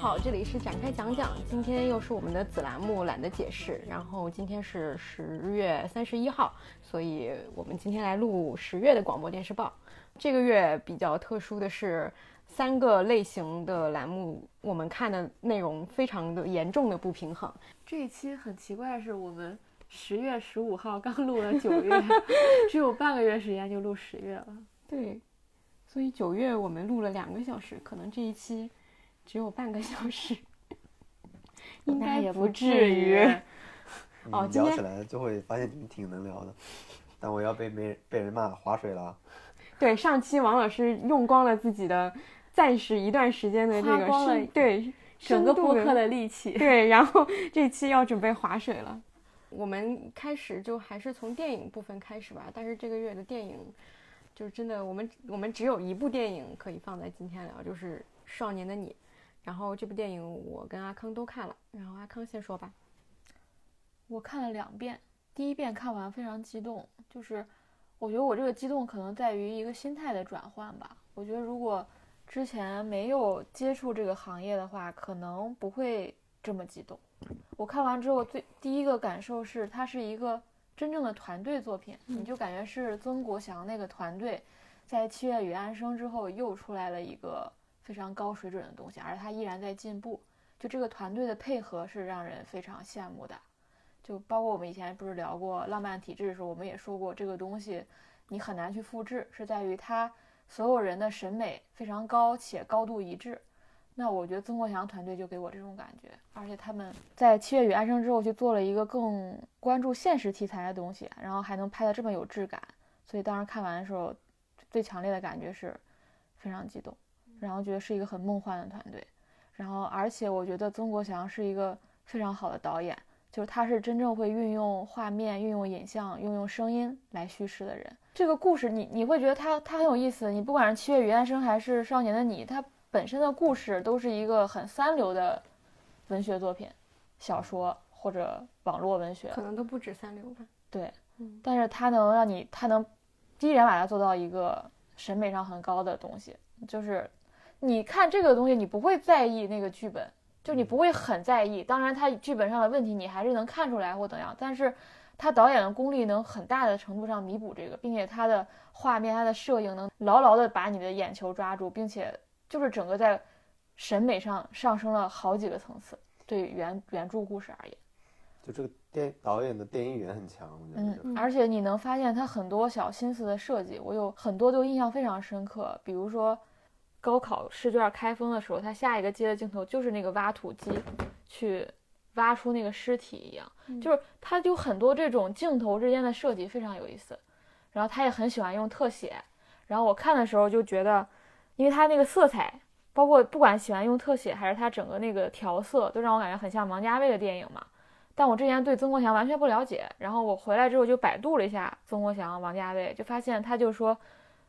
好，这里是展开讲讲，今天又是我们的子栏目，懒得解释。然后今天是十月三十一号，所以我们今天来录十月的广播电视报。这个月比较特殊的是，三个类型的栏目，我们看的内容非常的严重的不平衡。这一期很奇怪的是，我们十月十五号刚录了九月，只有半个月时间就录十月了。对，所以九月我们录了两个小时，可能这一期只有半个小时，应该也不至于。哦嗯聊起来就会发现你们挺能聊的，但我要被没被人骂划水了啊。对，上期王老师用光了自己的暂时一段时间的这个花光了深对整个深度播客的力气，对，然后这期要准备划水了。我们开始就还是从电影部分开始吧，但是这个月的电影就真的我们我们只有一部电影可以放在今天聊，就是《少年的你》。然后这部电影我跟阿康都看了，然后阿康先说吧。我看了两遍，第一遍看完非常激动，就是我觉得我这个激动可能在于一个心态的转换吧。我觉得如果之前没有接触这个行业的话，可能不会这么激动。我看完之后，最第一个感受是，它是一个真正的团队作品，你就感觉是曾国祥那个团队在《七月与安生》之后又出来了一个非常高水准的东西，而他依然在进步。就这个团队的配合是让人非常羡慕的。就包括我们以前不是聊过浪漫体质的时候，我们也说过这个东西你很难去复制，是在于它所有人的审美非常高且高度一致。那我觉得曾国祥团队就给我这种感觉，而且他们在《七月与安生》之后去做了一个更关注现实题材的东西，然后还能拍得这么有质感，所以当时看完的时候，最强烈的感觉是非常激动，然后觉得是一个很梦幻的团队，然后而且我觉得曾国祥是一个非常好的导演。就是他是真正会运用画面、运用影像、运用声音来叙事的人。这个故事你你会觉得他他很有意思。你不管是《七月与安生》还是《少年的你》，它本身的故事都是一个很三流的文学作品、小说或者网络文学。可能都不止三流吧。对嗯，但是他能让你，他能依然把它做到一个审美上很高的东西。就是你看这个东西，你不会在意那个剧本。就你不会很在意，当然它剧本上的问题你还是能看出来或怎样，但是他导演的功力能很大的程度上弥补这个，并且他的画面、他的摄影能牢牢的把你的眼球抓住，并且就是整个在审美上上升了好几个层次，对原原著故事而言，就这个电导演的电影语言很强，我觉得就。嗯，而且你能发现他很多小心思的设计，我有很多都印象非常深刻，比如说。高考试卷开封的时候，他下一个接的镜头就是那个挖土机去挖出那个尸体一样，嗯就是他就很多这种镜头之间的设计非常有意思。然后他也很喜欢用特写，然后我看的时候就觉得，因为他那个色彩，包括不管喜欢用特写还是他整个那个调色，都让我感觉很像王家卫的电影嘛。但我之前对曾国祥完全不了解，然后我回来之后就百度了一下曾国祥、王家卫，就发现他就说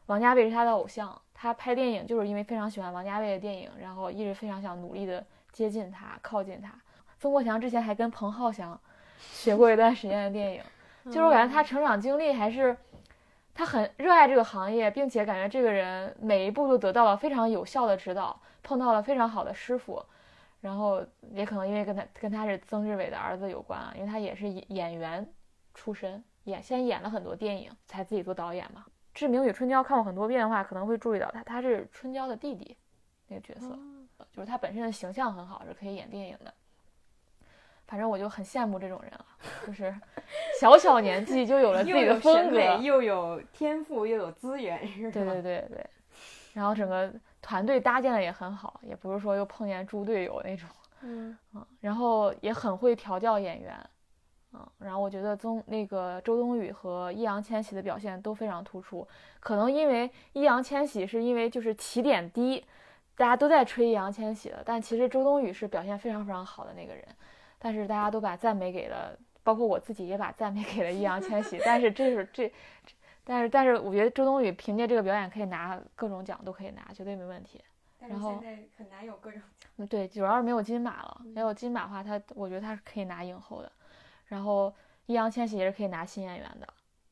王家卫是他的偶像。他拍电影就是因为非常喜欢王家卫的电影，然后一直非常想努力的接近他、靠近他。曾国祥之前还跟彭浩翔学过一段时间的电影，就是我感觉他成长经历还是他很热爱这个行业，并且感觉这个人每一步都得到了非常有效的指导，碰到了非常好的师傅。然后也可能因为跟他跟他是曾志伟的儿子有关啊，因为他也是演员出身，演先演了很多电影，才自己做导演嘛。《志明与春娇》看过很多遍的话，可能会注意到他，他是春娇的弟弟那个角色，就是他本身的形象很好，是可以演电影的。反正我就很羡慕这种人啊，就是 小小年纪就有了自己的风格，又有天赋，又有资源，是吧？对对对对。然后整个团队搭建的也很好，也不是说又碰见猪队友那种，嗯嗯，然后也很会调教演员，嗯，然后我觉得宗那个周冬雨和易烊千玺的表现都非常突出，可能因为易烊千玺是因为就是起点低，大家都在吹易烊千玺的，但其实周冬雨是表现非常非常好的那个人，但是大家都把赞美给了，包括我自己也把赞美给了易烊千玺，但是这是这。这但是，但是我觉得周冬雨凭借这个表演可以拿各种奖，都可以拿，绝对没问题。然后现在很难有各种奖。嗯，对，主要是没有金马了。嗯没有金马的话，他我觉得他是可以拿影后的。然后易烊千玺也是可以拿新演员的。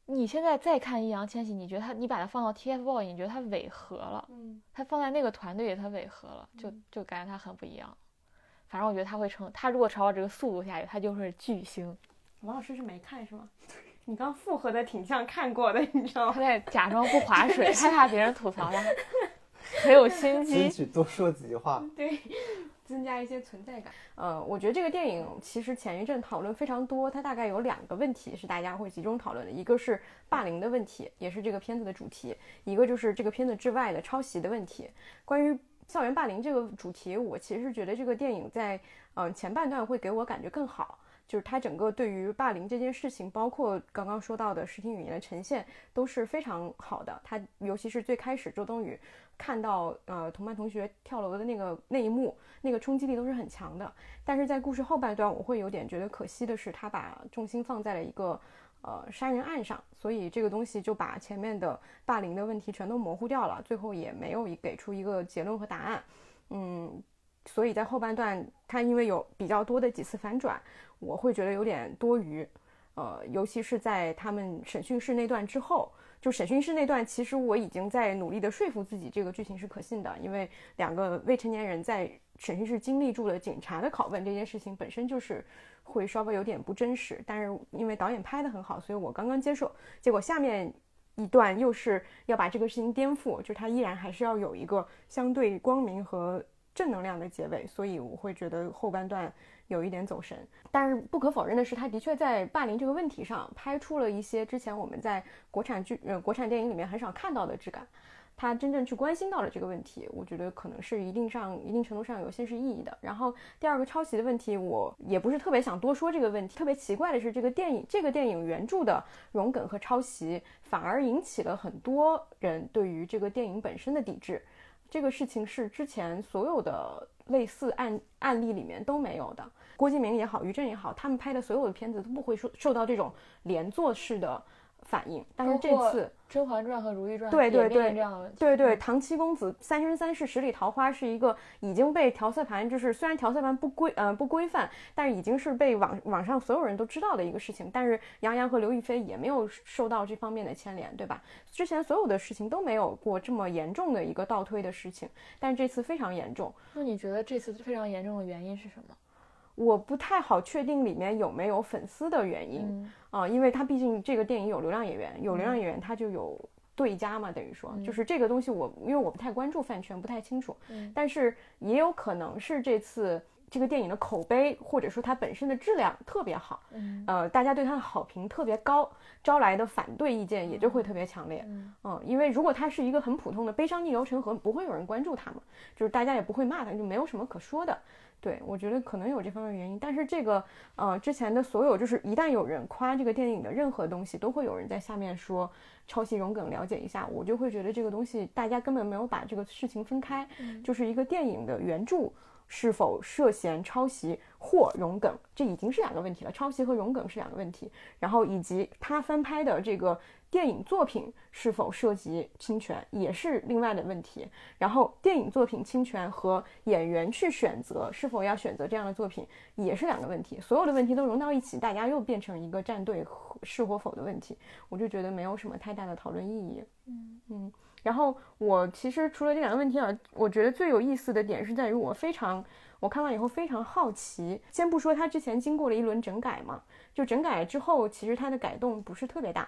你现在再看易烊千玺，你觉得他，你把他放到 TFBOYS，你觉得他违和了？嗯，他放在那个团队里，他违和了，就嗯就感觉他很不一样。反正我觉得他会成，他如果朝着这个速度下去，他就是巨星。王老师是没看是吗？你刚附和的挺像看过的，你知道吗他？在假装不划水，害怕别人吐槽他，很有心 争机。取多说几句话。对，增加一些存在感。呃，我觉得这个电影其实前一阵讨论非常多，它大概有两个问题是大家会集中讨论的，一个是霸凌的问题，也是这个片子的主题；一个就是这个片子之外的抄袭的问题。关于校园霸凌这个主题，我其实觉得这个电影在呃前半段会给我感觉更好。就是它整个对于霸凌这件事情，包括刚刚说到的视听语言的呈现，都是非常好的。它尤其是最开始周冬雨看到呃同班同学跳楼的那个那一幕，那个冲击力都是很强的。但是在故事后半段，我会有点觉得可惜的是，他把重心放在了一个呃杀人案上，所以这个东西就把前面的霸凌的问题全都模糊掉了，最后也没有给出一个结论和答案。嗯，所以在后半段，他因为有比较多的几次反转，我会觉得有点多余。呃，尤其是在他们审讯室那段之后，就审讯室那段，其实我已经在努力的说服自己这个剧情是可信的，因为两个未成年人在审讯室经历住了警察的拷问这件事情本身就是会稍微有点不真实，但是因为导演拍的很好，所以我刚刚接受。结果下面一段又是要把这个事情颠覆，就是它依然还是要有一个相对光明和正能量的结尾，所以我会觉得后半段有一点走神。但是不可否认的是，他的确在霸凌这个问题上拍出了一些之前我们在国产剧呃国产电影里面很少看到的质感。他真正去关心到了这个问题，我觉得可能是一定上一定程度上有现实意义的。然后第二个抄袭的问题，我也不是特别想多说这个问题。特别奇怪的是，这个电影这个电影原著的融梗和抄袭，反而引起了很多人对于这个电影本身的抵制。这个事情是之前所有的类似案案例里面都没有的。郭敬明也好，于正也好，他们拍的所有的片子都不会受受到这种连坐式的反应。但是这次，《甄嬛传》和《如懿传》对对对这样的。对对，嗯唐七公子《三生三世十里桃花》是一个已经被调色盘，就是虽然调色盘不规呃不规范，但是已经是被网网上所有人都知道的一个事情。但是杨洋和刘亦菲也没有受到这方面的牵连，对吧？之前所有的事情都没有过这么严重的一个倒推的事情，但是这次非常严重。那你觉得这次非常严重的原因是什么？我不太好确定里面有没有粉丝的原因嗯。啊、因为它毕竟这个电影有流量演员，有流量演员他就有对家嘛，等于说嗯。就是这个东西我因为我不太关注饭圈，不太清楚，嗯。但是也有可能是这次这个电影的口碑或者说它本身的质量特别好，嗯。呃，大家对它的好评特别高，招来的反对意见也就会特别强烈。嗯。嗯，因为如果它是一个很普通的悲伤逆流成河，不会有人关注它嘛，就是大家也不会骂它，就没有什么可说的。对我觉得可能有这方面原因，但是这个呃之前的所有就是一旦有人夸这个电影的任何东西，都会有人在下面说抄袭融梗，了解一下，我就会觉得这个东西大家根本没有把这个事情分开，嗯。就是一个电影的原著是否涉嫌抄袭或融梗，这已经是两个问题了。抄袭和融梗是两个问题，然后以及他翻拍的这个电影作品是否涉及侵权，也是另外的问题。然后电影作品侵权和演员去选择是否要选择这样的作品，也是两个问题。所有的问题都融到一起，大家又变成一个站队是或否的问题，我就觉得没有什么太大的讨论意义。嗯嗯，然后我其实除了这两个问题啊，我觉得最有意思的点是在于我非常，我看完以后非常好奇。先不说它之前经过了一轮整改嘛，就整改之后，其实它的改动不是特别大，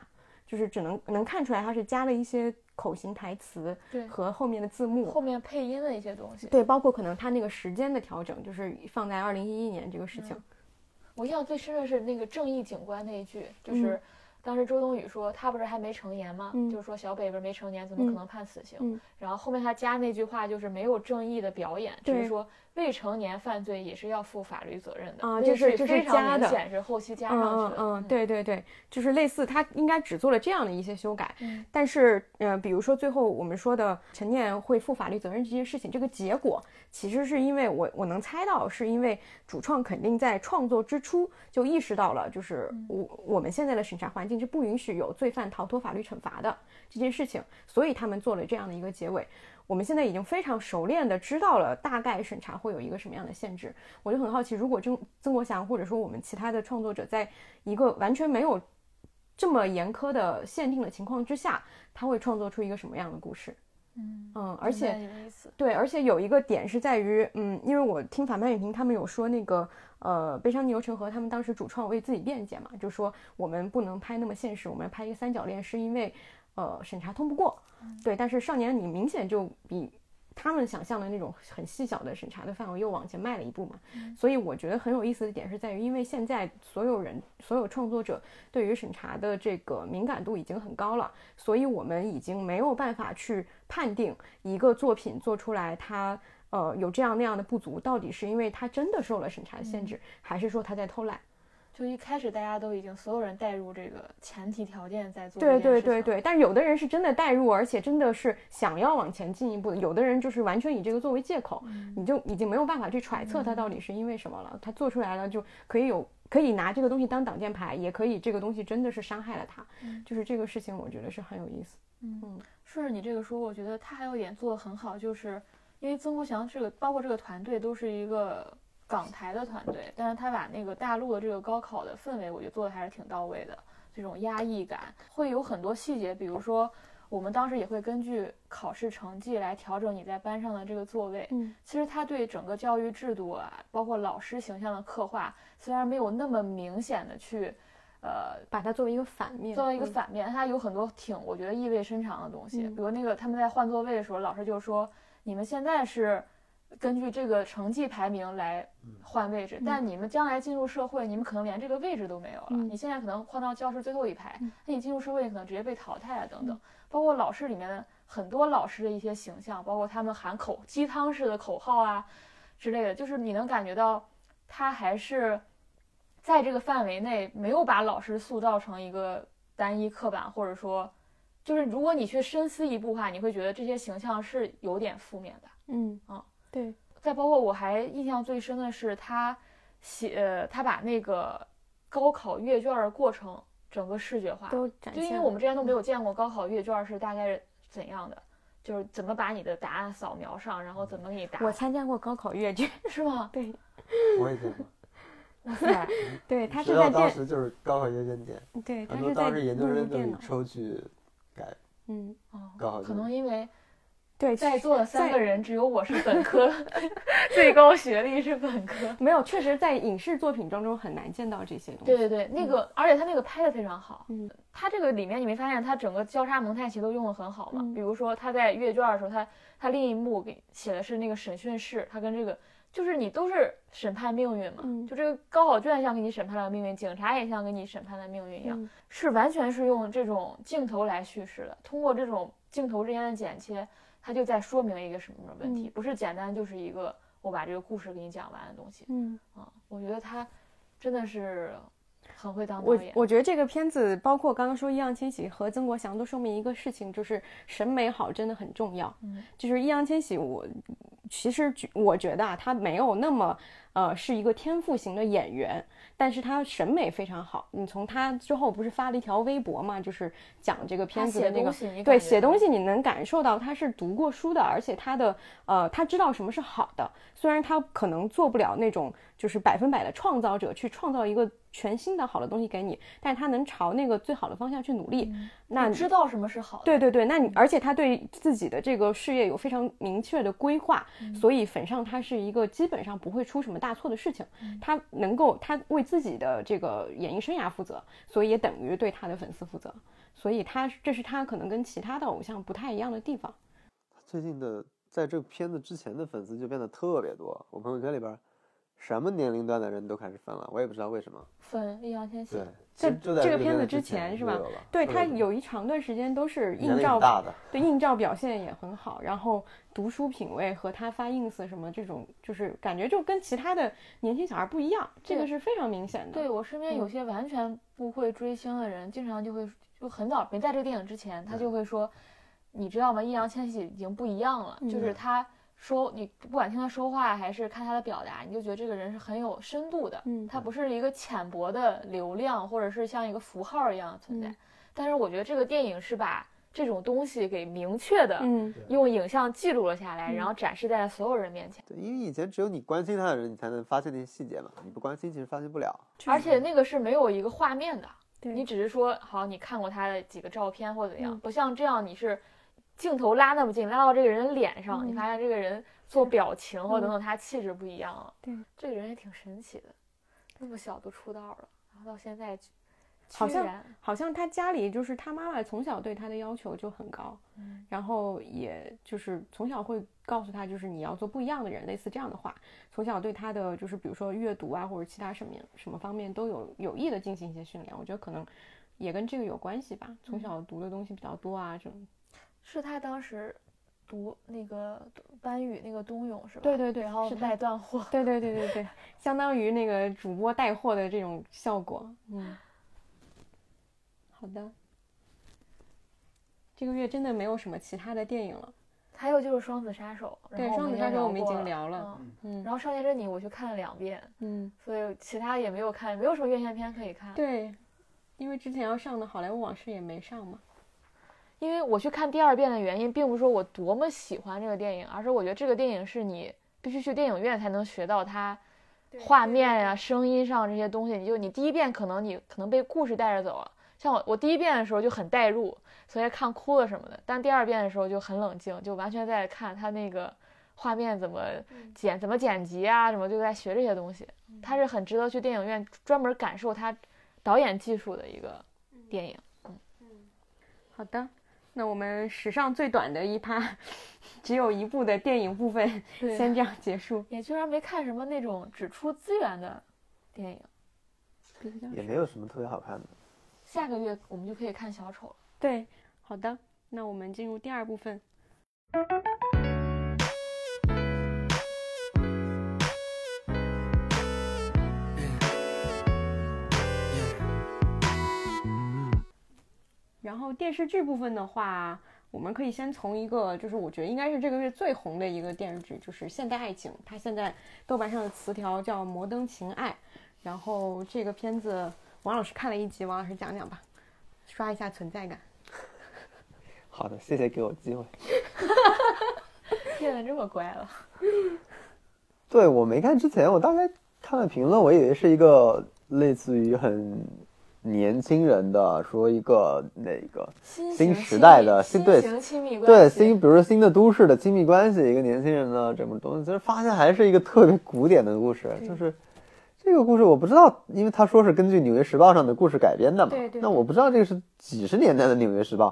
就是只能能看出来它是加了一些口型台词对和后面的字幕。后面配音的一些东西。对，包括可能它那个时间的调整，就是放在二零一一年这个事情。我印象最深的是那个正义警官那一句，就是、当时周冬雨说他不是还没成年吗？嗯就是说小北不是没成年，怎么可嗯能判死刑？嗯然后后面他加那句话就是没有正义的表演，就是说未成年犯罪也是要负法律责任的。啊这是这是加的显是后期加嗯上去的。嗯嗯，对对对，就是类似，他应该只做了这样的一些修改，嗯但是，呃，比如说最后我们说的陈念会负法律责任这件事情，这个结果其实是因为我我能猜到，是因为主创肯定在创作之初就意识到了，就是我我们现在的审查环境是不允许有罪犯逃脱法律惩罚的这件事情，所以他们做了这样的一个结尾。我们现在已经非常熟练的知道了大概审查会有一个什么样的限制，我就很好奇，如果曾曾国祥或者说我们其他的创作者在一个完全没有这么严苛的限定的情况之下，他会创作出一个什么样的故事？嗯嗯，而且。对，而且有一个点是在于，嗯，因为我听反派影评他们有说那个，呃，悲伤逆流成河他们当时主创为自己辩解嘛，就说我们不能拍那么现实，我们拍一个三角恋是因为，呃，审查通不过，对，但是少年你明显就比他们想象的那种很细小的审查的范围又往前迈了一步嘛，所以我觉得很有意思的点是在于，因为现在所有人所有创作者对于审查的这个敏感度已经很高了，所以我们已经没有办法去判定一个作品做出来它呃有这样那样的不足，到底是因为它真的受了审查的限制，还是说它在偷懒？就一开始大家都已经所有人带入这个前提条件在做对对对对，但是有的人是真的带入，而且真的是想要往前进一步的；有的人就是完全以这个作为借口，你就已经没有办法去揣测他到底是因为什么了。他做出来了就可以有可以拿这个东西当挡箭牌，也可以这个东西真的是伤害了他。就是这个事情，我觉得是很有意思。嗯顺着你这个说，我觉得他还有一点做得很好，就是因为曾国祥这个包括这个团队都是一个港台的团队，但是他把那个大陆的这个高考的氛围，我觉得做的还是挺到位的。这种压抑感会有很多细节，比如说我们当时也会根据考试成绩来调整你在班上的这个座位。嗯，其实他对整个教育制度啊，包括老师形象的刻画，虽然没有那么明显的去，呃，把它作为一个反面，作为一个嗯反面，它有很多挺我觉得意味深长的东西。嗯比如那个他们在换座位的时候，老师就说：“你们现在是根据这个成绩排名来换位置，但你们将来进入社会，你们可能连这个位置都没有了。嗯你现在可能换到教室最后一排，嗯那你进入社会，你可能直接被淘汰啊等等。包括老师里面的很多老师的一些形象，包括他们喊口鸡汤式的口号啊之类的，就是你能感觉到他还是在这个范围内没有把老师塑造成一个单一刻板，或者说，就是如果你去深思一步的话，你会觉得这些形象是有点负面的。嗯啊，对，再包括我还印象最深的是他写，呃，他把那个高考阅卷的过程整个视觉化，都展现。就因为我们之前都没有见过高考阅卷是大概是怎样的，就是怎么把你的答案扫描上，然后怎么给你答，我参加过高考阅卷，是吗？对我也见过。哇塞，对，他是在电，当时就是高考阅卷点，对，他很多是在当时研究生都给电脑，抽去改嗯，哦高考可能。因为对，在座的三个人只有我是本科，最高学历是本科。没有，确实在影视作品当中很难见到这些东西。对对对，那个，而且他那个拍的非常好。嗯，他这个里面你没发现他整个交叉蒙太奇都用的很好吗？嗯比如说他在阅卷的时候，他他另一幕给写的是那个审讯室，他跟这个就是你都是审判命运嘛，嗯就这个高考卷像给你审判了命运，警察也像给你审判了命运一样，嗯是完全是用这种镜头来叙事的，通过这种镜头之间的剪切，它就在说明一个什么什么问题，嗯不是简单就是一个我把这个故事给你讲完的东西嗯，啊、我觉得他真的是很会当导演。我觉得这个片子，包括刚刚说易烊千玺和曾国祥，都说明一个事情，就是审美好真的很重要。嗯，就是易烊千玺，我其实觉我觉得啊，他没有那么呃是一个天赋型的演员，但是他审美非常好。你从他之后不是发了一条微博嘛，就是讲这个片子的那个对写东西，你能感受到他是读过书的，而且他的呃，他知道什么是好的。虽然他可能做不了那种就是百分百的创造者，去创造一个全新的好的东西给你，但是他能朝那个最好的方向去努力。那你知道什么是好的。对对对，那你而且他对自己的这个事业有非常明确的规划，所以粉上他是一个基本上不会出什么大错的事情。他能够他为自己的这个演艺生涯负责，所以也等于对他的粉丝负责。所以他这是他可能跟其他的偶像不太一样的地方。最近的在这个片子之前的粉丝就变得特别多，我朋友圈里边什么年龄段的人都开始分了，我也不知道为什么。分易烊千玺对，，在这个片子之前是吧对他有一长段时间都是年龄映照大的，对映照表现也很好，然后读书品味和他发 ins 什么这种，就是感觉就跟其他的年轻小孩不一样，这个是非常明显的。对我身边有嗯些完全不会追星的人，经常就会就很早没在这个电影之前，他就会说，你知道吗？易烊千玺已经不一样了，就是嗯他说你不管听他说话还是看他的表达，你就觉得这个人是很有深度的，嗯他不是一个浅薄的流量，或者是像一个符号一样的存在。嗯但是我觉得这个电影是把这种东西给明确的嗯，用影像记录了下来，嗯然后展示在了所有人面前。对，因为以前只有你关心他的人，你才能发现那些细节嘛，你不关心其实发现不了。而且那个是没有一个画面的，对你只是说好，你看过他的几个照片或者怎样，嗯不像这样你是镜头拉那么近，拉到这个人的脸上，你嗯发现这个人做表情或嗯等等，他气质不一样了。对，这个人也挺神奇的，那么小都出道了，然后到现在居好像好像他家里就是他妈妈从小对他的要求就很高，嗯然后也就是从小会告诉他，就是你要做不一样的人，类似这样的话。从小对他的就是比如说阅读啊，或者其他什么什么方面都有有意的进行一些训练。我觉得可能也跟这个有关系吧。从小读的东西比较多啊，这种。是他当时读那个班宇那个冬泳是吧？对对对然后是带断货。对对对对对，相当于那个主播带货的这种效果。嗯，好的。这个月真的没有什么其他的电影了。还有就是《双子杀手》，对双子杀手我们已经聊了嗯嗯然后《少年的你》我去看了两遍，嗯，所以其他也没有看，没有什么院线片可以看。对，因为之前要上的《好莱坞往事》也没上嘛。因为我去看第二遍的原因，并不是说我多么喜欢这个电影，而是我觉得这个电影是你必须去电影院才能学到它画面呀、声音上这些东西。你就你第一遍可能你可能被故事带着走了，像我我第一遍的时候就很带入，所以看哭了什么的。但第二遍的时候就很冷静，就完全在看它那个画面怎么剪、怎么剪辑啊，什么就在学这些东西。它是很值得去电影院专门感受它导演技术的一个电影。好的，那我们史上最短的一趴，只有一部的电影部分，对先这样结束。也居然没看什么那种只出资源的电影。也没有什么特别好看的。下个月我们就可以看小丑了。对，好的，那我们进入第二部分。然后电视剧部分的话，我们可以先从一个，就是我觉得应该是这个月最红的一个电视剧，就是《现代爱情》。它现在豆瓣上的词条叫《摩登情爱》。然后这个片子，王老师看了一集，王老师讲讲吧，刷一下存在感。好的，谢谢给我机会。变得这么乖了，对我没看之前，我大概看了评论，我以为是一个类似于很年轻人的，说一个那个新时代的新对型亲密关系对新，比如说新的都市的亲密关系，一个年轻人的这么东西，其实发现还是一个特别古典的故事，就是。这个故事我不知道，因为他说是根据《纽约时报》上的故事改编的嘛。对对那我不知道这个是几十年代的《纽约时报》，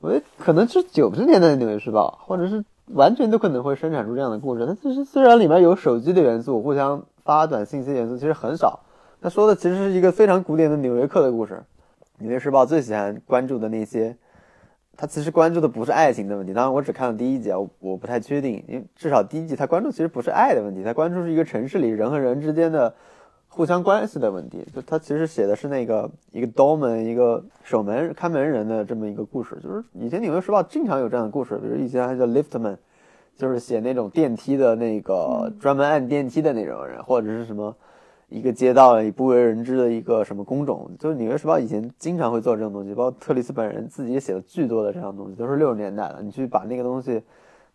我觉得可能是九十年代的《纽约时报》，或者是完全都可能会生产出这样的故事。它其实虽然里面有手机的元素，互相发短信息元素其实很少。他说的其实是一个非常古典的纽约客的故事，《纽约时报》最喜欢关注的那些。他其实关注的不是爱情的问题，当然我只看了第一集啊，我我不太确定，因为至少第一集他关注其实不是爱的问题，他关注是一个城市里人和人之间的互相关系的问题。就他其实写的是那个一个 doorman 一个守门看门人的这么一个故事，就是以前《纽约时报》经常有这样的故事，比如以前还叫 liftman，就是写那种电梯的那个专门按电梯的那种人，或者是什么。一个街道里不为人知的一个什么工种，就是《纽约时报》以前经常会做这种东西，包括特里斯本人自己也写了巨多的这样东西，都是六十年代的。你去把那个东西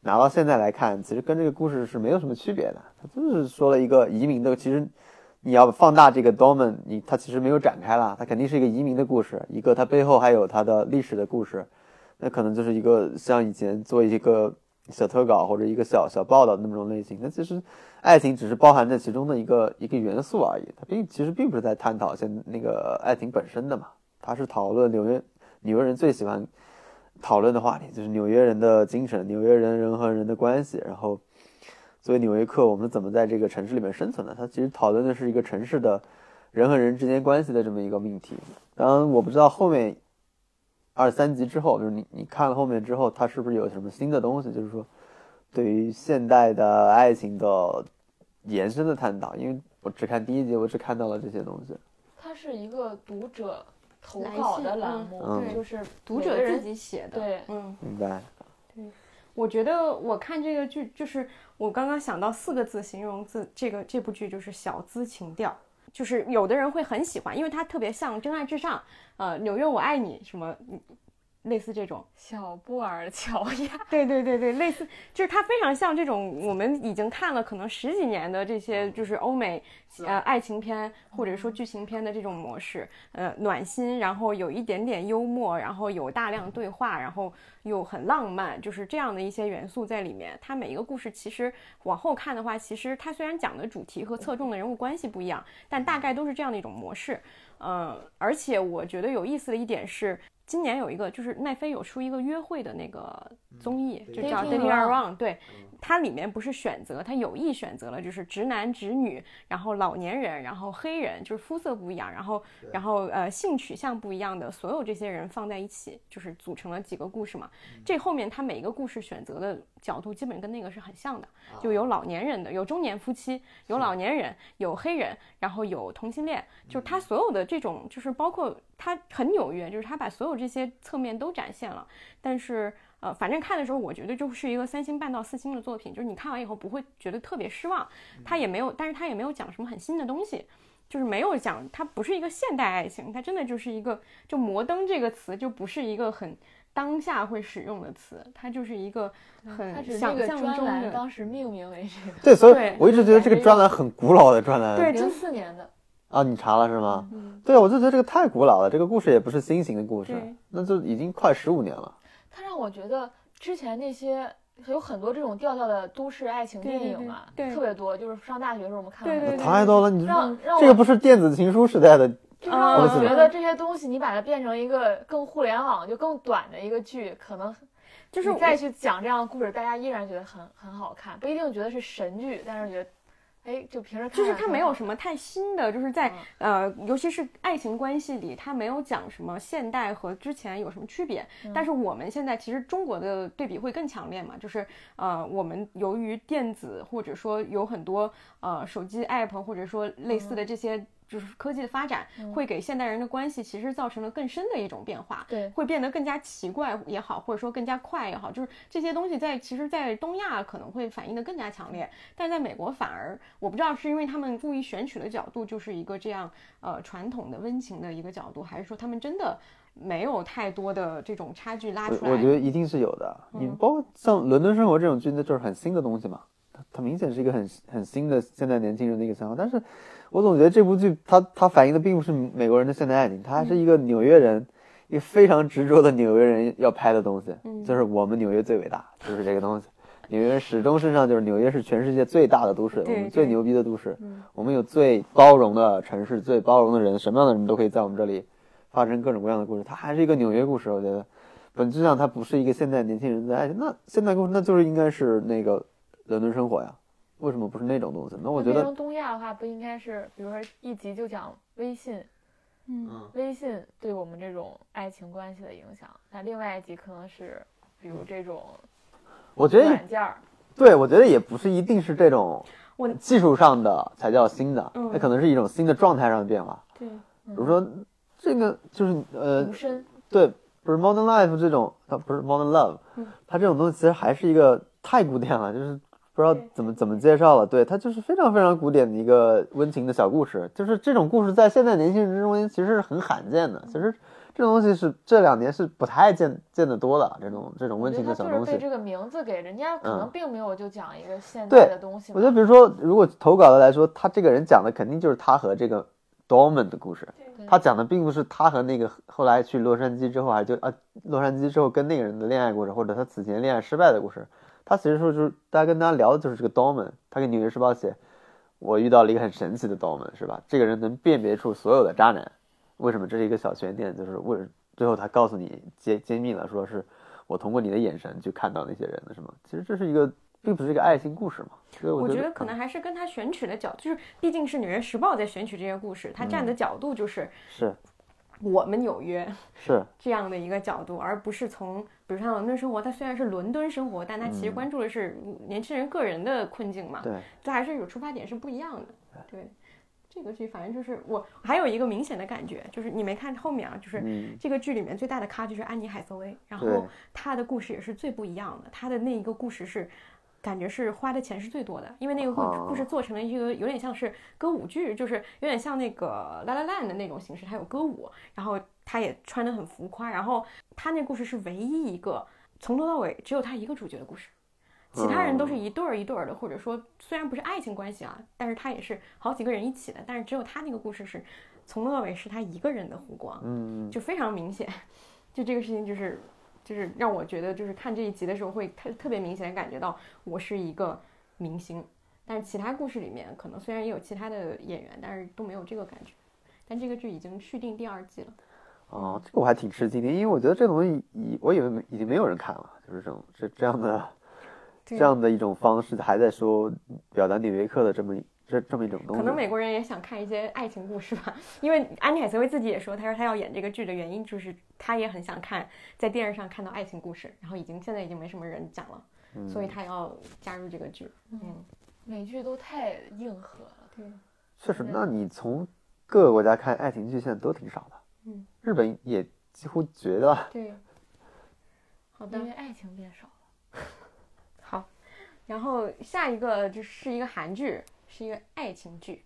拿到现在来看，其实跟这个故事是没有什么区别的。他就是说了一个移民的，其实你要放大这个 Doman 你他其实没有展开啦，他肯定是一个移民的故事，一个他背后还有他的历史的故事，那可能就是一个像以前做一个小特稿或者一个小小报道的那种类型。那其实爱情只是包含在其中的一个一个元素而已，它并其实并不是在探讨现那个爱情本身的嘛，它是讨论纽约纽约人最喜欢讨论的话题，就是纽约人的精神，纽约人人和人的关系，然后作为纽约客，我们怎么在这个城市里面生存的？它其实讨论的是一个城市的人和人之间关系的这么一个命题。当然，我不知道后面二三集之后，就是你你看了后面之后，它是不是有什么新的东西？就是说，对于现代的爱情的延伸的探讨。因为我只看第一集，我只看到了这些东西。它是一个读者投稿的栏目，嗯就是读者自己写的，对嗯。明白？对我觉得我看这个剧，就是我刚刚想到四个字形容字，这个这部剧就是小资情调。就是有的人会很喜欢，因为它特别像《真爱至上》，呃，《纽约我爱你》什么，类似这种。小布尔乔亚，对对对对，类似就是它非常像这种我们已经看了可能十几年的这些就是欧美呃爱情片或者说剧情片的这种模式，呃暖心，然后有一点点幽默，然后有大量对话，然后又很浪漫，就是这样的一些元素在里面。它每一个故事其实往后看的话，其实它虽然讲的主题和侧重的人物关系不一样，但大概都是这样的一种模式。嗯，而且我觉得有意思的一点是，今年有一个就是奈飞有出一个约会的那个综艺，就叫《Dating Around》。对，它里面不是选择，它有意选择了就是直男直女，然后老年人，然后黑人，就是肤色不一样，然后然后呃性取向不一样的所有这些人放在一起，就是组成了几个故事嘛。这后面它每一个故事选择的角度基本跟那个是很像的，就有老年人的，有中年夫妻，有老年人，有黑人，然后有同性恋，就是它所有的这种，就是包括它很纽约，就是它把所有这些侧面都展现了。但是呃，反正看的时候，我觉得就是一个三星半到四星的作品，就是你看完以后不会觉得特别失望。它也没有，但是它也没有讲什么很新的东西。就是没有讲，它不是一个现代爱情，它真的就是一个，就摩登这个词就不是一个很当下会使用的词，它就是一个很想象中专栏的。当时命名为这个，对，所以我一直觉得这个专栏很古老的专栏。对零四年的，啊，你查了是吗？嗯，对，我就觉得这个太古老了，这个故事也不是新型的故事，那就已经快十五年了。它让我觉得之前那些有很多这种调调的都市爱情电影嘛，对对特别多。就是上大学的时候我们看了很多对对对太多了，你说让让这个不是电子情书时代的，就让我嗯觉得这些东西你把它变成一个更互联网就更短的一个剧，可能就是你再去讲这样的故事，大家依然觉得很很好看，不一定觉得是神剧，但是觉得，哎，就平时看就是它没有。什么太新的，就是在呃，尤其是爱情关系里，它没有讲什么现代和之前有什么区别。但是我们现在其实中国的对比会更强烈嘛，就是呃，我们由于电子或者说有很多呃手机 app 或者说类似的这些。就是科技的发展会给现代人的关系其实造成了更深的一种变化，对会变得更加奇怪也好，或者说更加快也好，就是这些东西在其实，在东亚可能会反映的更加强烈，但在美国反而我不知道是因为他们故意选取的角度就是一个这样呃传统的温情的一个角度，还是说他们真的没有太多的这种差距拉出来？我我觉得一定是有的。你包括像《伦敦生活》这种剧，那就是很新的东西嘛，它它明显是一个很很新的现在年轻人的一个想法。但是我总觉得这部剧它它反映的并不是美国人的现代爱情，它还是一个纽约人。一个非常执着的纽约人要拍的东西，就是我们纽约最伟大，就是这个东西。纽约人始终身上就是纽约是全世界最大的都市，我们最牛逼的都市，我们有最包容的城市，最包容的人，什么样的人都可以在我们这里发生各种各样的故事。它还是一个纽约故事，我觉得本质上它不是一个现代年轻人的爱情。那现代故事那就是应该是那个伦敦生活呀，为什么不是那种东西？那我觉得变成东亚的话，不应该是，比如说一集就讲微信，嗯，微信对我们这种爱情关系的影响，那另外一集可能是，比如这种我觉得也软件儿，对，我觉得也不是一定是这种我技术上的才叫新的，嗯那可能是一种新的状态上的变化。对，比如说这个就是呃无，声，对，不是 Modern Life 这种，它不是 Modern Love，嗯它这种东西其实还是一个太古典了，就是不知道怎么怎么介绍了。对，它就是非常非常古典的一个温情的小故事，就是这种故事在现在年轻人之中间其实是很罕见的。其实这种东西是这两年是不太见见得多了，这种这种温情觉得他就是的小东西。被这个名字给人家可能嗯并没有就讲一个现代的东西嘛。我觉得，比如说，如果投稿的来说，他这个人讲的肯定就是他和这个 Dorman 的故事。他讲的并不是他和那个后来去洛杉矶之后，还就啊洛杉矶之后跟那个人的恋爱故事，或者他此前恋爱失败的故事。他其实说就是大家跟他聊的就是这个 Dorman，他给《纽约时报》写，我遇到了一个很神奇的 Dorman，是吧？这个人能辨别出所有的渣男，为什么？这是一个小悬念，就是为最后他告诉你揭揭秘了，说是我通过你的眼神去看到那些人的，是吗？其实这是一个并不是一个爱情故事嘛。所以我觉觉得可能还是跟他选取的角度，就是毕竟是《纽约时报》在选取这些故事，他站的角度就是是我们纽约是 这样的一个角度，而不是从比如像伦敦生活，它虽然是伦敦生活，但它其实关注的是年轻人个人的困境嘛。对，这还是有出发点是不一样的。对，这个剧反正就是我还有一个明显的感觉，就是你没看后面啊，就是嗯这个剧里面最大的咖就是安妮海瑟薇，然后她的故事也是最不一样的，她的那一个故事是。感觉是花的钱是最多的，因为那个故哦故事做成了一个有点像是歌舞剧，就是有点像那个《La La Land》的那种形式，它有歌舞，然后他也穿得很浮夸，然后他那故事是唯一一个从头到尾只有他一个主角的故事，其他人都是一对儿一对儿的，或者说虽然不是爱情关系啊，但是他也是好几个人一起的，但是只有他那个故事是从头到尾是他一个人的弧光，嗯，就非常明显，就这个事情就是就是让我觉得就是看这一集的时候会特特别明显感觉到我是一个明星，但是其他故事里面可能虽然也有其他的演员，但是都没有这个感觉。但这个剧已经续订第二季了，哦，这个我还挺吃惊的，因为我觉得这东西已我以为已经没有人看了，就是这种这这样的这样的一种方式，还在说表达纽约客的这么一这这么一种东西。可能美国人也想看一些爱情故事吧，因为安妮海瑟薇自己也说，她说她要演这个剧的原因就是她也很想看在电视上看到爱情故事，然后已经现在已经没什么人讲了，嗯所以她要加入这个剧。嗯，美剧都太硬核了。对，确实，那你从各个国家看爱情剧，现在都挺少的。嗯，日本也几乎绝了。对。好的因，为爱情变少了。好，然后下一个就是一个韩剧，是一个爱情剧。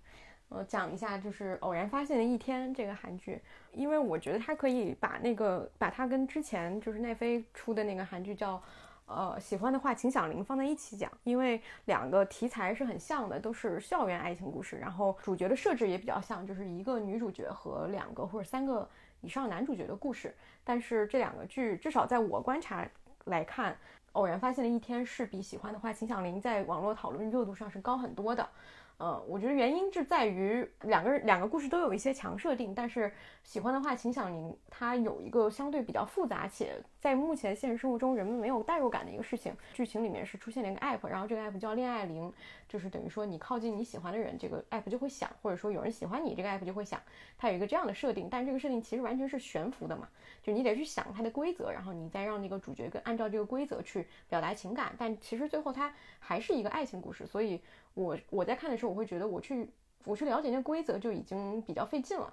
我讲一下，就是《偶然发现的一天》这个韩剧，因为我觉得它可以把那个把它跟之前就是奈飞出的那个韩剧叫呃喜欢的话请响铃放在一起讲，因为两个题材是很像的，都是校园爱情故事，然后主角的设置也比较像，就是一个女主角和两个或者三个以上男主角的故事。但是这两个剧至少在我观察来看，偶然发现的一天是比喜欢的话请响铃在网络讨论热度上是高很多的。呃，我觉得原因是在于两个人两个故事都有一些强设定，但是喜欢的话请响铃它有一个相对比较复杂且在目前现实生活中人们没有代入感的一个事情。剧情里面是出现了一个 app，然后这个 app 叫恋爱铃，就是等于说你靠近你喜欢的人，这个 app 就会响，或者说有人喜欢你，这个 app 就会响。它有一个这样的设定，但是这个设定其实完全是悬浮的嘛，就你得去想它的规则，然后你再让那个主角跟按照这个规则去表达情感，但其实最后它还是一个爱情故事，所以我我在看的时候，我会觉得我去我去了解那规则就已经比较费劲了。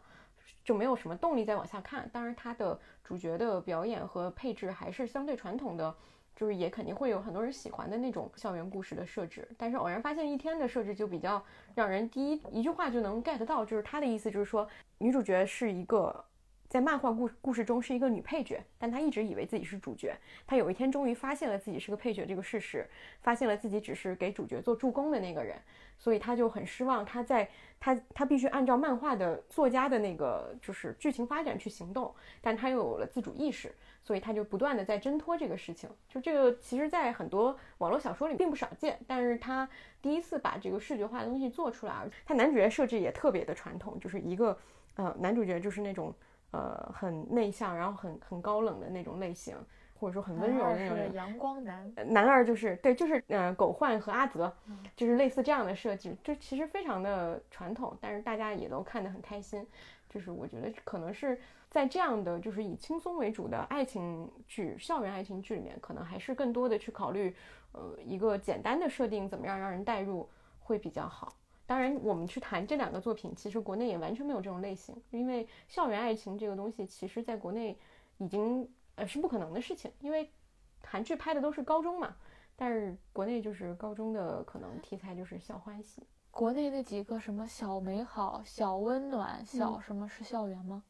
就没有什么动力再往下看。当然，它的主角的表演和配置还是相对传统的，就是也肯定会有很多人喜欢的那种校园故事的设置。但是偶然发现一天的设置就比较让人第一一句话就能 get 到，就是他的意思就是说，女主角是一个在漫画故故事中是一个女配角，但她一直以为自己是主角。她有一天终于发现了自己是个配角这个事实，发现了自己只是给主角做助攻的那个人，所以她就很失望。她在她她必须按照漫画的作家的那个就是剧情发展去行动，但她又有了自主意识，所以她就不断的在挣脱这个事情。就这个，其实，在很多网络小说里并不少见，但是她第一次把这个视觉化的东西做出来，她男主角设置也特别的传统，就是一个呃男主角就是那种呃很内向，然后很很高冷的那种类型，或者说很温柔的那种。阳光男，呃男二就是对，就是呃狗焕和阿泽，就是类似这样的设计，就其实非常的传统，但是大家也都看得很开心。就是我觉得可能是在这样的就是以轻松为主的爱情剧、校园爱情剧里面，可能还是更多的去考虑，呃，一个简单的设定怎么样让人代入会比较好。当然，我们去谈这两个作品，其实国内也完全没有这种类型，因为校园爱情这个东西，其实在国内已经呃是不可能的事情，因为韩剧拍的都是高中嘛，但是国内就是高中的可能题材就是校欢喜，国内那几个什么小美好、小温暖、小嗯什么是校园吗？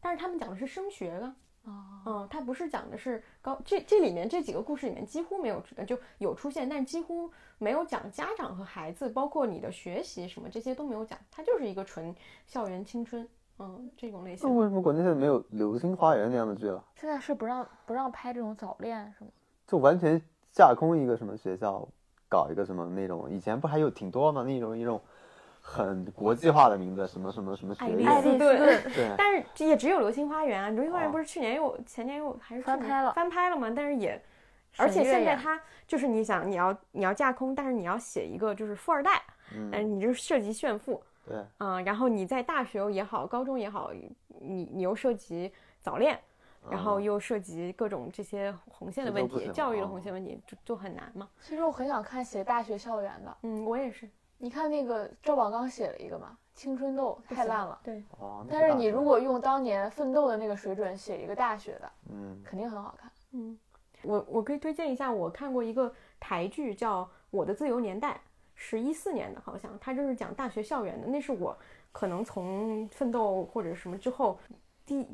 但是他们讲的是升学的，啊，嗯，它不是讲的是高这这里面这几个故事里面几乎没有呃就有出现，但几乎没有讲家长和孩子，包括你的学习什么这些都没有讲，它就是一个纯校园青春，嗯，这种类型那型。为什么国内现在没有《流星花园》那样的剧了？现在是不让不让拍这种早恋是吗？就完全架空一个什么学校，搞一个什么那种，以前不还有挺多吗？那种一种很国际化的名字，什么什么什么学爱丽院，爱丽丝。对，但是也只有《流星花园》啊，《流星花园哦》不是去年又前年又还是翻拍了。翻拍了吗？但是也而且现在他就是你想你要你要架空，但是你要写一个就是富二代，嗯。但是你就是涉及炫富。对，啊、然后你在大学也好，高中也好，你你又涉及早恋，然后嗯又涉及各种这些红线的问题，教育的啊红线问题，就就很难嘛。其实我很想看写大学校园的，嗯，我也是，你看那个赵宝刚写了一个嘛，《青春痘》太烂了。对，哦，那但是你如果用当年奋斗的那个水准写一个大学的，嗯肯定很好看。嗯，我我可以推荐一下，我看过一个台剧叫《我的自由年代》，是一四年的，好像它就是讲大学校园的。那是我可能从奋斗或者什么之后，第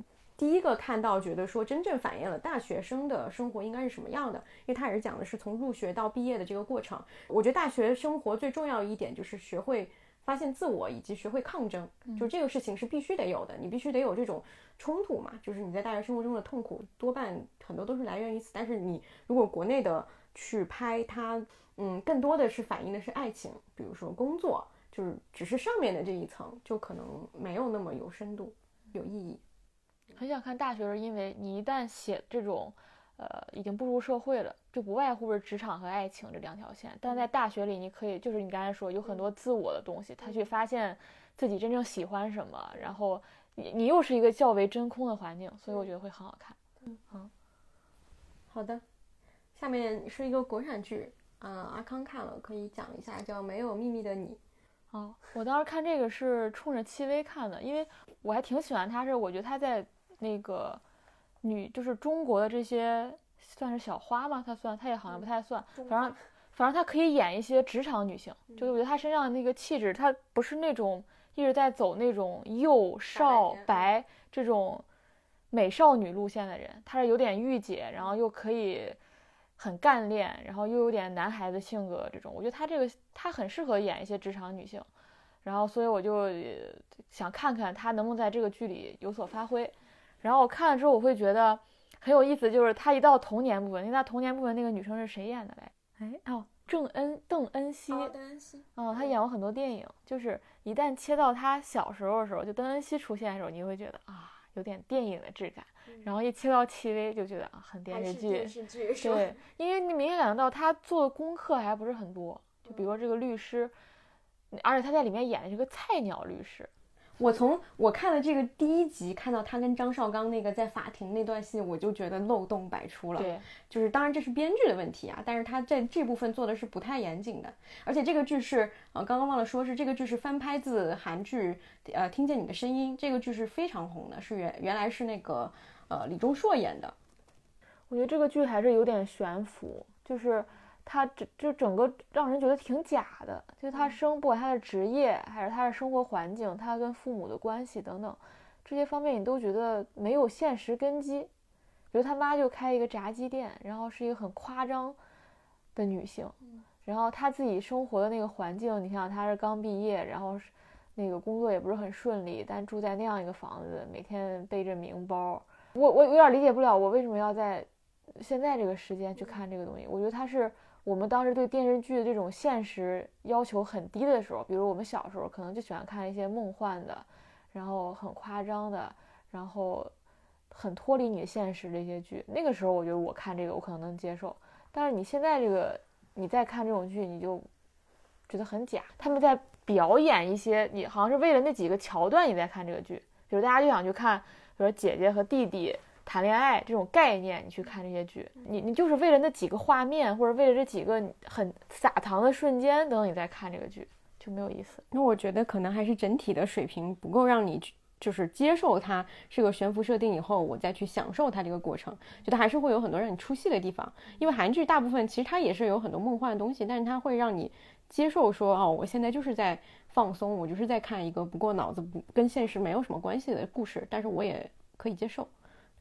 第一个看到觉得说真正反映了大学生的生活应该是什么样的，因为它也是讲的是从入学到毕业的这个过程。我觉得大学生活最重要一点就是学会。发现自我以及学会抗争，就这个事情是必须得有的，你必须得有这种冲突嘛，就是你在大学生活中的痛苦多半很多都是来源于此。但是你如果国内的去拍它，嗯，更多的是反映的是爱情，比如说工作，就是只是上面的这一层，就可能没有那么有深度、有意义。很想看大学，是因为你一旦写这种，呃，已经步入社会了，就不外乎是职场和爱情这两条线。但在大学里，你可以就是你刚才说有很多自我的东西，他去发现自己真正喜欢什么，然后你你又是一个较为真空的环境，所以我觉得会很好看。嗯好的，下面是一个国产剧，嗯、阿康看了可以讲一下，叫《没有秘密的你》。哦，我当时看这个是冲着戚薇看的，因为我还挺喜欢她，是我觉得她在那个女就是中国的这些算是小花吗？她算，她也好像不太算，反正反正她可以演一些职场女性，就是我觉得她身上的那个气质，她不是那种一直在走那种幼少白这种美少女路线的人，她是有点御姐，然后又可以。很干练，然后又有点男孩子性格这种，我觉得她这个她很适合演一些职场女性，然后所以我就呃想看看她能不能在这个剧里有所发挥。然后我看了之后，我会觉得很有意思，就是他一到童年部分，因为她童年部分那个女生是谁演的嘞？哎哦，郑恩邓恩熙，邓恩熙，嗯，她演过很多电影，就是一旦切到他小时候的时候，就邓恩熙出现的时候，你会觉得啊，有点电影的质感。然后一切到戚薇，就觉得啊，很电视剧。电视剧对，因为你明显感觉到他做的功课还不是很多，就比如说这个律师，而且他在里面演的是个菜鸟律师。我从我看了这个第一集，看到他跟张绍刚那个在法庭那段戏，我就觉得漏洞百出了。对，就是当然这是编剧的问题啊，但是他在这部分做的是不太严谨的，而且这个剧是呃刚刚忘了说是这个剧是翻拍自韩剧呃听见你的声音，这个剧是非常红的，是原原来是那个呃李钟硕演的，我觉得这个剧还是有点悬浮，就是他这就整个让人觉得挺假的，就是他生不管他的职业还是他的生活环境，他跟父母的关系等等这些方面，你都觉得没有现实根基。比如他妈就开一个炸鸡店，然后是一个很夸张的女性，然后她自己生活的那个环境，你想想她是刚毕业，然后是那个工作也不是很顺利，但住在那样一个房子，每天背着名包，我我有点理解不了，我为什么要在现在这个时间去看这个东西？我觉得它是我们当时对电视剧的这种现实要求很低的时候，比如我们小时候可能就喜欢看一些梦幻的，然后很夸张的，然后很脱离你的现实的一些剧。那个时候我觉得我看这个我可能能接受，但是你现在这个你再看这种剧，你就觉得很假。他们在表演一些，你好像是为了那几个桥段你在看这个剧，比如大家就想去看，比如姐姐和弟弟谈恋爱这种概念，你去看这些剧，你你就是为了那几个画面，或者为了这几个很撒糖的瞬间，等等你再看这个剧就没有意思。那我觉得可能还是整体的水平不够让你去。就是接受它是个悬浮设定以后，我再去享受它这个过程，觉得还是会有很多让你出戏的地方。因为韩剧大部分其实它也是有很多梦幻的东西，但是它会让你接受说，哦，我现在就是在放松，我就是在看一个不过脑子不跟现实没有什么关系的故事，但是我也可以接受，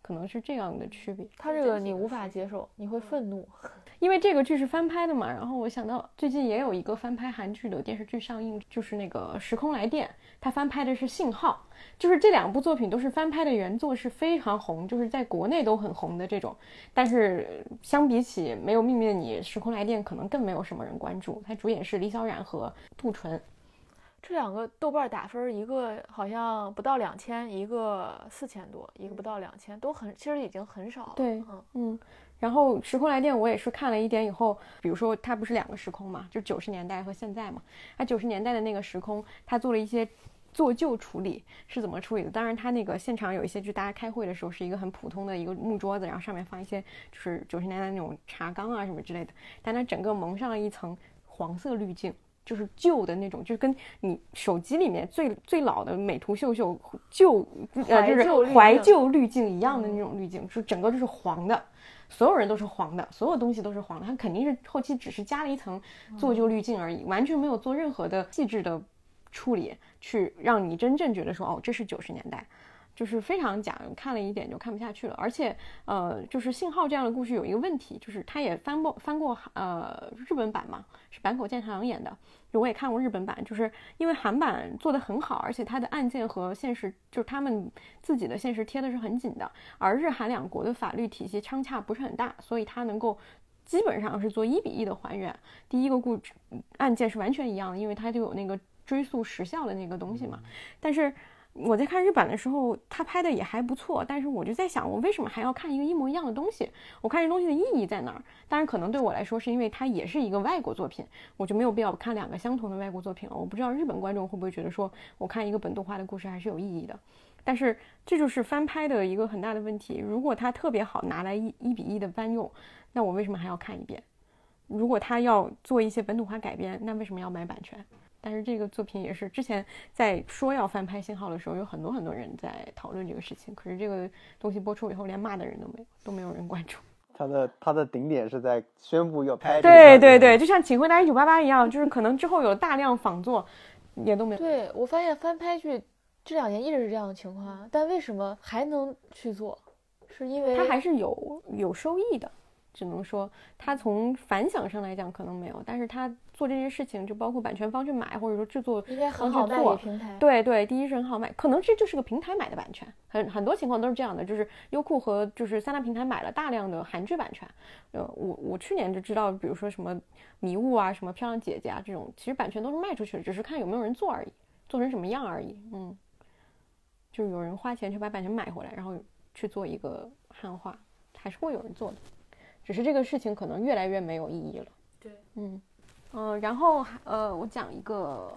可能是这样的区别。他这个你无法接受，你会愤怒。因为这个剧是翻拍的嘛，然后我想到最近也有一个翻拍韩剧的电视剧上映，就是那个《时空来电》，它翻拍的是《信号》，就是这两部作品都是翻拍的原作是非常红，就是在国内都很红的这种。但是相比起《没有秘密的你》，《时空来电》可能更没有什么人关注。它主演是李小冉和杜淳。这两个豆瓣打分，一个好像不到两千，一个四千多，一个不到两千，都很其实已经很少了。对嗯，嗯，然后《时空来电》我也是看了一点以后，比如说它不是两个时空嘛，就九十年代和现在嘛。它九十年代的那个时空，它做了一些做旧处理，是怎么处理的？当然，它那个现场有一些，就大家开会的时候是一个很普通的一个木桌子，然后上面放一些就是九十年代那种茶缸啊什么之类的，但它整个蒙上了一层黄色滤镜。就是旧的那种，就是跟你手机里面最最老的美图秀秀旧呃就是怀旧滤镜怀旧滤镜一样的那种滤镜，就整个就是黄的，所有人都是黄的，所有东西都是黄的，它肯定是后期只是加了一层做旧滤镜而已，完全没有做任何的细致的处理，去让你真正觉得说哦，这是九十年代。就是非常假，看了一点就看不下去了。而且，呃，就是《信号》这样的故事有一个问题，就是它也翻过翻过呃日本版嘛，是坂口健太郎演的。就我也看过日本版，就是因为韩版做的很好，而且它的案件和现实，就是他们自己的现实贴的是很紧的，而日韩两国的法律体系相差不是很大，所以它能够基本上是做一比一的还原。第一个故案件是完全一样的，因为它就有那个追溯时效的那个东西嘛。但是我在看日版的时候，他拍的也还不错，但是我就在想，我为什么还要看一个一模一样的东西？我看这东西的意义在哪儿？当然，可能对我来说，是因为它也是一个外国作品，我就没有必要看两个相同的外国作品了。我不知道日本观众会不会觉得说，我看一个本土化的故事还是有意义的。但是这就是翻拍的一个很大的问题。如果它特别好拿来一一比一的翻用，那我为什么还要看一遍？如果他要做一些本土化改编，那为什么要买版权？但是这个作品也是之前在说要翻拍《信号》的时候，有很多很多人在讨论这个事情。可是这个东西播出以后，连骂的人都没有，都没有人关注。他的他的顶点是在宣布要拍对对对，就像《请回答一九八八》一样，就是可能之后有大量仿作，也都没有。对我发现翻拍剧这两年一直是这样的情况，但为什么还能去做？是因为它还是有有收益的，只能说它从反响上来讲可能没有，但是它做这件事情，就包括版权方去买，或者说制作应该很方去做好卖给，平台。对对，第一是很好卖，可能这就是个平台买的版权，很很多情况都是这样的，就是优酷和就是三大平台买了大量的韩剧版权。呃，我我去年就知道，比如说什么迷雾啊、什么漂亮姐姐啊这种，其实版权都是卖出去的，只是看有没有人做而已，做成什么样而已。嗯，就是有人花钱去把版权买回来，然后去做一个汉化，还是会有人做的，只是这个事情可能越来越没有意义了。对，嗯，呃，然后呃，我讲一个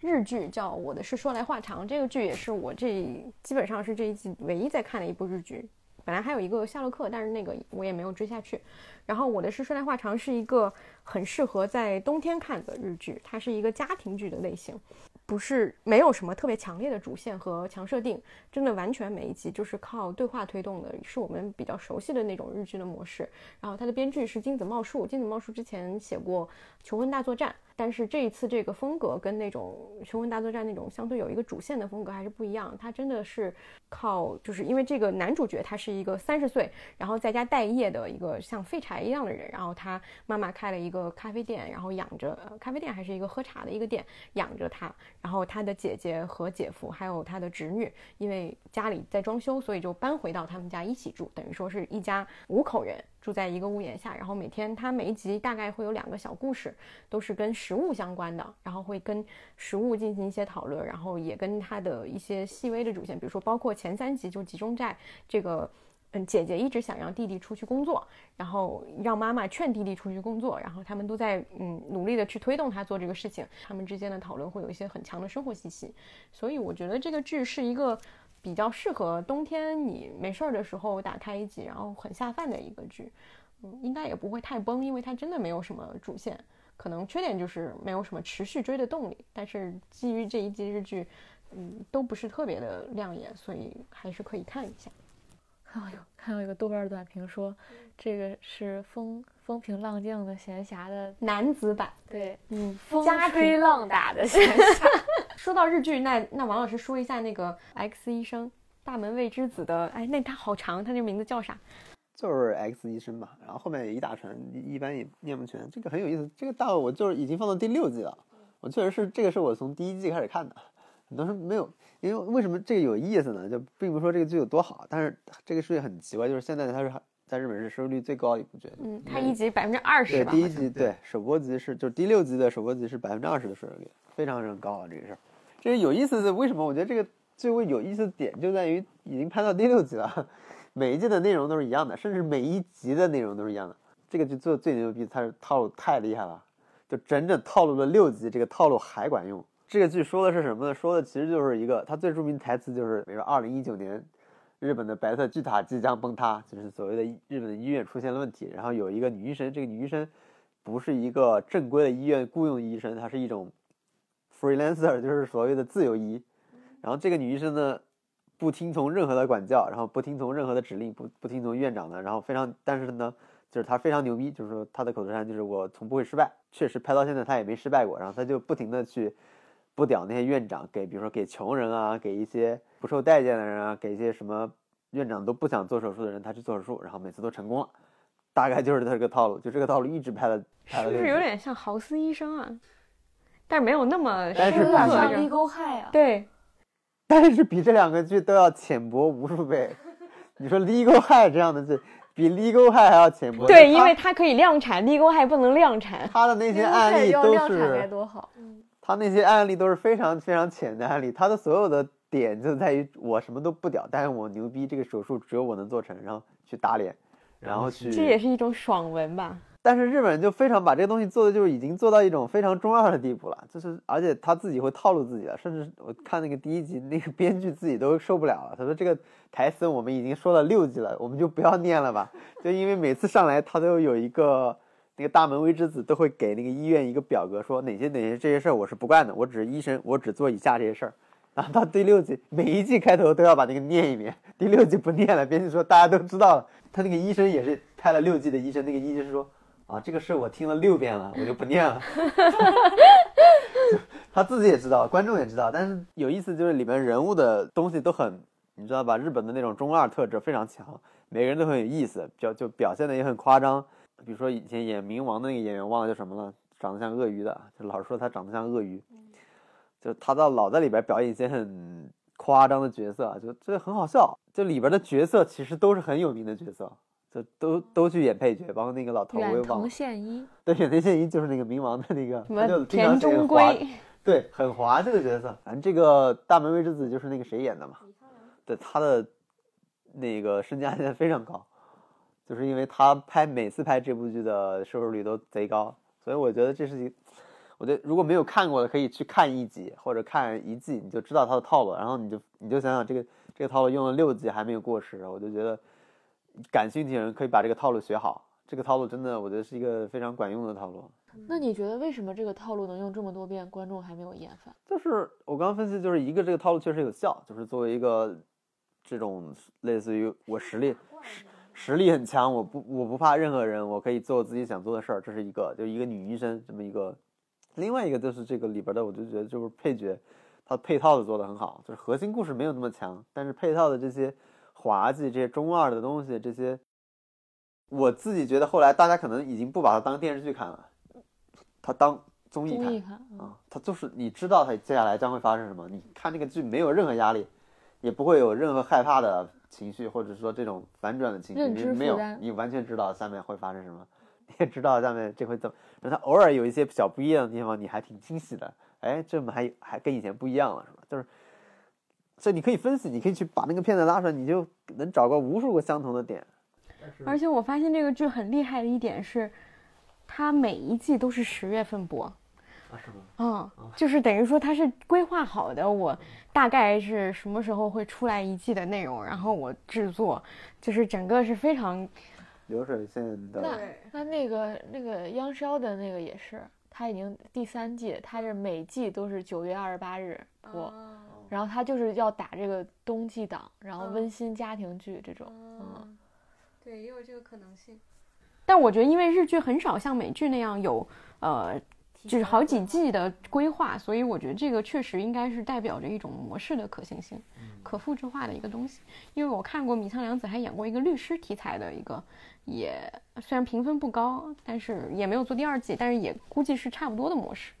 日剧，叫《我的事说来话长》。这个剧也是我这基本上是这一季唯一在看的一部日剧。本来还有一个夏洛克，但是那个我也没有追下去。然后《我的事说来话长》是一个很适合在冬天看的日剧，它是一个家庭剧的类型，不是没有什么特别强烈的主线和强设定，真的完全每一集就是靠对话推动的，是我们比较熟悉的那种日剧的模式。然后它的编剧是金子茂树，金子茂树之前写过《求婚大作战》，但是这一次这个风格跟那种《求婚大作战》那种相对有一个主线的风格还是不一样。他真的是靠，就是因为这个男主角他是一个三十岁，然后在家待业的一个像废柴一样的人，然后他妈妈开了一个咖啡店，然后养着咖啡店还是一个喝茶的一个店，养着他。然后他的姐姐和姐夫还有他的侄女，因为家里在装修，所以就搬回到他们家一起住，等于说是一家五口人住在一个屋檐下。然后每天他每一集大概会有两个小故事，都是跟食物相关的，然后会跟食物进行一些讨论，然后也跟他的一些细微的主线，比如说包括前三集就集中在这个。嗯，姐姐一直想让弟弟出去工作，然后让妈妈劝弟弟出去工作，然后他们都在嗯努力的去推动他做这个事情。他们之间的讨论会有一些很强的生活气息，所以我觉得这个剧是一个比较适合冬天你没事儿的时候打开一集，然后很下饭的一个剧。嗯，应该也不会太崩，因为它真的没有什么主线，可能缺点就是没有什么持续追的动力。但是基于这一季日剧，嗯，都不是特别的亮眼，所以还是可以看一下。看到有看到一个豆瓣短评说，这个是风风平浪静的闲暇的，男子版，对，嗯，风家庭吹浪打的闲暇。说到日剧，那那王老师说一下那个《X 医生》大门未知子的，哎，那他好长，他这名字叫啥？就是 X 医生吧，然后后面一大串，一一般也念不全。这个很有意思，这个大我就是已经放到第六季了，我确实是这个是我从第一季开始看的，很多人没有，因为为什么这个有意思呢？就并不是说这个剧有多好，但是这个剧很奇怪，就是现在它是在日本是收视率最高的一部剧，嗯，它一集百分之二十对第一集对首播集是就是第六集的首播集是百分之二十的收视率，非常非常高啊，这个事儿。这个有意思的是，为什么？我觉得这个最为有意思的点就在于已经拍到第六集了，每一季的内容都是一样的，甚至每一集的内容都是一样的。这个剧做的最牛逼，它是套路太厉害了，就整整套路了六集，这个套路还管用。这个剧说的是什么呢？说的其实就是一个，它最著名台词就是，比如说二零一九年，日本的白色巨塔即将崩塌，就是所谓的日本的医院出现了问题，然后有一个女医生，这个女医生不是一个正规的医院雇佣医生，她是一种 freelancer，就是所谓的自由医。然后这个女医生呢，不听从任何的管教，然后不听从任何的指令，不不听从院长的，然后非常，但是呢，就是她非常牛逼，就是说她的口头禅就是我从不会失败，确实拍到现在她也没失败过，然后她就不停的去不屌那些院长，给比如说给穷人啊，给一些不受待见的人啊，给一些什么院长都不想做手术的人，她去做手术，然后每次都成功了，大概就是他这个套路，就这个套路一直拍了，拍了是不是有点像豪斯医生啊？但是没有那么但是有点像深刻是 Legal High 啊。对，但是比这两个剧都要浅薄无数倍。你说《Legal High》这样的剧，比《Legal High》还要浅薄。对，因为它可以量产，legal high 不能量产。他的那些案例都要量产该是多好。他那些案例都是非常非常浅的案例，他的所有的点就在于我什么都不屌，但是我牛逼，这个手术只有我能做成，然后去打脸，然后去。这也是一种爽文吧？但是日本人就非常把这个东西做的就是已经做到一种非常中二的地步了，就是而且他自己会套路自己了，甚至我看那个第一集，那个编剧自己都受不了了，他说这个台词我们已经说了六集了，我们就不要念了吧，就因为每次上来他都有一个那个大门未知子都会给那个医院一个表格，说哪些哪些这些事儿我是不干的，我只是医生，我只做以下这些事儿。然后到第六集，每一季开头都要把那个念一遍。第六集不念了，编剧说大家都知道了。他那个医生也是拍了六季的医生，那个医生说啊，这个事我听了六遍了，我就不念了。他自己也知道，观众也知道，但是有意思就是里面人物的东西都很，你知道吧？日本的那种中二特质非常强，每个人都很有意思，表就表现的也很夸张。比如说以前演冥王的那个演员忘了叫什么了，长得像鳄鱼的，就老是说他长得像鳄鱼，就他到老在里边表演一些很夸张的角色，啊就这很好笑。就里边的角色其实都是很有名的角色，就都都去演配角，包括那个老头我也远藤忘了，宪一，对，远藤宪一就是那个冥王的那个，就么田中写很滑圭，对，很滑这个角色。反正这个大门卫之子就是那个谁演的嘛，对，他的那个身价现在非常高，就是因为他拍每次拍这部剧的收视率都贼高，所以我觉得这是一，我觉得如果没有看过的可以去看一集或者看一季，你就知道他的套路，然后你就你就想想这个这个套路用了六集还没有过时，我就觉得感兴趣的人可以把这个套路学好。这个套路真的，我觉得是一个非常管用的套路。那你觉得为什么这个套路能用这么多遍，观众还没有厌烦？就是我刚刚分析，就是一个这个套路确实有效，就是作为一个这种类似于我实力实实力很强，我不我不怕任何人，我可以做自己想做的事儿，这是一个，就一个女医生这么一个。另外一个就是这个里边的，我就觉得就是配角，他配套的做的很好，就是核心故事没有那么强，但是配套的这些滑稽、这些中二的东西，这些我自己觉得后来大家可能已经不把它当电视剧看了，它当综艺看。啊，它就是你知道它接下来将会发生什么，你看这个剧没有任何压力，也不会有任何害怕的情绪，或者说这种反转的情绪，你没有，你完全知道下面会发生什么，你也知道下面这会怎么，然后它偶尔有一些小不一样的地方，你还挺惊喜的，哎，这么还还跟以前不一样了，是吧？就是，所以你可以分析，你可以去把那个片子拉出来，你就能找个无数个相同的点。而且我发现这个剧很厉害的一点是，它每一季都是十月份播。啊，是吗？嗯，就是等于说它是规划好的，我大概是什么时候会出来一季的内容，然后我制作，就是整个是非常流水线的，那那那个那个央烧的那个也是，它已经第三季，它是每季都是九月二十八日播，然后他就是要打这个冬季档，然后温馨家庭剧这种，嗯，对，也有这个可能性。但我觉得，因为日剧很少像美剧那样有呃，就是好几季的规划，所以我觉得这个确实应该是代表着一种模式的可行性、可复制化的一个东西。因为我看过米仓凉子还演过一个律师题材的一个，也虽然评分不高，但是也没有做第二季，但是也估计是差不多的模式。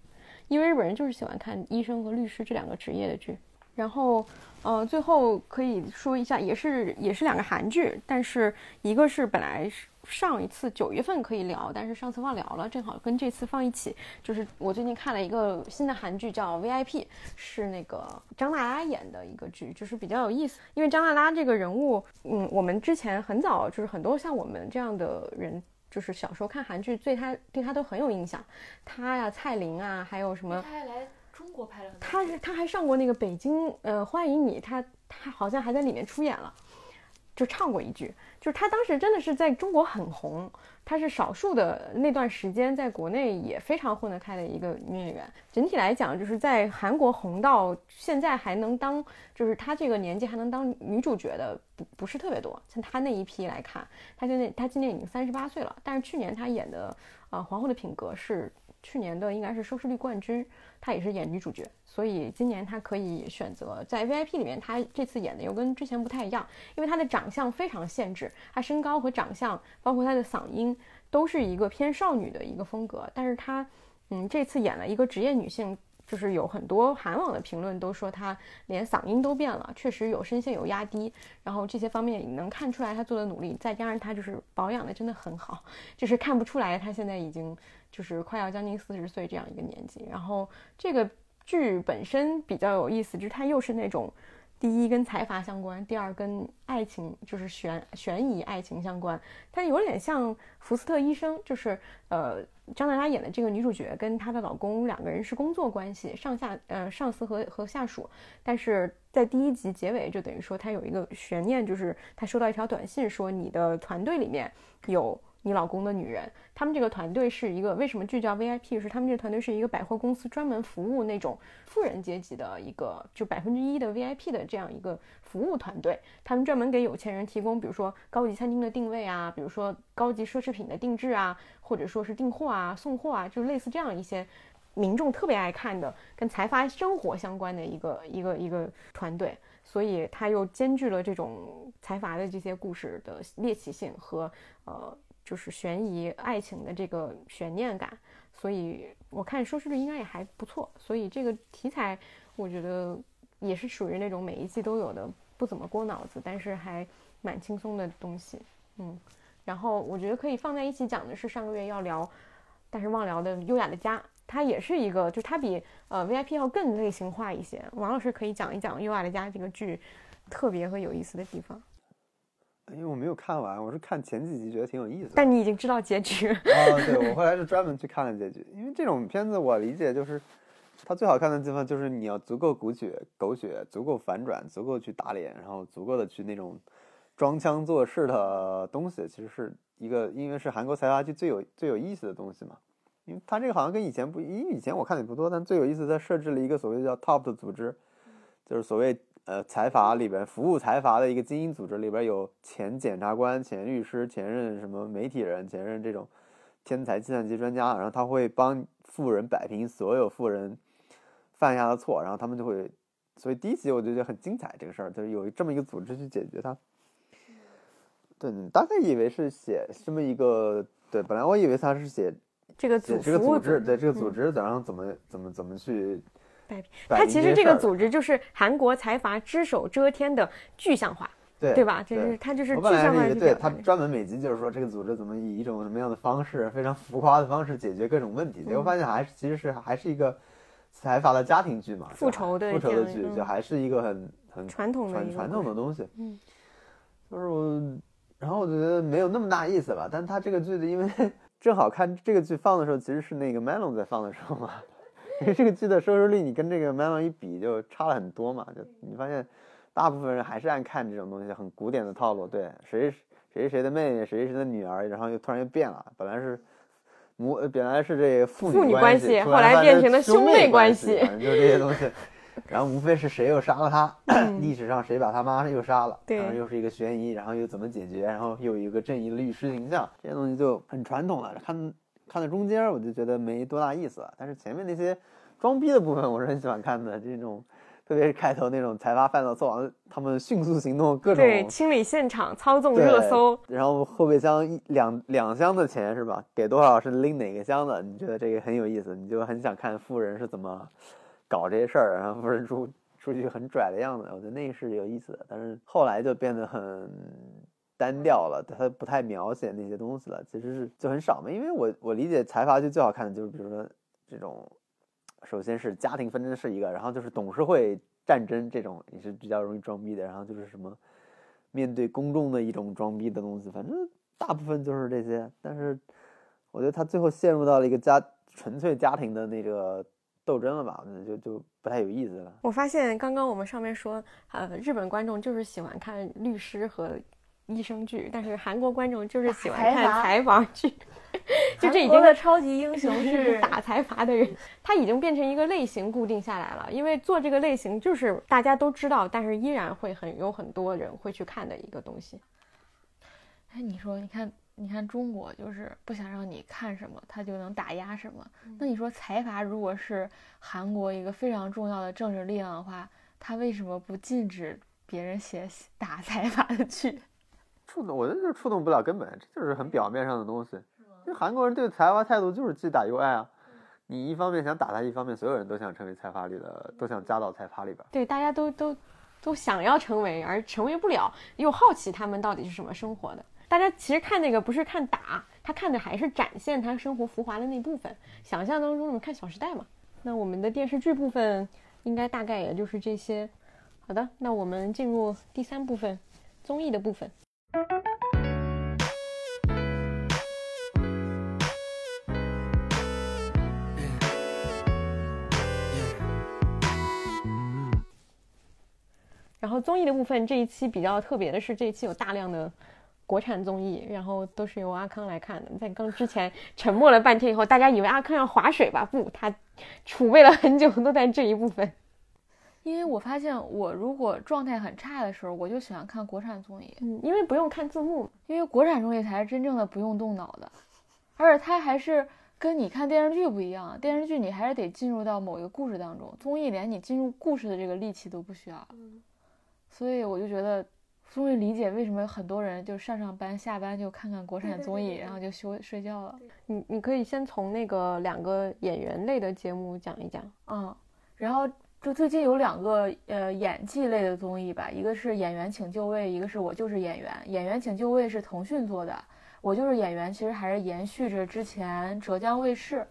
因为日本人就是喜欢看医生和律师这两个职业的剧。然后，呃，最后可以说一下，也是也是两个韩剧，但是一个是本来上一次九月份可以聊，但是上次忘聊了，正好跟这次放一起。就是我最近看了一个新的韩剧，叫《VIP》，是那个张娜拉演的一个剧，就是比较有意思。因为张娜拉这个人物，嗯，我们之前很早就是很多像我们这样的人，就是小时候看韩剧，对她对她都很有印象。她呀，蔡琳啊，还有什么？国拍了很多他是他还上过那个北京呃欢迎你，他他好像还在里面出演了，就唱过一句，就是他当时真的是在中国很红，他是少数的那段时间在国内也非常混得开的一个女演员。整体来讲，就是在韩国红到现在还能当，就是她这个年纪还能当女主角的不不是特别多。像她那一批来看，她现在她今年已经三十八岁了，但是去年她演的呃《皇后的品格》是去年的应该是收视率冠军，她也是演女主角，所以今年她可以选择在 VIP 里面，她这次演的又跟之前不太一样，因为她的长相非常限制，她身高和长相，包括她的嗓音，都是一个偏少女的一个风格，但是她，嗯，这次演了一个职业女性。就是有很多韩网的评论都说她连嗓音都变了，确实有声线有压低，然后这些方面也能看出来她做的努力，再加上她就是保养的真的很好，就是看不出来她现在已经就是快要将近四十岁这样一个年纪。然后这个剧本身比较有意思，就是它又是那种第一跟财阀相关，第二跟爱情就是悬悬疑爱情相关，它有点像福斯特医生，就是呃张娜拉演的这个女主角跟她的老公两个人是工作关系，上下呃上司和和下属，但是在第一集结尾就等于说她有一个悬念，就是她收到一条短信说你的团队里面有你老公的女人，他们这个团队是一个为什么聚焦 VIP？是他们这个团队是一个百货公司专门服务那种富人阶级的一个就百分之一的 VIP 的这样一个服务团队，他们专门给有钱人提供，比如说高级餐厅的定位啊，比如说高级奢侈品的定制啊，或者说是订货啊、送货啊，就类似这样一些民众特别爱看的跟财阀生活相关的一个一个一个团队。所以它又兼具了这种财阀的这些故事的猎奇性和呃，就是悬疑爱情的这个悬念感，所以我看收视率应该也还不错。所以这个题材我觉得也是属于那种每一季都有的，不怎么过脑子，但是还蛮轻松的东西。嗯，然后我觉得可以放在一起讲的是上个月要聊，但是忘聊的《优雅的家》，它也是一个，就它比呃 VIP 要更类型化一些。王老师可以讲一讲《优雅的家》这个剧特别和有意思的地方。因为我没有看完，我是看前几集觉得挺有意思的。但你已经知道结局，哦，对，我后来是专门去看了结局，因为这种片子我理解就是，它最好看的地方就是你要足够狗血、狗血，足够反转，足够去打脸，然后足够的去那种装腔作势的东西，其实是一个，因为是韩国财阀剧最有最有意思的东西嘛。因为它这个好像跟以前不，因为以前我看的也不多，但最有意思，它设置了一个所谓叫 top 的组织，就是所谓呃财阀里边服务财阀的一个精英组织，里边有前检察官、前律师、前任什么媒体人、前任这种天才计算机专家，然后他会帮富人摆平所有富人犯下的错，然后他们就会，所以第一集我就觉得很精彩，这个事儿就是有这么一个组织去解决它。对，你大概以为是写这么一个，对，本来我以为他是写这个组织这个组织，对这个组嗯织，然后怎么怎么怎么去摆平摆平它其实这个组织就是韩国财阀只手遮天的具象化，对对吧？就是他就是具象化是以为对他专门每集就是说这个组织怎么以一种什么样的方式，非常浮夸的方式解决各种问题，结果嗯。发现还是其实是还是一个财阀的家庭剧嘛，复仇的复仇的剧就还是一个很很传统的传传统的东西，嗯，就是我，然后我觉得没有那么大意思吧，但他这个剧的因为 正好看这个剧放的时候，其实是那个 Melon 在放的时候嘛，这个剧的收视率你跟这个 Melon 一比就差了很多嘛，就你发现大部分人还是爱看这种东西，很古典的套路，对，谁谁谁的妹妹，谁谁的女儿，然后又突然又变了，本来是母，呃本来是这父父女关关系后来变成了兄妹关关系反正就这些东西。然后无非是谁又杀了他，嗯 历史上谁把他妈又杀了，然后又是一个悬疑，然后又怎么解决，然后又有一个正义的律师形象，这些东西就很传统了。看看到中间我就觉得没多大意思了，但是前面那些装逼的部分我是很喜欢看的，这种特别是开头那种财阀犯了错，他们迅速行动，各种对，清理现场，操纵热搜，然后后备箱一两两箱的钱是吧？给多少是拎哪个箱子？你觉得这个很有意思，你就很想看富人是怎么搞这些事儿，然后富人出出去很拽的样子，我觉得那是有意思的。但是后来就变得很单调了，它不太描写那些东西了，其实是就很少嘛。因为我我理解财阀剧最好看的就是比如说这种，首先是家庭纷争是一个，然后就是董事会战争这种也是比较容易装逼的，然后就是什么面对公众的一种装逼的东西，反正大部分就是这些。但是我觉得他最后陷入到了一个家纯粹家庭的那个斗争了吧，我觉得就就不太有意思了。我发现刚刚我们上面说，呃，日本观众就是喜欢看律师和医生剧，但是韩国观众就是喜欢看财阀剧，就这已经的超级英雄是 打财阀的人，他已经变成一个类型固定下来了。因为做这个类型就是大家都知道，但是依然会很有很多人会去看的一个东西。哎，你说，你看，你看中国就是不想让你看什么，他就能打压什么。那你说财阀如果是韩国一个非常重要的政治力量的话，他为什么不禁止别人写 打财阀的剧？触动，我觉得就是触动不了根本，这就是很表面上的东西。因为韩国人对财阀态度就是既打又爱啊。你一方面想打他，一方面所有人都想成为财阀里的，都想加到财阀里边。对，大家都都都想要成为，而成为不了，又好奇他们到底是什么生活的。大家其实看那个不是看打，他看的还是展现他生活浮华的那部分。想象当中，你们看《小时代》嘛。那我们的电视剧部分应该大概也就是这些。好的，那我们进入第三部分，综艺的部分。然后综艺的部分，这一期比较特别的是，这一期有大量的国产综艺，然后都是由阿康来看的。在刚之前沉默了半天以后，大家以为阿康要划水吧？不，他储备了很久，都在这一部分。因为我发现，我如果状态很差的时候，我就喜欢看国产综艺，嗯，因为不用看字幕，因为国产综艺才是真正的不用动脑的，而且它还是跟你看电视剧不一样。电视剧你还是得进入到某一个故事当中，综艺连你进入故事的这个力气都不需要。所以我就觉得，终于理解为什么很多人就上上班、下班就看看国产综艺，然后就休睡觉了。你你可以先从那个两个演员类的节目讲一讲。嗯，然后就最近有两个呃演技类的综艺吧，一个是《演员请就位》，一个是我就是演员。《演员请就位》是腾讯做的，《我就是演员》其实还是延续着之前浙江卫视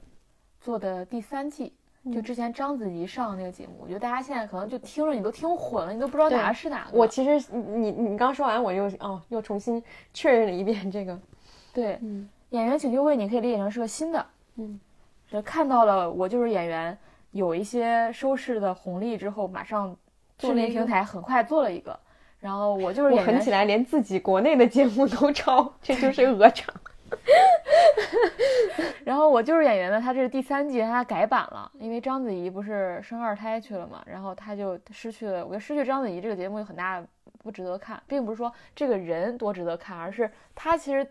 做的第三季。就之前章子怡上的那个节目，我觉得大家现在可能就听着你都听混了，你都不知道哪个是哪个。我其实你你刚说完，我又哦又重新确认了一遍这个。对，嗯演员请就位，你可以理解成是个新的，嗯，是看到了我就是演员有一些收视的红利之后，马上视做那个频平台很快做了一个，然后我就是我演员狠起来连自己国内的节目都抄，这就是鹅厂。然后我就是演员呢，他这是第三季，他改版了，因为章子怡不是生二胎去了嘛，然后他就失去了。我觉得失去章子怡这个节目有很大不值得看，并不是说这个人多值得看，而是他其实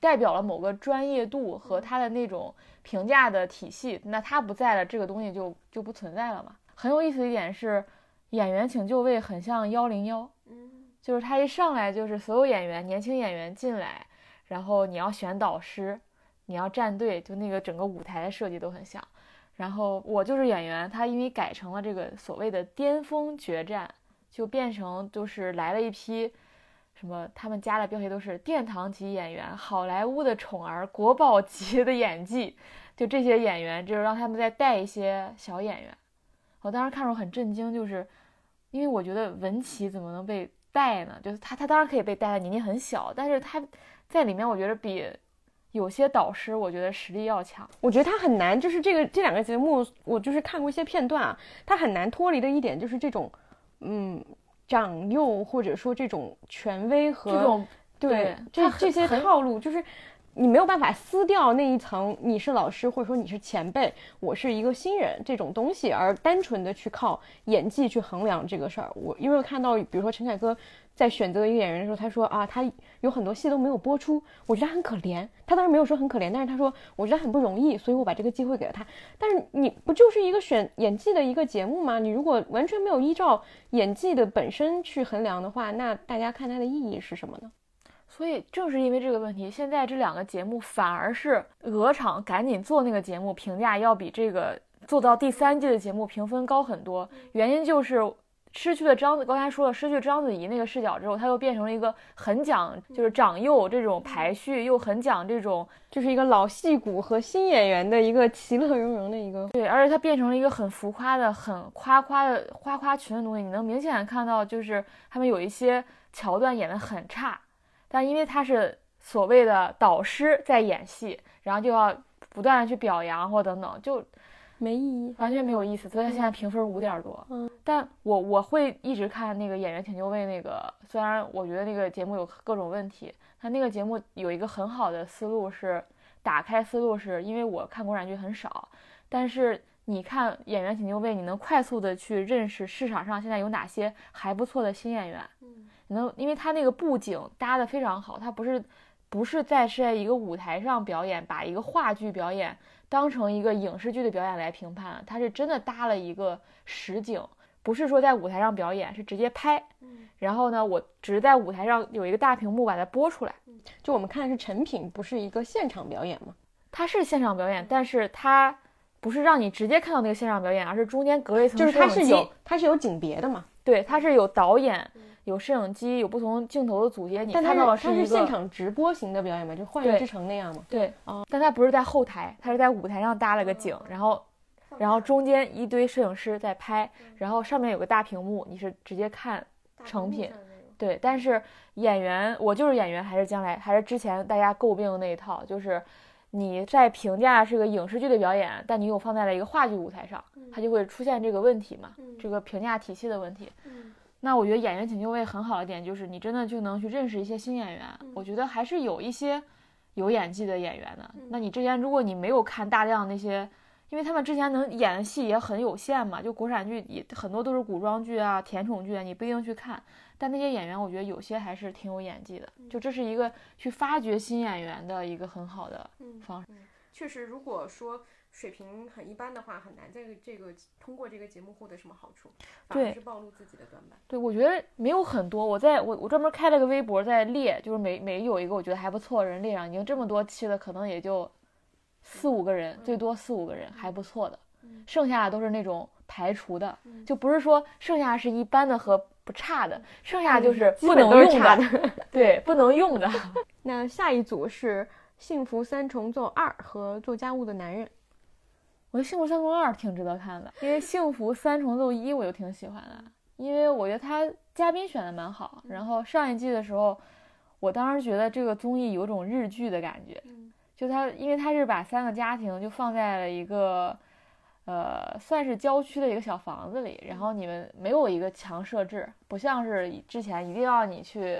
代表了某个专业度和他的那种评价的体系。那他不在了，这个东西就就不存在了嘛。很有意思的一点是，演员请就位很像幺零幺，就是他一上来就是所有演员年轻演员进来，然后你要选导师。你要站队，就那个整个舞台的设计都很像。然后我就是演员，他因为改成了这个所谓的巅峰决战，就变成就是来了一批什么，他们家的标题都是殿堂级演员、好莱坞的宠儿、国宝级的演技，就这些演员，就是让他们再带一些小演员。我当时看着很震惊，就是因为我觉得文琪怎么能被带呢？就是他，他当然可以被带，年纪很小，但是他在里面我觉得比。有些导师我觉得实力要强，我觉得他很难，就是这个这两个节目，我就是看过一些片段啊，他很难脱离的一点就是这种，嗯，长幼或者说这种权威和这种对这这些套路，就是你没有办法撕掉那一层，你是老师或者说你是前辈，我是一个新人这种东西，而单纯的去靠演技去衡量这个事儿。我因为看到，比如说陈凯歌。在选择一个演员的时候，他说啊，他有很多戏都没有播出，我觉得他很可怜。他当时没有说很可怜，但是他说我觉得很不容易，所以我把这个机会给了他。但是你不就是一个选演技的一个节目吗？你如果完全没有依照演技的本身去衡量的话，那大家看它的意义是什么呢？所以正是因为这个问题，现在这两个节目反而是鹅厂赶紧做那个节目，评价要比这个做到第三季的节目评分高很多，原因就是失去了章子，刚才说了失去章子怡那个视角之后，它又变成了一个很讲就是长幼这种排序，又很讲这种就是一个老戏骨和新演员的一个其乐融融的一个。对，而且它变成了一个很浮夸的、很夸夸的夸夸群的东西。你能明显看到，就是他们有一些桥段演得很差，但因为他是所谓的导师在演戏，然后就要不断的去表扬或等等，就没意义，完全没有意思。所以他现在评分五点多。嗯，但我我会一直看那个演员请就位那个，虽然我觉得那个节目有各种问题，他那个节目有一个很好的思路是打开思路，是因为我看国产剧很少，但是你看演员请就位，你能快速的去认识市场上现在有哪些还不错的新演员。嗯，你能因为他那个布景搭的非常好，他不是不是在是在一个舞台上表演，把一个话剧表演。当成一个影视剧的表演来评判，他是真的搭了一个实景，不是说在舞台上表演，是直接拍。然后呢，我只是在舞台上有一个大屏幕把它播出来。就我们看的是成品，不是一个现场表演吗？它是现场表演，但是它不是让你直接看到那个现场表演，而是中间隔了一层就是它是有它是有景别的嘛，对，它是有导演、有摄影机、有不同镜头的组接，你但看到了是它是的一个现场直播型的表演嘛，就《幻乐之城》那样嘛。对，哦。但它不是在后台，它是在舞台上搭了个景，然后，然后中间一堆摄影师在拍，然后上面有个大屏幕，你是直接看成品。对，但是演员，我就是演员，还是将来，还是之前大家诟病的那一套，就是你在评价是个影视剧的表演，但你又放在了一个话剧舞台上，它就会出现这个问题嘛，这个评价体系的问题。那我觉得演员请就位很好的点就是，你真的就能去认识一些新演员。我觉得还是有一些有演技的演员的。那你之前如果你没有看大量那些，因为他们之前能演的戏也很有限嘛，就国产剧也很多都是古装剧啊、甜宠剧啊，你不一定去看。但那些演员，我觉得有些还是挺有演技的。就这是一个去发掘新演员的一个很好的方式。确实，如果说水平很一般的话，很难在这个通过这个节目获得什么好处，反而对是暴露自己的短板。对，我觉得没有很多。我在我我专门开了个微博在列，就是每每有一个我觉得还不错的人列上，已经这么多期了，可能也就四五个人，最多四五个人还不错的，剩下的都是那种排除的，就不是说剩下是一般的和不差的，剩下就是不能用差的，对，不能用的。那下一组是《幸福三重奏二》和《做家务的男人》。我觉得《幸福三重奏二》挺值得看的，因为《幸福三重奏一》我就挺喜欢的，因为我觉得他嘉宾选的蛮好。然后上一季的时候，我当时觉得这个综艺有种日剧的感觉，就他因为他是把三个家庭就放在了一个，呃，算是郊区的一个小房子里，然后你们没有一个强设置，不像是之前一定要你去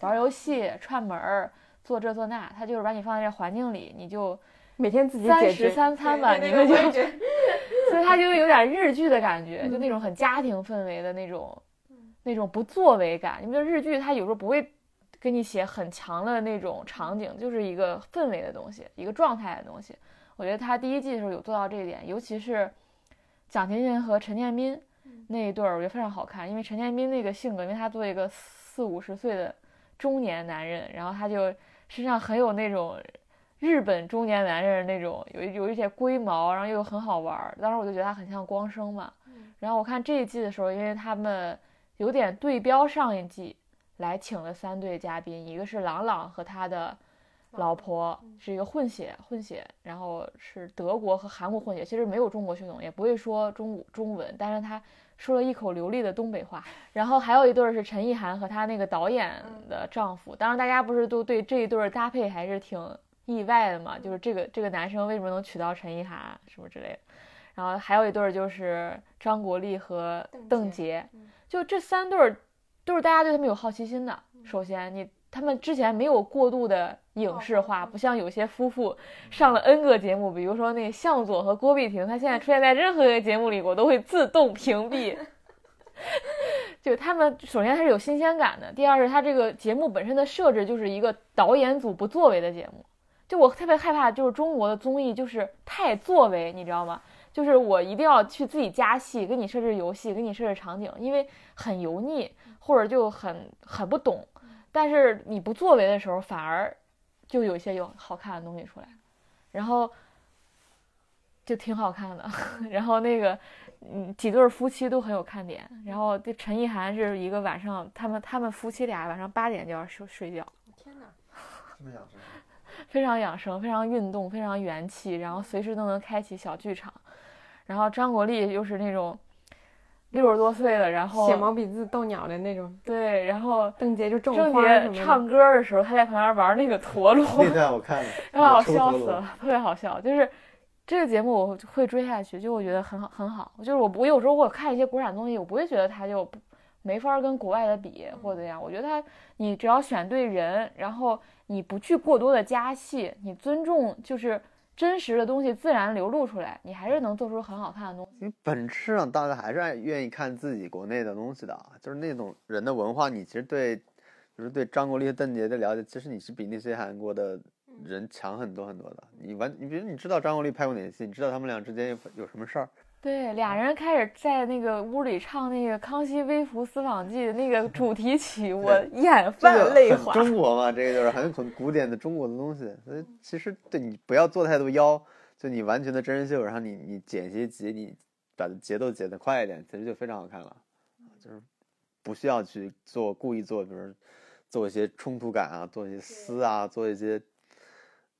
玩游戏、串门儿、做这做那，他就是把你放在这环境里，你就。每天自己三解决食三餐吧，你们就 所以他就有点日剧的感觉，就那种很家庭氛围的那种，那种不作为感。你们日剧它有时候不会给你写很强的那种场景，就是一个氛围的东西，一个状态的东西。我觉得他第一季的时候有做到这一点，尤其是蒋勤勤和陈建斌那一对儿，我觉得非常好看。因为陈建斌那个性格，因为他作为一个四五十岁的中年男人，然后他就身上很有那种。日本中年男人那种有有一些龟毛，然后又很好玩儿。当时我就觉得他很像光生嘛。然后我看这一季的时候，因为他们有点对标上一季，来请了三对嘉宾，一个是朗朗和他的老婆，是一个混血混血，然后是德国和韩国混血，其实没有中国血统，也不会说中中文，但是他说了一口流利的东北话。然后还有一对是陈意涵和她那个导演的丈夫，当然大家不是都对这一对搭配还是挺。意外的嘛，就是这个这个男生为什么能娶到陈意涵什么之类的，然后还有一对儿就是张国立和邓婕，就这三对儿都是大家对他们有好奇心的。首先，你他们之前没有过度的影视化，不像有些夫妇上了 N 个节目，比如说那向佐和郭碧婷，他现在出现在任何一个节目里，我都会自动屏蔽。就他们首先他是有新鲜感的，第二是他这个节目本身的设置就是一个导演组不作为的节目。就我特别害怕，就是中国的综艺就是太作为，你知道吗？就是我一定要去自己加戏，给你设置游戏，给你设置场景，因为很油腻或者就很很不懂。但是你不作为的时候，反而就有一些有好看的东西出来。然后就挺好看的。然后那个嗯几对夫妻都很有看点。然后这陈意涵是一个晚上，他们他们夫妻俩晚上八点就要睡睡觉，天哪！这么养生。非常养生，非常运动，非常元气，然后随时都能开启小剧场。然后张国立又是那种六十多岁了，然后写毛笔字逗鸟的那种，对，然后邓婕就种郑花唱歌的时候，他在旁边玩那个陀螺，那段我看了，然笑死了，特别好笑。就是这个节目我会追下去，就我觉得很好很好。就是我我有时候我看一些国产综艺，我不会觉得它就没法跟国外的比或者怎样。我觉得它你只要选对人，然后你不去过多的加戏，你尊重就是真实的东西自然流露出来，你还是能做出很好看的东西。你本质上大家还是爱愿意看自己国内的东西的，就是那种人的文化，你其实对，就是对张国立邓婕的了解，其实你是比那些韩国的人强很多很多的。你完，你比如你知道张国立拍过哪些戏，你知道他们俩之间有有什么事儿，对，俩人开始在那个屋里唱那个《康熙微服私访记》那个主题曲，我眼泛泪花。中国嘛，这个就是很很古典的中国的东西。所以其实对你不要做太多妖，就你完全的真人秀，然后你你剪些辑，你把节奏剪得快一点，其实就非常好看了。就是不需要去做故意做，比如做一些冲突感啊，做一些撕啊，做一些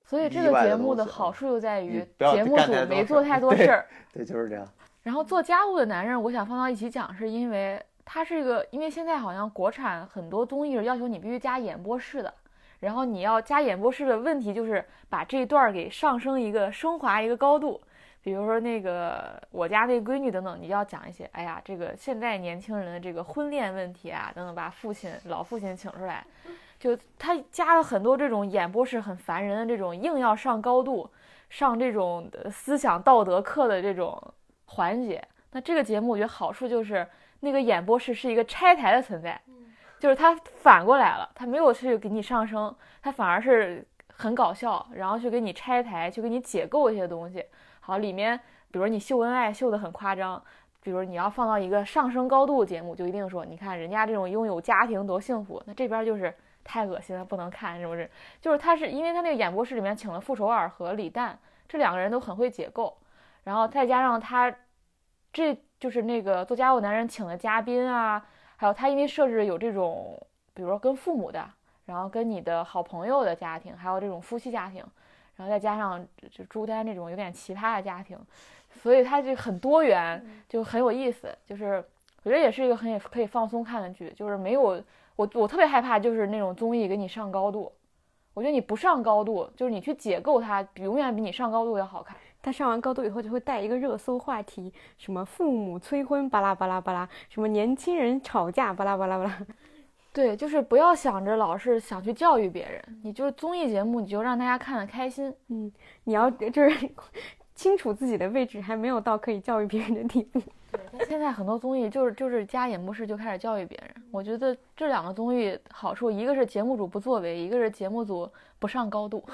所以这个节目的好处就在于节目组没做太多事儿。对，就是这样。然后做家务的男人，我想放到一起讲，是因为他是一个，因为现在好像国产很多综艺是要求你必须加演播室的，然后你要加演播室的问题就是把这一段儿给上升一个升华一个高度，比如说那个我家那闺女等等，你要讲一些，哎呀，这个现在年轻人的这个婚恋问题啊等等，把父亲老父亲请出来，就他加了很多这种演播室很烦人的这种硬要上高度，上这种思想道德课的这种环节。那这个节目我觉得好处就是那个演播室是一个拆台的存在，就是它反过来了，它没有去给你上升，它反而是很搞笑，然后去给你拆台，去给你解构一些东西。好，里面比如你秀恩爱秀得很夸张，比如你要放到一个上升高度节目，就一定说，你看人家这种拥有家庭多幸福，那这边就是太恶心了，不能看，是不是？就是他是因为他那个演播室里面请了傅首尔和李诞，这两个人都很会解构，然后再加上他，这就是那个做家务男人请的嘉宾啊，还有他因为设置有这种，比如说跟父母的，然后跟你的好朋友的家庭，还有这种夫妻家庭，然后再加上就朱丹这种有点奇葩的家庭，所以它就很多元，就很有意思。就是我觉得也是一个很可以放松看的剧，就是没有我我特别害怕就是那种综艺给你上高度，我觉得你不上高度，就是你去解构它，永远比你上高度要好看。他上完高度以后就会带一个热搜话题，什么父母催婚巴拉巴拉巴拉，什么年轻人吵架巴拉巴拉巴拉。对，就是不要想着老是想去教育别人，你就是综艺节目，你就让大家看得开心。嗯，你要就是 清楚自己的位置，还没有到可以教育别人的地步。现在很多综艺就是就是加演播室就开始教育别人，我觉得这两个综艺好处，一个是节目组不作为，一个是节目组不上高度。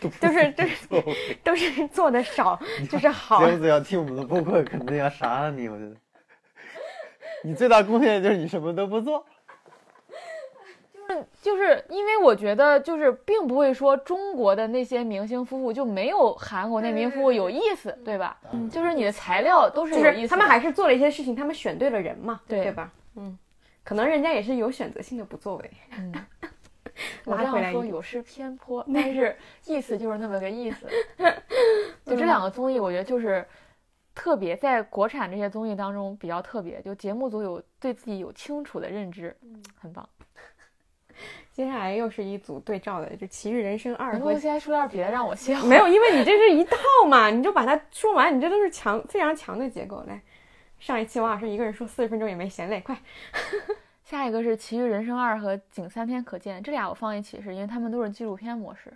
就是 就是都是做的少，就是好。节目组要听我们的播客，肯定要杀了你。我觉得，你最大贡献就是你什么都不做。就是因为我觉得，就是并不会说中国的那些明星夫妇就没有韩国那明星夫妇有意思，对吧？嗯，就是你的材料都是有意思他们还是做了一些事情，他们选对了人嘛，对对吧？嗯，可能人家也是有选择性的不作为。嗯，我这样拉回来一点说有失偏颇，但是 意思就是那么个意思。就这两个综艺，我觉得就是特别，在国产这些综艺当中比较特别，就节目组有对自己有清楚的认知，很棒。接下来又是一组对照的，就《奇遇人生二》和能不能先说点别的让我笑？没有，因为你这是一套嘛，你就把它说完，你这都是强非常强的结构。来，上一期王老师一个人说四十分钟也没嫌累，快。下一个是《奇遇人生二》和《仅三天可见》，这俩我放一起，是因为他们都是纪录片模式，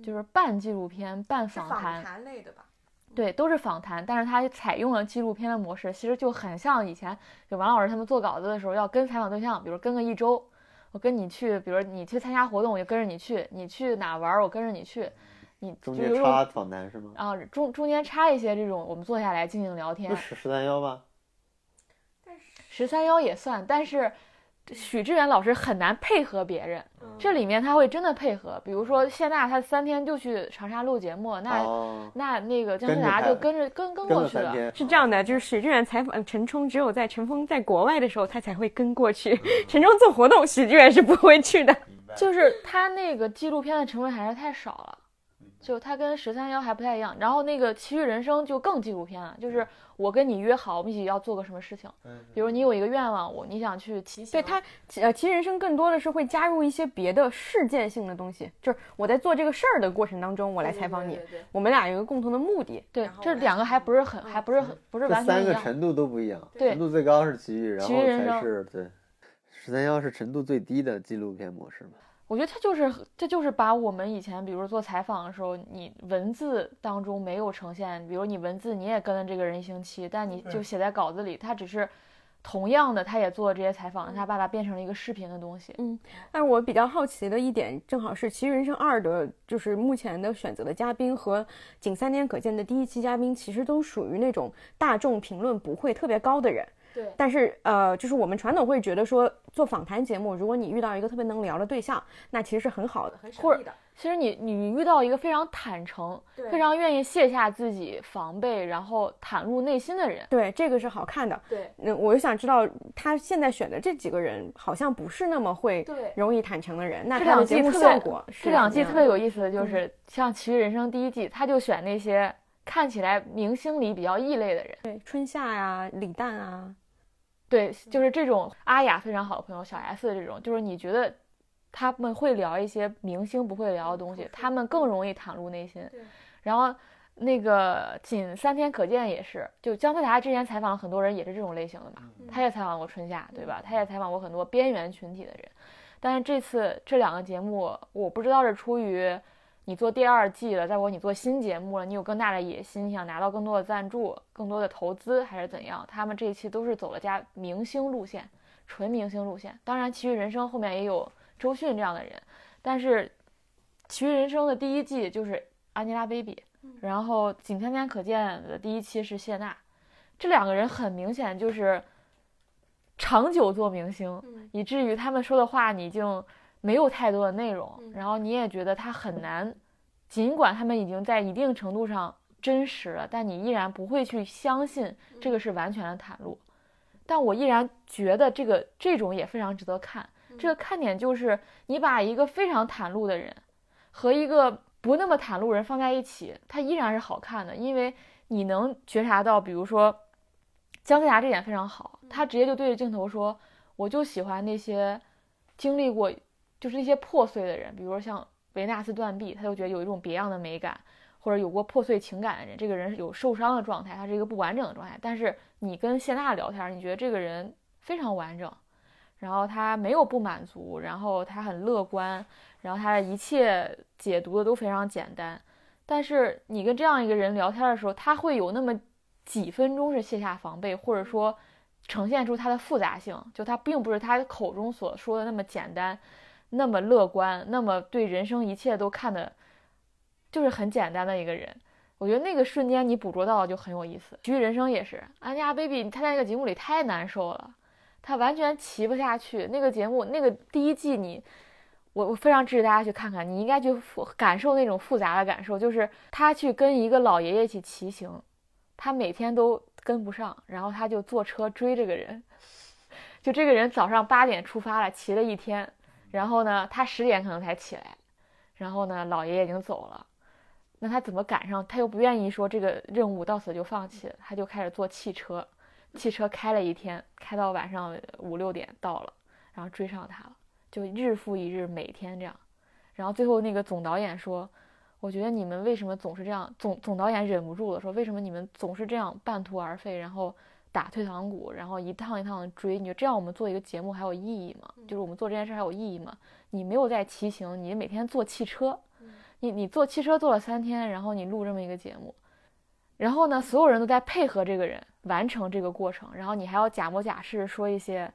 就是半纪录片半访谈，类的吧？对，都是访谈，但是它采用了纪录片的模式，其实就很像以前就王老师他们做稿子的时候要跟采访对象，比如跟个一周，我跟你去，比如你去参加活动，我就跟着你去；你去哪玩儿，我跟着你去。你中间插访谈是吗？啊，中中间插一些这种，我们坐下来静静聊天不。是十三幺吗？十三幺也算，但是许志远老师很难配合别人，这里面他会真的配合。比如说谢娜，她三天就去长沙录节目，那、哦，那那个姜思达就跟着跟跟跟过去了。了，是这样的，就是许志远采访陈冲，只有在陈峰在国外的时候，他才会跟过去。陈冲做活动，许志远是不会去的。就是他那个纪录片的成分还是太少了，就它跟十三幺还不太一样。然后那个《奇遇人生》就更纪录片了，就是我跟你约好，我们一起要做个什么事情，比如你有一个愿望，我你想去骑行，对它，呃，奇遇人生更多的是会加入一些别的事件性的东西，就是我在做这个事儿的过程当中，我来采访你，我们俩有一个共同的目的。对，这两个还不是很，还不是很，不是完全一样。三个程度都不一样，对程度最高是奇遇，然后才是对，十三幺是程度最低的纪录片模式嘛。我觉得他就是，他就是把我们以前，比如做采访的时候，你文字当中没有呈现，比如你文字你也跟了这个人一星期，但你就写在稿子里，他只是同样的，他也做了这些采访，他把它变成了一个视频的东西。嗯但是我比较好奇的一点，正好是《其实人生二》的，就是目前的选择的嘉宾和《仅三天可见》的第一期嘉宾，其实都属于那种大众评论不会特别高的人。对但是呃，就是我们传统会觉得说，做访谈节目，如果你遇到一个特别能聊的对象，那其实是很好的，很或者其实你你遇到一个非常坦诚、非常愿意卸下自己防备，然后袒露内心的人，对这个是好看的。对那我就想知道，他现在选的这几个人好像不是那么会。容易坦诚的人，那这两季效果是这两季特别有意思的就是，像《奇遇人生》第一季，他就选那些看起来明星里比较异类的人。对春夏呀、李诞啊，对，就是这种阿雅非常好的朋友，小 S 的这种，就是你觉得他们会聊一些明星不会聊的东西，他们更容易袒露内心。然后那个仅三天可见也是，就姜思达之前采访很多人，也是这种类型的嘛，他也采访过春夏，对吧？他也采访过很多边缘群体的人。但是这次这两个节目，我不知道是出于你做第二季了，再或者你做新节目了，你有更大的野心，你想拿到更多的赞助、更多的投资，还是怎样？他们这一期都是走了家明星路线，纯明星路线。当然，《奇遇人生》后面也有周迅这样的人，但是《奇遇人生》的第一季就是 Angelababy，然后《仅三天可见》的第一期是谢娜，这两个人很明显就是长久做明星，以至于他们说的话你已经没有太多的内容，然后你也觉得他很难，尽管他们已经在一定程度上真实了，但你依然不会去相信这个是完全的袒露。但我依然觉得这个这种也非常值得看。这个看点就是你把一个非常袒露的人和一个不那么袒露人放在一起，它依然是好看的，因为你能觉察到，比如说姜思达这点非常好，他直接就对着镜头说：“我就喜欢那些经历过，就是那些破碎的人，比如说像维纳斯断臂，他就觉得有一种别样的美感，或者有过破碎情感的人，这个人是有受伤的状态，他是一个不完整的状态。但是你跟谢娜聊天，你觉得这个人非常完整，然后他没有不满足，然后他很乐观，然后他的一切解读的都非常简单。但是你跟这样一个人聊天的时候，他会有那么几分钟是卸下防备，或者说呈现出他的复杂性，就他并不是他口中所说的那么简单，那么乐观，那么对人生一切都看的，就是很简单的一个人。我觉得那个瞬间你捕捉到就很有意思。其实人生也是，Angelababy 她在那个节目里太难受了，她完全骑不下去。那个节目那个第一季你。我我非常支持大家去看看，你应该去感受那种复杂的感受，就是他去跟一个老爷爷一起骑行，他每天都跟不上，然后他就坐车追这个人，就这个人早上八点出发了，骑了一天，然后呢，他十点可能才起来，然后呢，老爷已经走了，那他怎么赶上？他又不愿意说这个任务到此就放弃，他就开始坐汽车，汽车开了一天，开到晚上五六点到了，然后追上他了。就日复一日，每天这样，然后最后那个总导演说：“我觉得你们为什么总是这样？”总总导演忍不住了，说：“为什么你们总是这样半途而废，然后打退堂鼓，然后一趟一趟的追？你觉得这样我们做一个节目还有意义吗？就是我们做这件事还有意义吗？你没有在骑行，你每天坐汽车，你你坐汽车坐了三天，然后你录这么一个节目，然后呢，所有人都在配合这个人完成这个过程，然后你还要假模假式说一些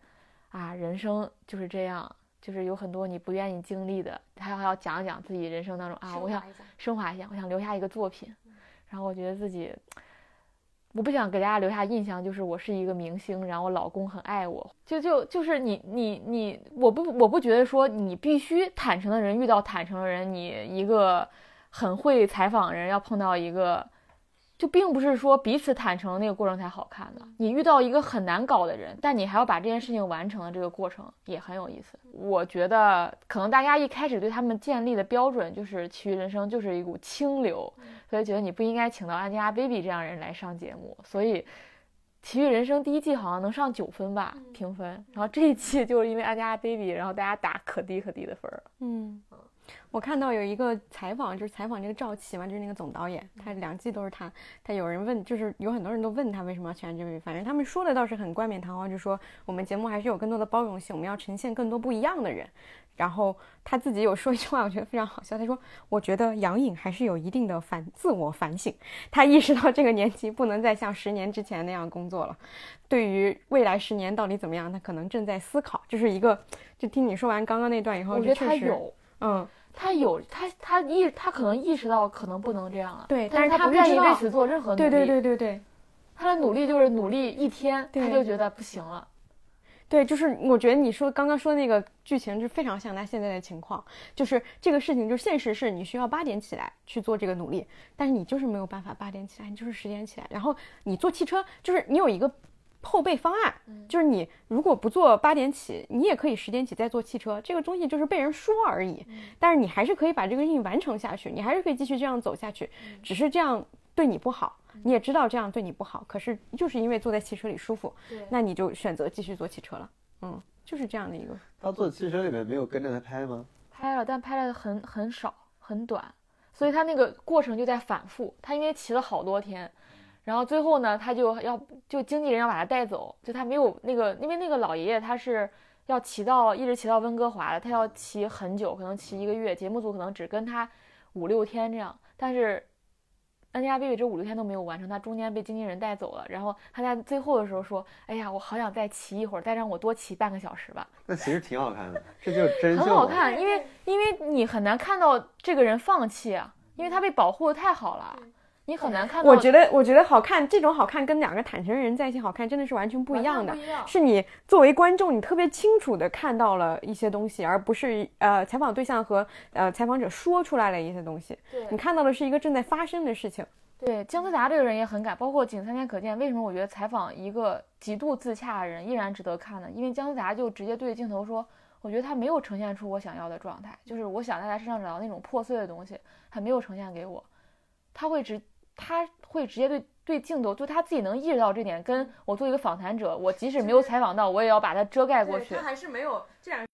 啊，人生就是这样。”就是有很多你不愿意经历的，他还要讲一讲自己人生当中啊，我想升华一下，我想留下一个作品，然后我觉得自己我不想给大家留下印象，就是我是一个明星，然后我老公很爱我，就就就是你你你，我不我不觉得说你必须坦诚的人遇到坦诚的人，你一个很会采访的人要碰到一个。就并不是说彼此坦诚的那个过程才好看的。你遇到一个很难搞的人，但你还要把这件事情完成的这个过程也很有意思。我觉得可能大家一开始对他们建立的标准就是《奇遇人生》就是一股清流，所以觉得你不应该请到 Angelababy 这样人来上节目。所以《奇遇人生》第一季好像能上九分吧评分，然后这一季就是因为 Angelababy，然后大家打可低可低的分儿。嗯。我看到有一个采访，就是采访这个赵琦嘛，就是那个总导演，他两季都是他。他有人问，就是有很多人都问他为什么要选这位，反正他们说的倒是很冠冕堂皇，就说我们节目还是有更多的包容性，我们要呈现更多不一样的人。然后他自己有说一句话，我觉得非常好笑，他说：“我觉得杨颖还是有一定的反自我反省，他意识到这个年纪不能再像十年之前那样工作了，对于未来十年到底怎么样，他可能正在思考。”就是一个，就听你说完刚刚那段以后，我觉得他有，嗯。他有他他意他可能意识到可能不能这样了，对，但是他不愿意为此做任何努力。对对对对对，他的努力就是努力一天，他就觉得不行了。对，就是我觉得你说刚刚说的那个剧情就非常像他现在的情况，就是这个事情就是现实是你需要八点起来去做这个努力，但是你就是没有办法八点起来，你就是十点起来，然后你坐汽车就是你有一个。后备方案就是你如果不做八点起，你也可以十点起再坐汽车。这个东西就是被人说而已，但是你还是可以把这个事情完成下去，你还是可以继续这样走下去。只是这样对你不好，你也知道这样对你不好。可是就是因为坐在汽车里舒服，那你就选择继续坐汽车了。嗯，就是这样的一个。他坐汽车里面没有跟着他拍吗？拍了，但拍了很很少很短，所以他那个过程就在反复。他因为骑了好多天。然后最后呢，他就要就经纪人要把他带走，就他没有那个，因为那个老爷爷他是要骑到一直骑到温哥华的，他要骑很久，可能骑一个月，节目组可能只跟他五六天这样，但是安吉拉贝贝这五六天都没有完成，他中间被经纪人带走了，然后他在最后的时候说，哎呀，我好想再骑一会儿，再让我多骑半个小时吧。那其实挺好看的，这就是真很好看，因为因为你很难看到这个人放弃啊，因为他被保护的太好了。你很难看。我觉得，我觉得好看，这种好看跟两个坦诚人在一起好看，真的是完全不一样的。是你作为观众，你特别清楚的看到了一些东西，而不是呃采访对象和呃采访者说出来了一些东西。对，你看到的是一个正在发生的事情。对，姜思达这个人也很敢，包括《仅三天可见》，为什么我觉得采访一个极度自洽的人依然值得看呢？因为姜思达就直接对着镜头说，我觉得他没有呈现出我想要的状态，就是我想在他身上找到那种破碎的东西，他没有呈现给我，他会直。他会直接对对镜头，就他自己能意识到这点。跟我做一个访谈者，我即使没有采访到，我也要把它遮盖过去。他还是没有这样。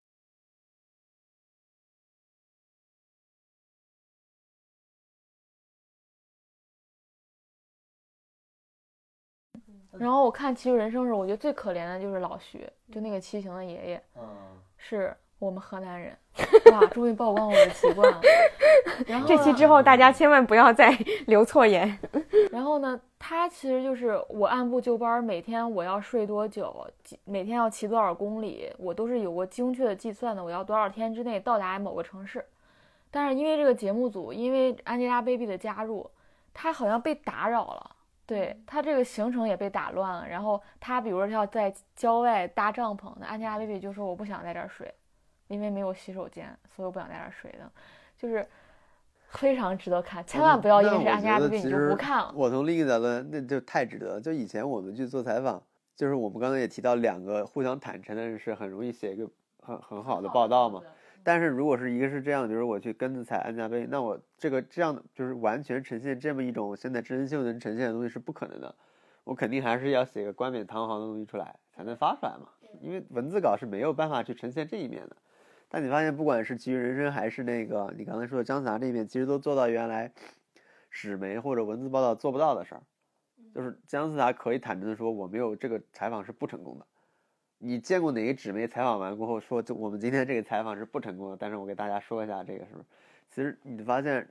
然后我看《奇遇人生》的时候，我觉得最可怜的就是老徐，就那个骑行的爷爷。嗯是。我们河南人，哇，终于曝光我的习惯了。然后这期之后，大家千万不要再 留错言。然后呢，他其实就是我按部就班，每天我要睡多久，每天要骑多少公里，我都是有过精确的计算的。我要多少天之内到达某个城市。但是因为这个节目组，因为 Angelababy 的加入，他好像被打扰了，对他这个行程也被打乱了。然后他比如说要在郊外搭帐篷，那 Angelababy 就说我不想在这儿睡。因为没有洗手间，所以我不想在这儿睡的，就是非常值得看，千万不要因为是安家的病你就不看了。我从另一个角度，那就太值得。就以前我们去做采访，就是我们刚才也提到，两个互相坦诚的人是很容易写一个很很好的报道嘛。但是如果是一个是这样，就是我去跟着采安家贝，那我这个这样的就是完全呈现这么一种现在真人秀能呈现的东西是不可能的。我肯定还是要写个冠冕堂皇的东西出来才能发出来嘛，因为文字稿是没有办法去呈现这一面的。但你发现，不管是《奇遇人生》还是那个你刚才说的姜思达这边，其实都做到原来纸媒或者文字报道做不到的事儿。就是姜思达可以坦诚的说，我没有这个采访是不成功的。你见过哪个纸媒采访完过后说，就我们今天这个采访是不成功的？但是我给大家说一下，这个是不是？其实你发现，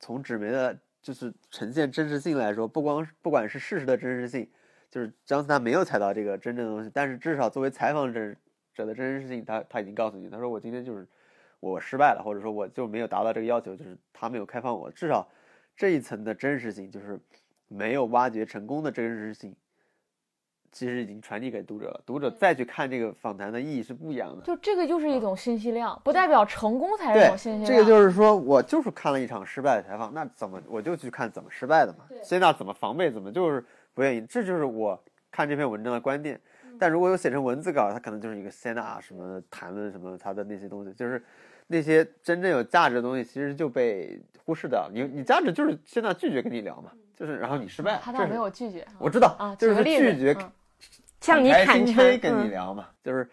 从纸媒的就是呈现真实性来说，不光不管是事实的真实性，就是姜思达没有采到这个真正的东西，但是至少作为采访者。者的真实性，他他已经告诉你，他说我今天就是我失败了，或者说我就没有达到这个要求，就是他没有开放我。至少这一层的真实性，就是没有挖掘成功的真实性，其实已经传递给读者了。读者再去看这个访谈的意义是不一样的。就这个就是一种信息量，不代表成功才是一种信息量。这个就是说我就是看了一场失败的采访，那怎么我就去看怎么失败的嘛？谢娜怎么防备，怎么就是不愿意，这就是我看这篇文章的观点。但如果有写成文字稿，它可能就是一个谢娜什么谈论什么他的那些东西，就是那些真正有价值的东西，其实就被忽视掉了。你你价值就是谢娜拒绝跟你聊嘛，就是然后你失败了，他倒没有拒绝。我知道，啊，就是举个例子拒绝嗯向你坦诚跟你嗯聊嘛，就是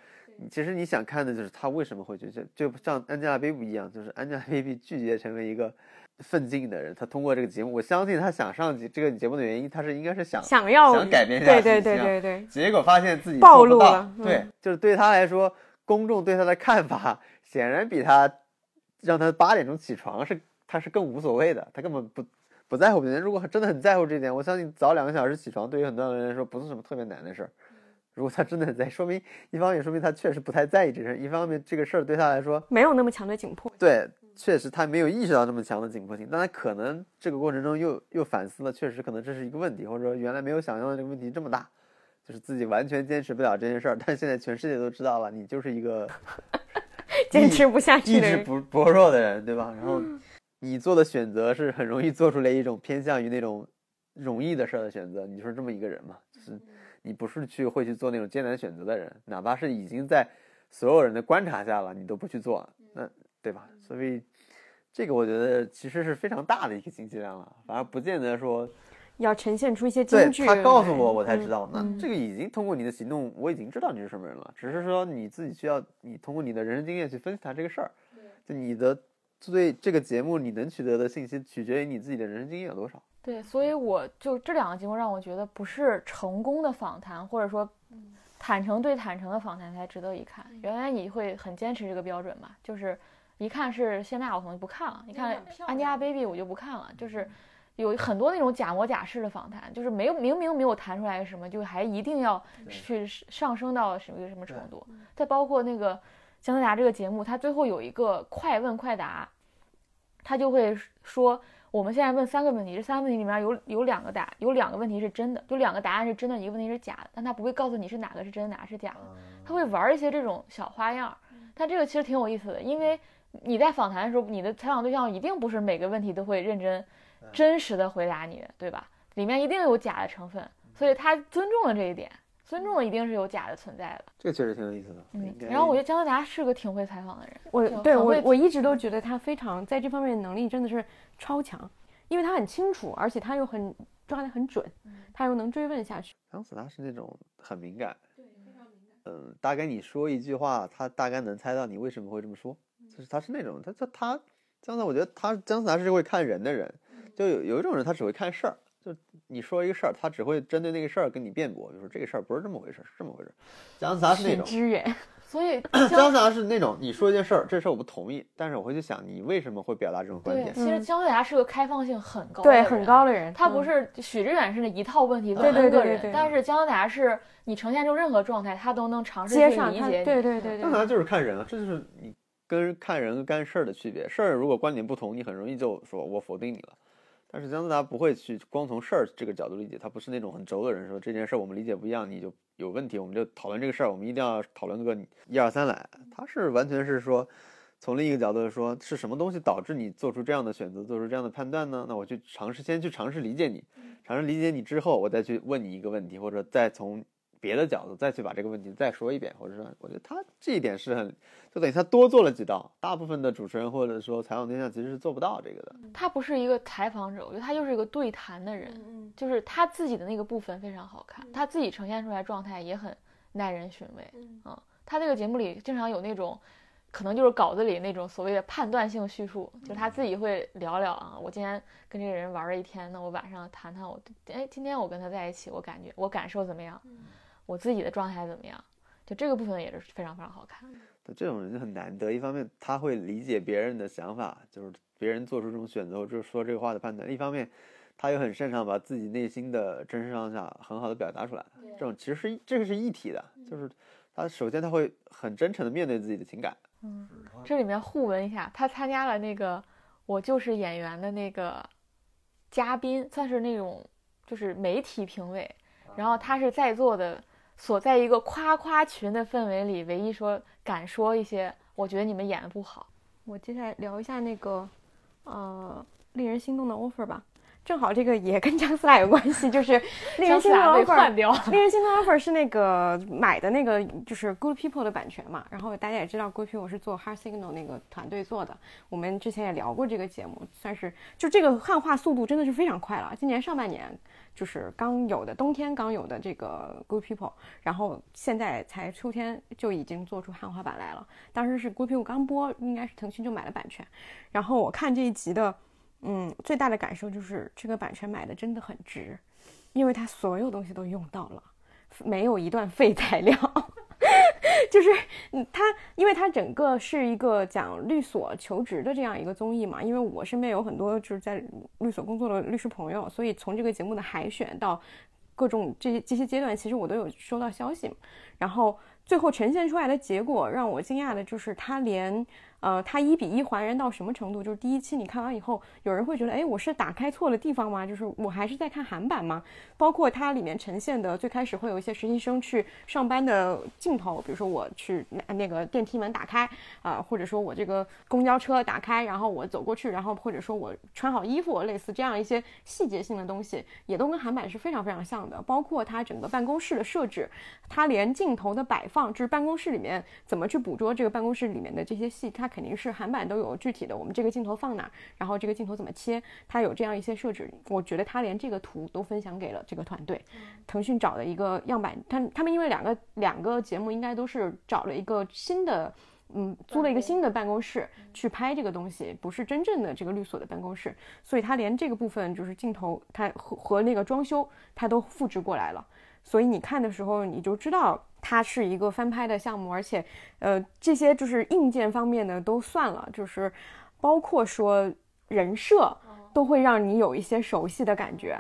其实你想看的就是他为什么会拒绝，就像 Angelababy 一样，就是 Angelababy 拒绝成为一个奋进的人，他通过这个节目，我相信他想上节这个节目的原因，他是应该是想想要想改变一下对对对对对，结果发现自己暴露了对嗯，就是对他来说，公众对他的看法显然比他让他八点钟起床是他是更无所谓的，他根本不不在乎别人。如果真的很在乎这一点，我相信早两个小时起床对于很多人来说不是什么特别难的事儿。如果他真的很在意，说明一方面说明他确实不太在意这事儿，一方面这个事儿对他来说，没有那么强的紧迫。对，确实他没有意识到那么强的紧迫性，但他可能这个过程中又又反思了，确实可能这是一个问题，或者说原来没有想象的这个问题这么大，就是自己完全坚持不了这件事儿，但现在全世界都知道了，你就是一个 坚持不下去意志，不薄弱的人，对吧？然后你做的选择是很容易做出来一种偏向于那种容易的事儿的选择，你就是这么一个人嘛，就是你不是去会去做那种艰难选择的人，哪怕是已经在所有人的观察下了，你都不去做，那对吧？所以这个我觉得其实是非常大的一个信息量了，反而不见得说要呈现出一些对金句。他告诉我，我才知嗯道。呢嗯这个已经通过你的行动，我已经知道你是什么人了。只是说你自己需要你通过你的人生经验去分析他这个事儿。就你的对这个节目你能取得的信息，取决于你自己的人生经验有多少。对，所以我就这两个节目让我觉得不是成功的访谈，或者说坦诚对坦诚的访谈才值得一看。原来你会很坚持这个标准嘛？就是一看是谢娜，我可能就不看了；一看 Angelababy，我就不看了。就是有很多那种假模假式的访谈，就是没有明明没有谈出来什么，就还一定要去上升到什么什么程度。再包括那个姜思达这个节目，他最后有一个快问快答，他就会说。我们现在问三个问题，这三个问题里面有有两个答，有两个问题是真的，有两个答案是真的，一个问题是假的，但他不会告诉你是哪个是真的，哪个是假的，他会玩一些这种小花样。但这个其实挺有意思的，因为你在访谈的时候，你的采访对象一定不是每个问题都会认真、真实的回答你的，对吧？里面一定有假的成分，所以他尊重了这一点，尊重一定是有假的存在的。这个确实挺有意思的。然后我觉得姜思达是个挺会采访的人，我对我我一直都觉得他非常在这方面能力真的是超强，因为他很清楚，而且他又很抓得很准，他又能追问下去。姜思达是那种很敏感，对，非常敏感。嗯，大概你说一句话，他大概能猜到你为什么会这么说，就是他是那种他他他姜思达，我觉得他姜思达是会看人的人，就有有一种人他只会看事儿，就你说一个事儿，他只会针对那个事儿跟你辩驳，比如说这个事儿不是这么回事儿，是这么回事儿。姜思达是那品种，所以 姜姜思达是那种你说一件事儿，这事儿我不同意，但是我会去想你为什么会表达这种观，点。其实嗯姜思达是个开放性很高的对，很高的人，他不嗯是许知远是那一套问题问对对 N 个人，对对对但是姜思达是你呈现出任何状态，他都能尝试去理解你。对对对对，姜思达就是看人啊，这就是你跟看人跟干事儿的区别。事儿如果观点不同，你很容易就说我否定你了。但是姜思达不会去光从事儿这个角度理解，他不是那种很轴的人，说这件事儿我们理解不一样，你就有问题，我们就讨论这个事儿，我们一定要讨论个一二三来。他是完全是说，从另一个角度说，是什么东西导致你做出这样的选择，做出这样的判断呢？那我去尝试，先去尝试理解你，尝试理解你之后，我再去问你一个问题，或者再从别的角度再去把这个问题再说一遍，或者说，我觉得他这一点是很，就等于他多做了几道。大部分的主持人或者说采访对象其实是做不到这个的。他不是一个采访者，我觉得他就是一个对谈的人，嗯就是他自己的那个部分非常好看，他自己呈现出来状态也很耐人寻味。嗯，他这个节目里经常有那种。可能就是稿子里那种所谓的判断性叙述，就是他自己会聊聊啊，我今天跟这个人玩了一天，那我晚上谈谈我，哎，今天我跟他在一起，我感觉我感受怎么样，我自己的状态怎么样，就这个部分也是非常非常好看。这种人就很难得，一方面他会理解别人的想法，就是别人做出这种选择，就是说这个话的判断；一方面，他又很擅长把自己内心的真实上下很好的表达出来。这种其实是这个是一体的，就是他首先他会很真诚的面对自己的情感。嗯，这里面互文一下，他参加了那个《我就是演员》的那个嘉宾，算是那种就是媒体评委，然后他是在座的所在一个夸夸群的氛围里，唯一说敢说一些，我觉得你们演的不好。我接下来聊一下那个，呃，令人心动的 offer 吧。正好这个也跟 姜思达有关系，就是令人心动的 offer 令人心动的 offer 是那个买的那个就是 Good People 的版权嘛，然后大家也知道 Good People 是做 Heart Signal 那个团队做的，我们之前也聊过这个节目，算是就这个汉化速度真的是非常快了。今年上半年就是刚有的冬天刚有的这个 Good People，然后现在才秋天就已经做出汉化版来了。当时是 Good People 刚播，应该是腾讯就买了版权，然后我看这一集的。嗯，最大的感受就是这个版权买的真的很值，因为它所有东西都用到了，没有一段废材料。就是嗯，他，因为他整个是一个讲律所求职的这样一个综艺嘛。因为我身边有很多就是在律所工作的律师朋友，所以从这个节目的海选到各种这些这些阶段，其实我都有收到消息。然后最后呈现出来的结果让我惊讶的就是，他连。呃，它一比一还原到什么程度？就是第一期你看完以后，有人会觉得，哎，我是打开错了地方吗？就是我还是在看韩版吗？包括它里面呈现的最开始会有一些实习生去上班的镜头，比如说我去那那个电梯门打开啊，或者说我这个公交车打开，然后我走过去，然后或者说我穿好衣服，类似这样一些细节性的东西，也都跟韩版是非常非常像的。包括它整个办公室的设置，它连镜头的摆放，就是办公室里面怎么去捕捉这个办公室里面的这些戏，它。肯定是韩版都有具体的，我们这个镜头放哪，然后这个镜头怎么切，它有这样一些设置。我觉得他连这个图都分享给了这个团队，腾讯找的一个样板，他他们因为两个两个节目应该都是找了一个新的，嗯，租了一个新的办公室去拍这个东西，不是真正的这个律所的办公室，所以他连这个部分就是镜头，它和和那个装修，它都复制过来了。所以你看的时候，你就知道它是一个翻拍的项目，而且，呃，这些就是硬件方面的都算了，就是包括说人设都会让你有一些熟悉的感觉。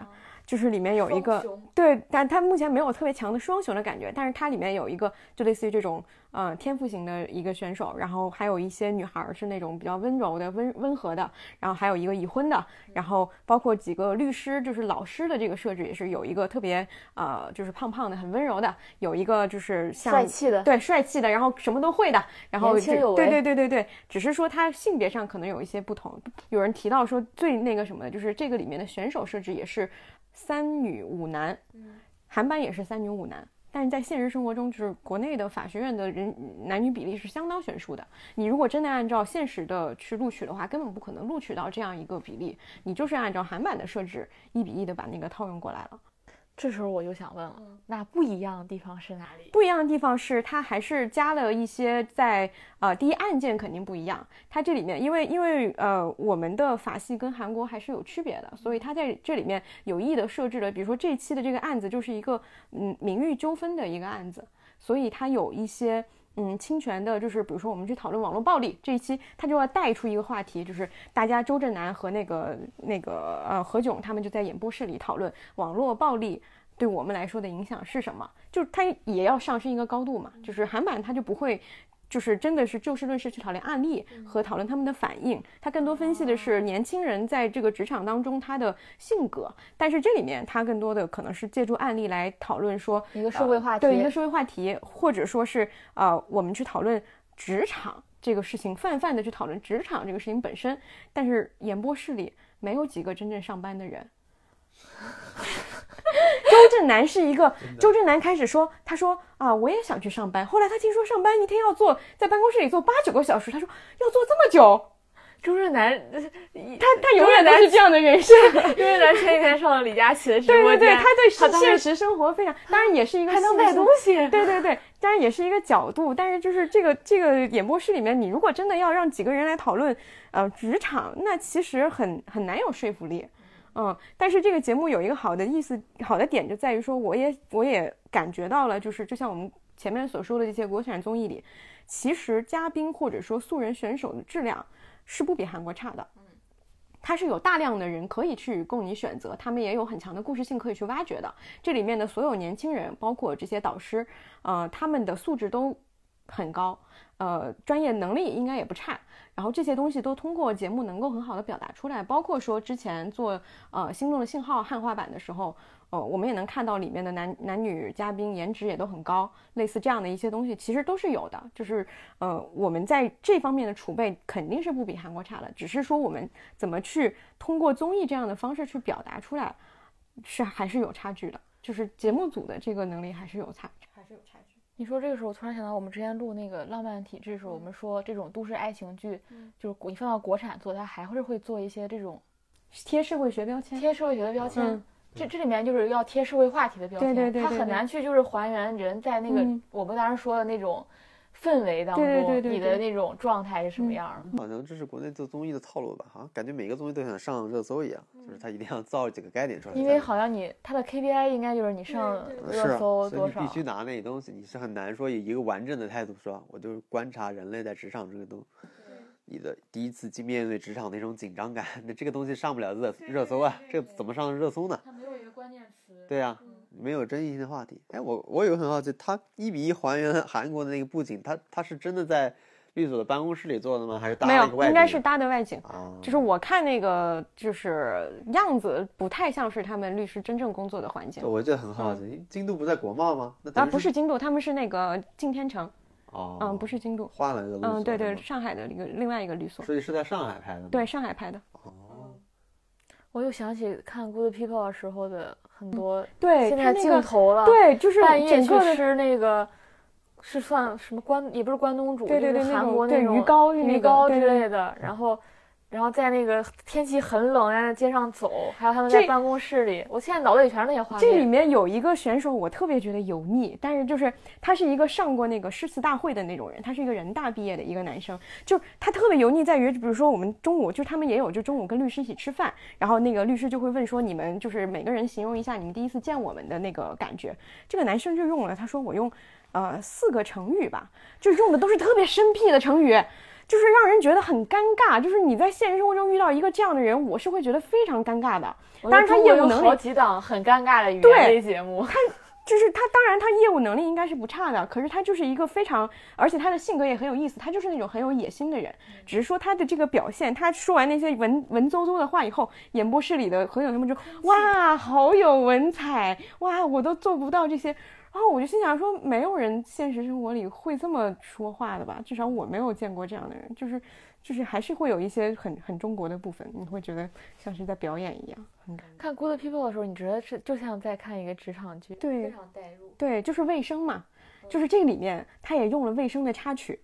就是里面有一个对，但它目前没有特别强的双雄的感觉，但是它里面有一个就类似于这种呃天赋型的一个选手，然后还有一些女孩是那种比较温柔的、温温和的，然后还有一个已婚的，然后包括几个律师，就是老师的这个设置也是有一个特别呃就是胖胖的、很温柔的，有一个就是像帅气的，对帅气的，然后什么都会的，然后对对对对对，只是说他性别上可能有一些不同。有人提到说最那个什么的，就是这个里面的选手设置也是。三女五男，韩版也是三女五男，但是在现实生活中，就是国内的法学院的人男女比例是相当悬殊的。你如果真的按照现实的去录取的话，根本不可能录取到这样一个比例。你就是按照韩版的设置，一比一的把那个套用过来了。这时候我就想问了，那不一样的地方是哪里？不一样的地方是它还是加了一些在呃，第一案件肯定不一样。它这里面因为因为呃，我们的法系跟韩国还是有区别的，所以它在这里面有意的设置了，比如说这一期的这个案子就是一个嗯名誉纠纷的一个案子，所以它有一些嗯侵权的，就是比如说我们去讨论网络暴力这一期，他就要带出一个话题，就是大家周震南和那个那个呃何炅他们就在演播室里讨论网络暴力。对我们来说的影响是什么？就是他也要上升一个高度嘛。就是韩版他就不会，就是真的是就事论事去讨论案例和讨论他们的反应，他更多分析的是年轻人在这个职场当中他的性格。但是这里面他更多的可能是借助案例来讨论说一个社会话题，对一个社会话题，或者说是呃我们去讨论职场这个事情，泛泛的去讨论职场这个事情本身。但是演播室里没有几个真正上班的人。周震南是一个，周震南开始说，他说啊，我也想去上班。后来他听说上班一天要坐在办公室里坐八九个小时，他说要坐这么久。周震南，他他永远都是这样的人设。周震南前几天上了李佳琦的直播间，对对对，他对现实生活非常，当然也是一个还能卖东西。对对对，当然也是一个角度，但是就是这个这个演播室里面，你如果真的要让几个人来讨论呃职场，那其实很很难有说服力。嗯，但是这个节目有一个好的意思，好的点就在于说，我也我也感觉到了，就是就像我们前面所说的这些国产综艺里，其实嘉宾或者说素人选手的质量是不比韩国差的。嗯，它是有大量的人可以去供你选择，他们也有很强的故事性可以去挖掘的。这里面的所有年轻人，包括这些导师，呃，他们的素质都很高，呃，专业能力应该也不差。然后这些东西都通过节目能够很好的表达出来，包括说之前做呃《心动的信号》汉化版的时候，呃，我们也能看到里面的男男女嘉宾颜值也都很高，类似这样的一些东西其实都是有的。就是呃，我们在这方面的储备肯定是不比韩国差的，只是说我们怎么去通过综艺这样的方式去表达出来，是还是有差距的。就是节目组的这个能力还是有差，你说这个时候，我突然想到我们之前录那个《浪漫体质》的时候，我们说这种都市爱情剧，就是你放到国产做，它还是会做一些这种贴社会学标签，贴社会学的标签。嗯。这这里面就是要贴社会话题的标签，对对对。对它很难去就是还原人在那个、嗯。我们当时说的那种氛围当中，对对对对你的那种状态是什么嗯样的。好像这是国内做综艺的套路吧？好像感觉每个综艺都想上热搜一样，就是他一定要造几个概念出来。因为好像你他的 KPI 应该就是你上热搜所以多少，你必须拿那些东西，你是很难说以一个完整的态度说，我就是观察人类在职场这个东，你的第一次去面对职场那种紧张感，那这个东西上不了热热搜啊，这怎么上热搜呢？它没有一个关键词。对呀、没有争议性的话题。哎，我我有个很好奇，他一比一还原韩国的那个布景，他他是真的在律所的办公室里做的吗？还是搭没有，了一个外景应该是搭的外景。啊，就是我看那个就是样子不太像是他们律师真正工作的环境。对，我就很好奇，京都不在国贸吗？那啊，不是京都，他们是那个敬天城，哦，嗯，不是京都，换了一个律所嗯，对对，上海的一个另外一个律所，所以是在上海拍的吗？对，上海拍的，哦，我又想起看《Good People》的时候的很多对，现在镜他那个头了，，对，就是半夜去吃那个是算什么关，也不是关东煮，对对对，就是韩国那种鱼糕鱼糕之类的，然后。然后在那个天气很冷，在街上走，还有他们在办公室里，我现在脑子里全是那些画面。这里面有一个选手，我特别觉得油腻，但是就是他是一个上过那个诗词大会的那种人，他是一个人大毕业的一个男生，就他特别油腻在于，比如说我们中午就他们也有就中午跟律师一起吃饭，然后那个律师就会问说你们就是每个人形容一下你们第一次见我们的那个感觉，这个男生就用了，他说我用呃四个成语吧，就用的都是特别生僻的成语。就是让人觉得很尴尬，就是你在现实生活中遇到一个这样的人，我是会觉得非常尴尬的。我当然他业务能力好几档很尴尬的语对言类节目，他 就是他，当然他业务能力应该是不差的，可是他就是一个非常，而且他的性格也很有意思，他就是那种很有野心的人。只是说他的这个表现，他说完那些文文绉绉的话以后，演播室里的朋友他们就哇，好有文采，哇，我都做不到这些。然后我就心想说，没有人现实生活里会这么说话的吧？至少我没有见过这样的人，就是就是还是会有一些很很中国的部分，你会觉得像是在表演一样。看《Good People》的时候，你觉得是就像在看一个职场剧，对非常代入。对，就是卫生嘛，就是这个里面他也用了卫生的插曲，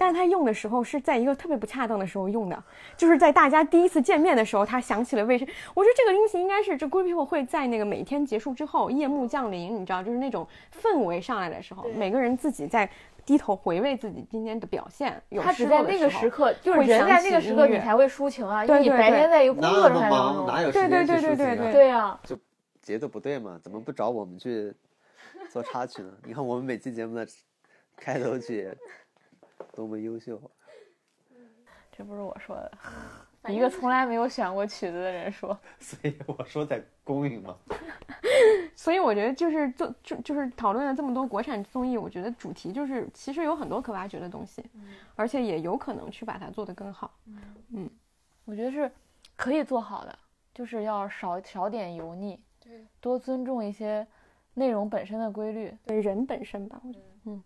但是他用的时候是在一个特别不恰当的时候用的，就是在大家第一次见面的时候，他想起了卫生。我觉得这个东西应该是这 Good People 会在那个每天结束之后，夜幕降临，你知道，就是那种氛围上来的时候，每个人自己在低头回味自己今天的表现，有他只在那个时刻，就是人在那个时刻，你才会抒情啊，因为你对对对白天在一个工作状态当有那么忙，中。哪有时对对间去抒情啊对对对对对呀，节奏不对嘛？怎么不找我们去做插曲呢？你看我们每期节目的开头曲多么优秀，这不是我说的，一个从来没有选过曲子的人说。所以我说在公允嘛。所以我觉得就是做就就是讨论了这么多国产综艺，我觉得主题就是其实有很多可挖掘的东西，而且也有可能去把它做得更好。嗯我觉得是可以做好的，就是要少少点油腻，对，多尊重一些内容本身的规律。对人本身吧，我觉得，嗯。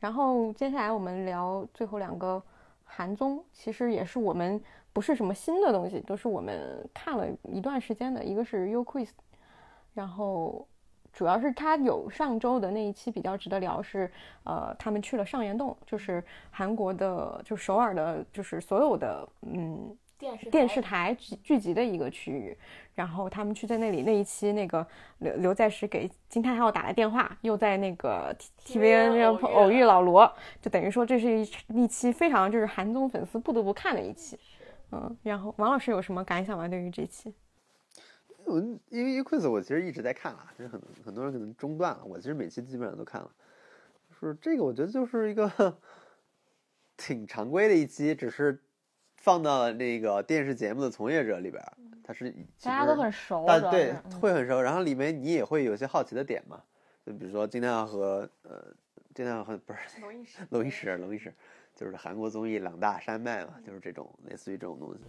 然后接下来我们聊最后两个韩综，其实也是我们不是什么新的东西，都是我们看了一段时间的。一个是《You Quiz》，然后主要是他有上周的那一期比较值得聊是，呃，他们去了上岩洞，就是韩国的，就首尔的，就是所有的，嗯，电视电视台聚聚集的一个区域，然后他们去在那里那一期，那个刘刘在石给金泰浩打了电话，又在那个 T V N 上偶遇老罗，就等于说这是一一期非常就是韩综粉丝不得不看的一期。嗯，然后王老师有什么感想吗？对于这期？我因为 quiz 我其实一直在看了，就是很很多人可能中断了，我其实每期基本上都看了。就是这个，我觉得就是一个 挺常规的一期，只是放到了那个电视节目的从业者里边儿，它是大家都很熟，但对会很熟，然后里面你也会有些好奇的点嘛，就比如说今天要和呃金泰和不是龙一石龙一石，龙一石就是韩国综艺两大山脉嘛，就是这种类似于这种东西。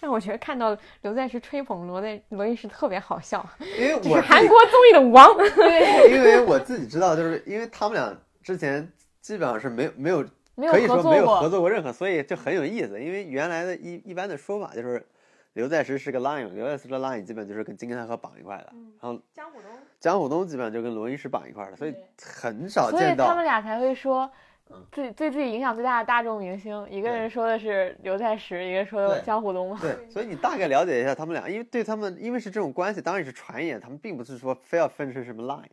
但我觉得看到刘在石吹捧罗在罗应石特别好笑，因为我是韩国综艺的王。对，因为我自己知道，就是因为他们俩之前基本上是没有没有没有可以说没有合作过，任何，所以就很有意思。因为原来的一一般的说法就是，刘在石是个 line，刘在石的 line 基本就是跟金泰和绑一块的，然后江虎东江虎东基本上就跟罗伊石绑一块的，所以很少见到所以见。他们俩才会说嗯。最对自己影响最大的大众明星，一个人说的是刘在石，一个说的江虎东嘛。对，所以你大概了解一下他们俩，因为对他们，因为是这种关系，当然是传言，他们并不是说非要分成什么 line，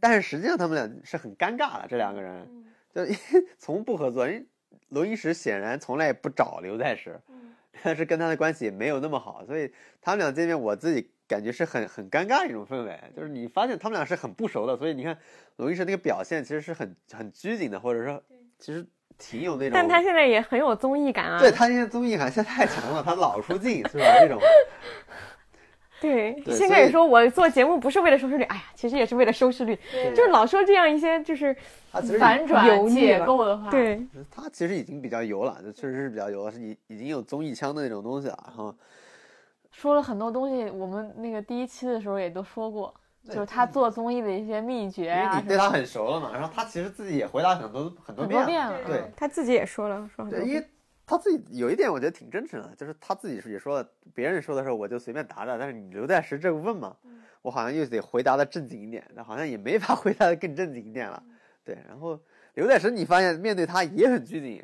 但是实际上他们俩是很尴尬的，这两个人，就 从不合作，因为罗伊石显然从来也不找刘在石，但是跟他的关系也没有那么好，所以他们俩见面，我自己感觉是很很尴尬一种氛围，就是你发现他们俩是很不熟的，所以你看罗伊石那个表现其实是很很拘谨的，或者说其实挺有那种，但他现在也很有综艺感啊。对他现在综艺感现在太强了，他老出镜是吧？这种。对，对所以现在也说我做节目不是为了收视率，哎呀，其实也是为了收视率，就是老说这样一些就是反转解构的话，，对，他其实已经比较油了，就确实是比较油了，是已已经有综艺腔的那种东西了。然后说了很多东西，我们那个第一期的时候也都说过，对就是他做综艺的一些秘诀因为啊你对他很熟了嘛，然后他其实自己也回答很多很多很遍了，遍了。对嗯他自己也说了，说很多对，因遍为他自己有一点我觉得挺真诚的，就是他自己是也说了，别人说的时候我就随便答答，但是你刘在石这个问嘛，我好像又得回答的正经一点，那好像也没法 回答的更正经一点了。对，然后刘在石你发现面对他也很拘谨。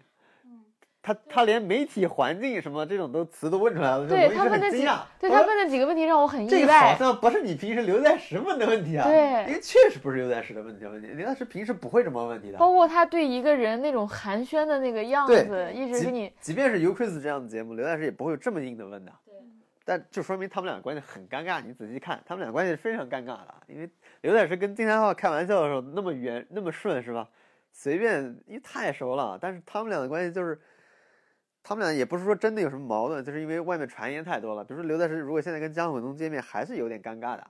他他连媒体环境什么这种都词都问出来了，就对他问的几很惊讶。对他问的几个问题让我很意外这个好。像不是你平时刘在石问的问题啊，对因为确实不是刘在石的问题问题，刘在石平时不会这么问问题的。包括他对一个人那种寒暄的那个样子，一直给你即便是 U Quiz 这样的节目，刘在石也不会有这么硬的问的。对但就说明他们俩关系很尴尬。你仔细看，他们俩关系是非常尴尬的，因为刘在石跟金三浩开玩笑的时候那么圆那么顺，是吧？随便，因为太熟了。但是他们俩的关系就是，他们俩也不是说真的有什么矛盾，就是因为外面传言太多了。比如说刘在石如果现在跟江虎东见面，还是有点尴尬的。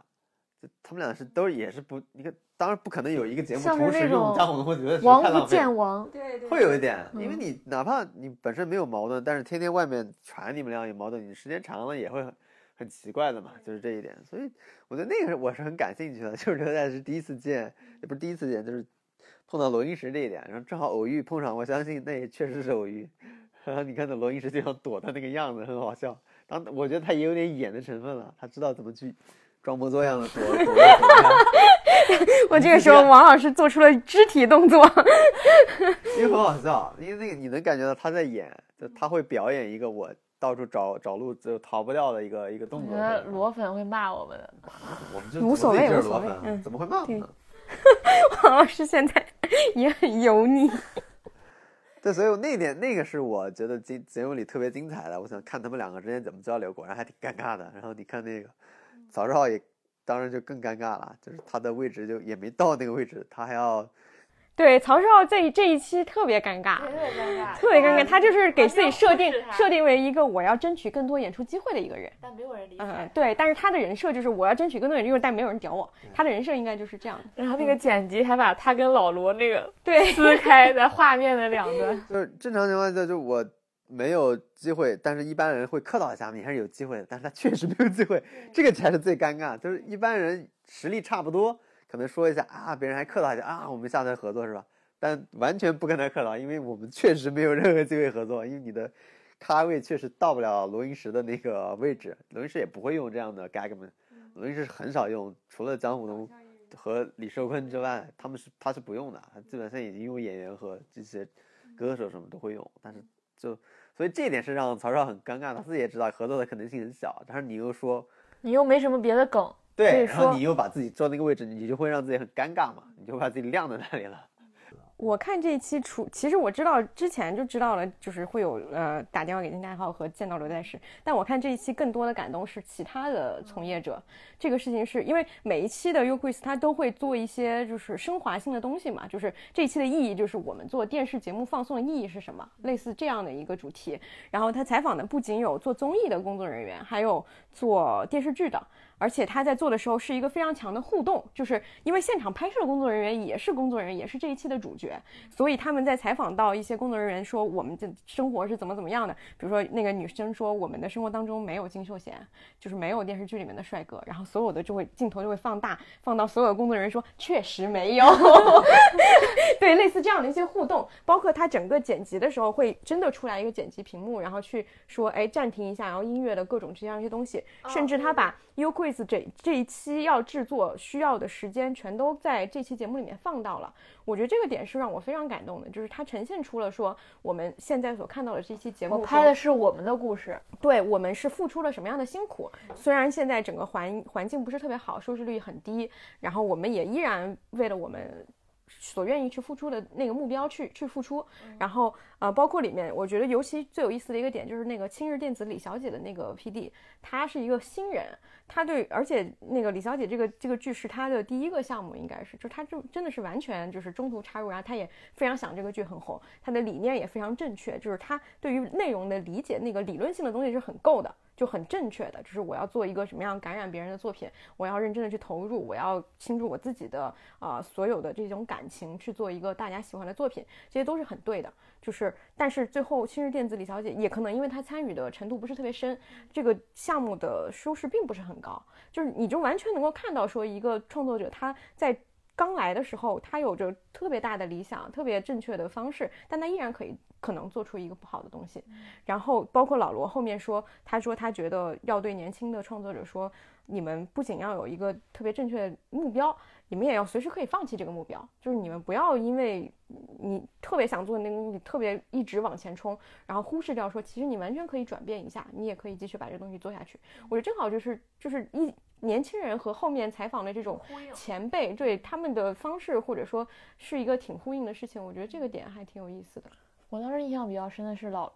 就他们俩是都也是不，你看，当然不可能有一个节目同时用江虎东和刘在石，王不太浪费了见王。对对会有一点，因为嗯你哪怕你本身没有矛盾，但是天天外面传你们俩有矛盾，你时间长了也会很很奇怪的嘛，就是这一点。所以我觉得那个是我是很感兴趣的，就是刘在石第一次见，也不是第一次见，就是碰到罗英石这一点，然后正好偶遇碰上，我相信那也确实是偶遇。然后你看到罗英石就想躲他那个样子，很好笑。当我觉得他也有点演的成分了，他知道怎么去装模作样的躲躲躲躲开。我这个时候王老师做出了肢体动作，因为很好笑，因为那个你能感觉到他在演，就他会表演一个我到处找找路就逃不掉的一个一个我觉动作。得罗粉会骂我们的。我们就无所谓无所罗粉谓嗯怎么会骂我们呢？王老师现在也很油腻。对，所以那点那个是我觉得节节目里特别精彩的，我想看他们两个之间怎么交流，果然还挺尴尬的。然后你看那个曹操也，当然就更尴尬了，就是他的位置就也没到那个位置，他还要对，曹少这这一期特别尴尬，特别尴尬，特别尴尬。他就是给自己设定设定为一个我要争取更多演出机会的一个人。但没有人理嗯解。，对，但是他的人设就是我要争取更多演出机会，但没有人屌我。他的人设应该就是这样的。然后那个剪辑还把他跟老罗那个对，撕 开在画面的两端。就是正常情况下，就我没有机会，但是一般人会客套一下，你还是有机会的。但是他确实没有机会，这个才是最尴尬。就是一般人实力差不多，可能说一下啊，别人还客套一下啊，我们下次合作是吧？但完全不跟他客套，因为我们确实没有任何机会合作，因为你的咖位确实到不了罗云石的那个位置，罗云石也不会用这样的 gagman，罗云石很少用，除了江虎东和李寿坤之外，他们是他是不用的，他基本上已经用演员和这些歌手什么都会用，但是就所以这一点是让曹少很尴尬，他自己也知道合作的可能性很小，但是你又说你又没什么别的梗，可对，然后你又把自己坐那个位置，你就会让自己很尴尬嘛，你就把自己晾在那里了。我看这一期除，其实我知道之前就知道了，就是会有呃打电话给金大浩和见到刘在石，但我看这一期更多的感动是其他的从业者。这个事情是因为每一期的 U Quiz 它都会做一些就是升华性的东西嘛，就是这一期的意义就是我们做电视节目放送的意义是什么，类似这样的一个主题。然后他采访的不仅有做综艺的工作人员，还有做电视剧的，而且他在做的时候是一个非常强的互动，就是因为现场拍摄的工作人员也是工作人员，也是这一期的主角，所以他们在采访到一些工作人员说我们的生活是怎么怎么样的，比如说那个女生说我们的生活当中没有金秀贤，就是没有电视剧里面的帅哥，然后所有的就会镜头就会放大，放到所有的工作人员说确实没有，对，类似这样的一些互动，包括他整个剪辑的时候会真的出来一个剪辑屏幕，然后去说哎暂停一下，然后音乐的各种这样一些东西，甚至他把 U Quiz 这这一期要制作需要的时间全都在这期节目里面放到了。我觉得这个点是让我非常感动的，就是它呈现出了说我们现在所看到的这期节目，我拍的是我们的故事，对我们是付出了什么样的辛苦。虽然现在整个环环境不是特别好，收视率很低，然后我们也依然为了我们所愿意去付出的那个目标去去付出。然后呃，包括里面我觉得尤其最有意思的一个点就是那个青日电子李小姐的那个 PD，她是一个新人，她对，而且那个李小姐这个这个剧是她的第一个项目，应该是，就她就真的是完全就是中途插入，然后她也非常想这个剧很红，她的理念也非常正确，就是她对于内容的理解，那个理论性的东西是很够的。就很正确的，就是我要做一个什么样感染别人的作品，我要认真的去投入，我要倾注我自己的啊、所有的这种感情去做一个大家喜欢的作品，这些都是很对的。就是，但是最后新日电子李小姐也可能因为她参与的程度不是特别深，这个项目的收视并不是很高，就是你就完全能够看到说一个创作者他在。刚来的时候，他有着特别大的理想，特别正确的方式，但他依然可以可能做出一个不好的东西。然后包括老罗后面说，他说他觉得要对年轻的创作者说，你们不仅要有一个特别正确的目标，你们也要随时可以放弃这个目标，就是你们不要因为你特别想做那个东西，特别一直往前冲，然后忽视掉说，其实你完全可以转变一下，你也可以继续把这个东西做下去。我觉得正好就是就是一年轻人和后面采访的这种前辈对他们的方式，或者说是一个挺呼应的事情，我觉得这个点还挺有意思的。我当时印象比较深的是老，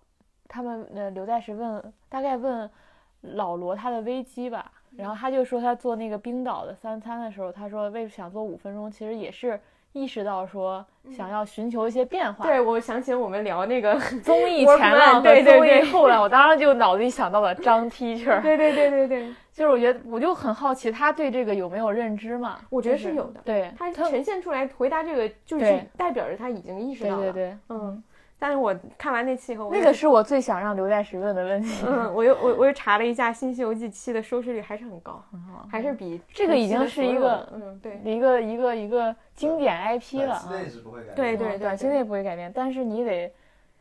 他们呃刘在石问大概问老罗他的危机吧，然后他就说他做那个冰岛的三餐的时候，他说为想做五分钟，其实也是意识到说想要寻求一些变化。对，我想起我们聊那个 综艺前浪和对对综艺对后浪，我当时就脑子里想到了张 teacher，对对对对对，就是我觉得我就很好奇他对这个有没有认知嘛？我觉得是有的。对他呈现出来回答这个，就是代表着他已经意识到了。对对对，嗯。但是我看完那期以后，那个是我最想让刘在石问的问题。嗯，我又我我又查了一下《新西游记七》的收视率还是很高，很好还是比这个已经是一个嗯对一个一个一个经典 IP 了啊。是不会改对对对短期内不会改变，但是你得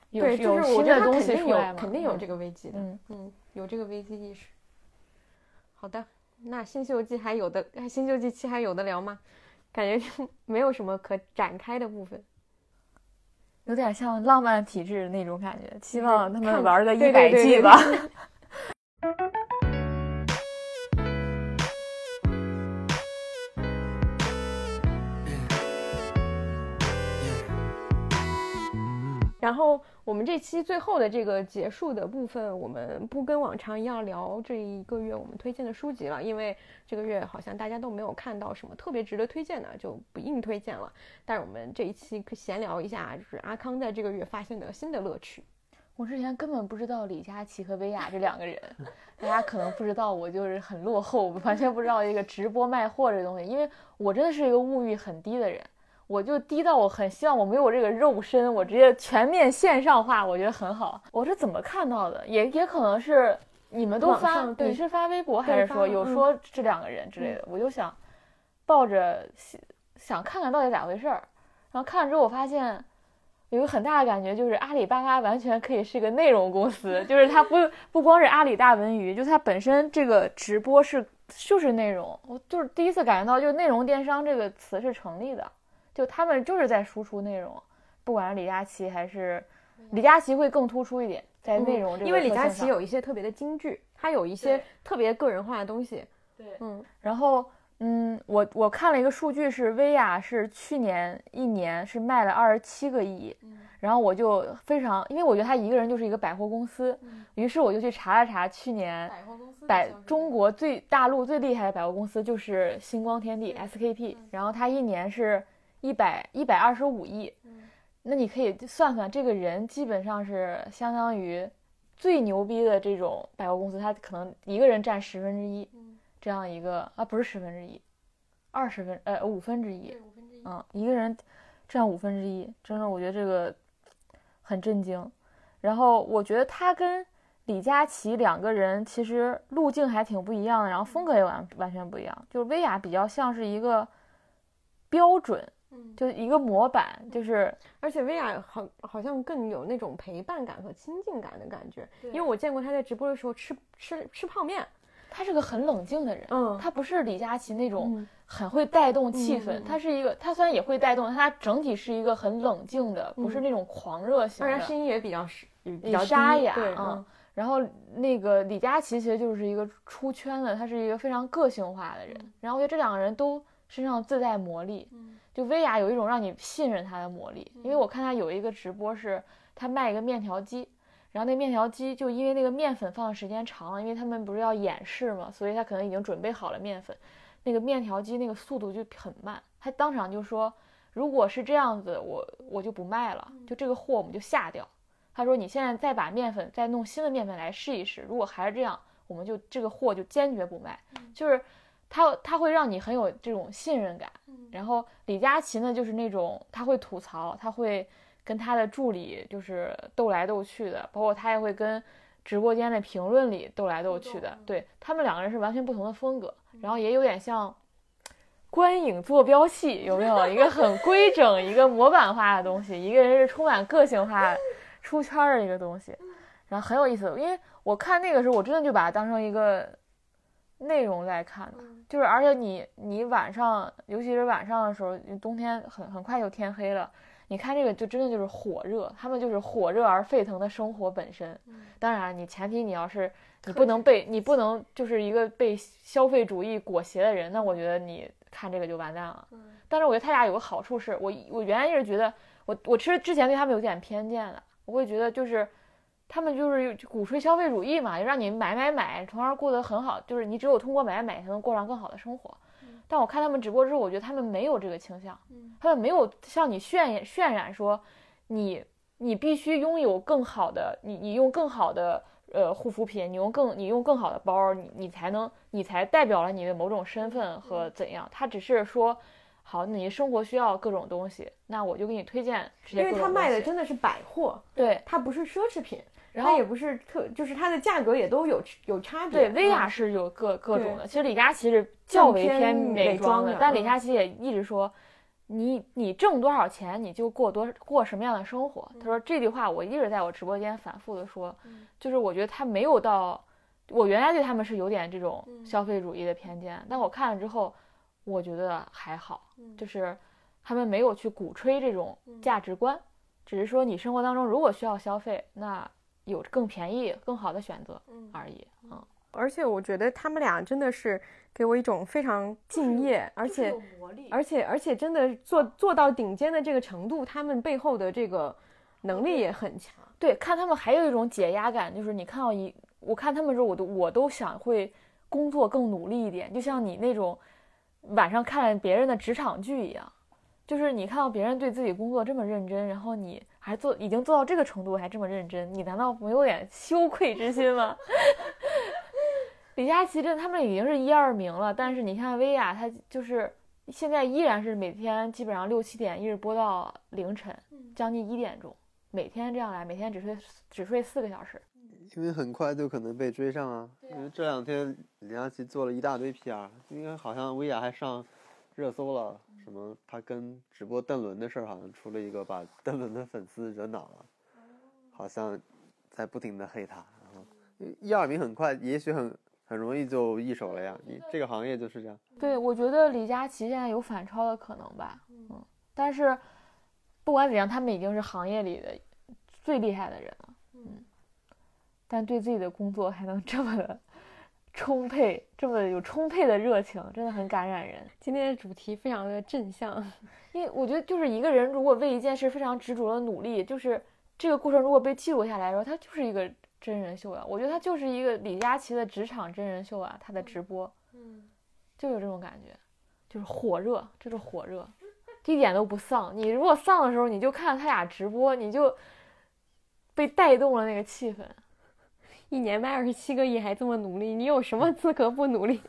有对，就有是我觉得他新的东肯定有西出来嘛，肯定有这个危机的，嗯。嗯，有这个危机意识。好的，那《新西游记》还有的，《新西游记七》还有的聊吗？感觉就没有什么可展开的部分。有点像浪漫体质那种感觉，希望他们玩个一百对对季 然后我们这期最后的这个结束的部分，我们不跟往常一样聊这一个月我们推荐的书籍了，因为这个月好像大家都没有看到什么特别值得推荐的，就不硬推荐了。但是我们这一期可闲聊一下，就是阿康在这个月发现的新的乐趣。我之前根本不知道李佳琦和薇娅这两个人，大家可能不知道，我就是很落后，完全不知道这个直播卖货这东西，因为我真的是一个物欲很低的人，我就低到我很希望我没有这个肉身，我直接全面线上化，我觉得很好。我是怎么看到的？也也可能是你们都发，你是发微博还是说有说这两个人之类的？我就想抱着想想看看到底咋回事儿，然后看了之后我发现。有一个很大的感觉，就是阿里巴巴完全可以是个内容公司，就是它不不光是阿里大文娱，就它本身这个直播是就是内容。我就是第一次感觉到，就内容电商这个词是成立的，就他们就是在输出内容，不管是李佳琦还是李佳琦会更突出一点在内容这个、嗯因为李佳琦，有一些特别的金句，他有一些特别个人化的东西。对，嗯，然后。嗯，我我看了一个数据，是薇娅是去年一年是卖了二十七个亿，然后我就非常，因为我觉得他一个人就是一个百货公司，于是我就去查了查去年百货公司百中国最大陆最厉害的百货公司就是星光天地 SKP，然后它一年是一百一百二十五亿，那你可以算算，这个人基本上是相当于最牛逼的这种百货公司，他可能一个人占十分之一。这样一个啊，不是十分之一，二十分呃五分之一，五分之一。嗯，一个人占五分之一，真的我觉得这个很震惊。然后我觉得他跟李佳琦两个人其实路径还挺不一样的，然后风格也完完全不一样。就是薇娅比较像是一个标准，嗯，就是一个模板，就是而且薇娅好好像更有那种陪伴感和亲近感的感觉，对因为我见过她在直播的时候吃吃吃泡面，他是个很冷静的人。嗯，他不是李佳琦那种嗯很会带动气氛，嗯嗯嗯他是一个，他虽然也会带动，但他整体是一个很冷静的，不是那种狂热型的。而且声音也比较是比比较，沙哑嗯嗯，然后那个李佳琦其实就是一个出圈的，他是一个非常个性化的人。然后我觉得这两个人都身上自带魔力，嗯就薇娅有一种让你信任她的魔力。因为我看她有一个直播是她卖一个面条机，然后那面条机就因为那个面粉放的时间长了，因为他们不是要演示嘛，所以他可能已经准备好了面粉，那个面条机那个速度就很慢，他当场就说，如果是这样子，我我就不卖了，就这个货我们就下掉。他说你现在再把面粉再弄新的面粉来试一试，如果还是这样，我们就这个货就坚决不卖。就是他他会让你很有这种信任感。然后李佳琦呢，就是那种他会吐槽，他会跟他的助理就是斗来斗去的，包括他也会跟直播间的评论里斗来斗去的。对他们两个人是完全不同的风格，然后也有点像观影坐标系，有没有一个很规整、一个模板化的东西？一个人是充满个性化、出圈儿的一个东西，然后很有意思。因为我看那个时候，我真的就把它当成一个内容在看的，就是而且你你晚上，尤其是晚上的时候，冬天很很快就天黑了。你看这个就真的就是火热，他们就是火热而沸腾的生活本身。当然，你前提你要是你不能被你不能就是一个被消费主义裹挟的人，那我觉得你看这个就完蛋了。但是我觉得他俩有个好处是，我我原来一直觉得我我其实之前对他们有点偏见的，我会觉得就是他们就是鼓吹消费主义嘛，就让你买买买，从而过得很好，就是你只有通过买买买才能过上更好的生活。但我看他们直播之后，我觉得他们没有这个倾向，他们没有向你渲渲染说你你必须拥有更好的，你你用更好的呃护肤品，你用更你用更好的包，你你才能你才代表了你的某种身份和怎样。他只是说，好，你生活需要各种东西，那我就给你推荐这些因为他卖的真的是百货，对，它不是奢侈品，然后也不是特，就是它的价格也都有有差别。对，薇娅嗯是有各各种的。其实李佳琦是较为偏偏美美妆的，但李嗯佳琦也一直说，你你挣多少钱你就过多过什么样的生活。他说这句话我一直在我直播间反复的说，就是我觉得他没有到，我原来对他们是有点这种消费主义的偏见，但我看了之后，我觉得还好，就是他们没有去鼓吹这种价值观，只是说你生活当中如果需要消费，那有更便宜、更好的选择而已。嗯，而且我觉得他们俩真的是给我一种非常敬业，而且魔力而且而且真的做做到顶尖的这个程度，他们背后的这个能力也很强。对，看他们还有一种解压感，就是你看到一，我看他们时候，我都我都想会工作更努力一点，就像你那种晚上看别人的职场剧一样，就是你看到别人对自己工作这么认真，然后你还做已经做到这个程度还这么认真，你难道没有点羞愧之心吗？李佳琦这他们已经是一二名了，但是你看薇娅，她就是现在依然是每天基本上六七点一直播到凌晨，将近一点钟。每天这样来，每天只睡只睡四个小时。因为很快就可能被追上啊。因为这两天李佳琦做了一大堆 PR，因为好像薇娅还上热搜了，什么他跟直播邓伦的事儿，好像出了一个把邓伦的粉丝惹恼了，好像在不停的黑他。然后一二名很快，也许很很容易就一手了呀。你这个行业就是这样。对，我觉得李佳琦现在有反超的可能吧，嗯，但是不管怎样，他们已经是行业里的最厉害的人了，嗯，但对自己的工作还能这么的充沛，这么有充沛的热情，真的很感染人。今天的主题非常的正向，因为我觉得，就是一个人如果为一件事非常执着的努力，就是这个过程如果被记录下来的时候，它就是一个真人秀啊。我觉得它就是一个李佳琦的职场真人秀啊，他的直播，嗯，就有这种感觉，就是火热，这是火热，一点都不丧。你如果丧的时候，你就看他俩直播，你就被带动了那个气氛。一年卖二十七个亿还这么努力，你有什么资格不努力？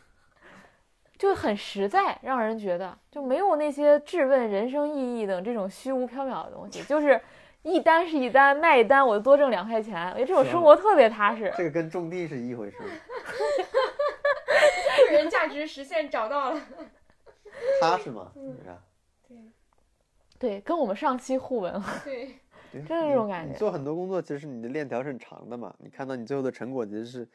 就很实在，让人觉得就没有那些质问人生意义等这种虚无缥缈的东西，就是一单是一单，卖一单我就多挣两块钱，我觉得这种生活特别踏实。这个跟种地是一回事。个 人价值实现找到了。踏实吗，是吧？对，跟我们上期互文，对，对这种感觉做很多工作，其实你的链条是很长的嘛。你看到你最后的成果，其实是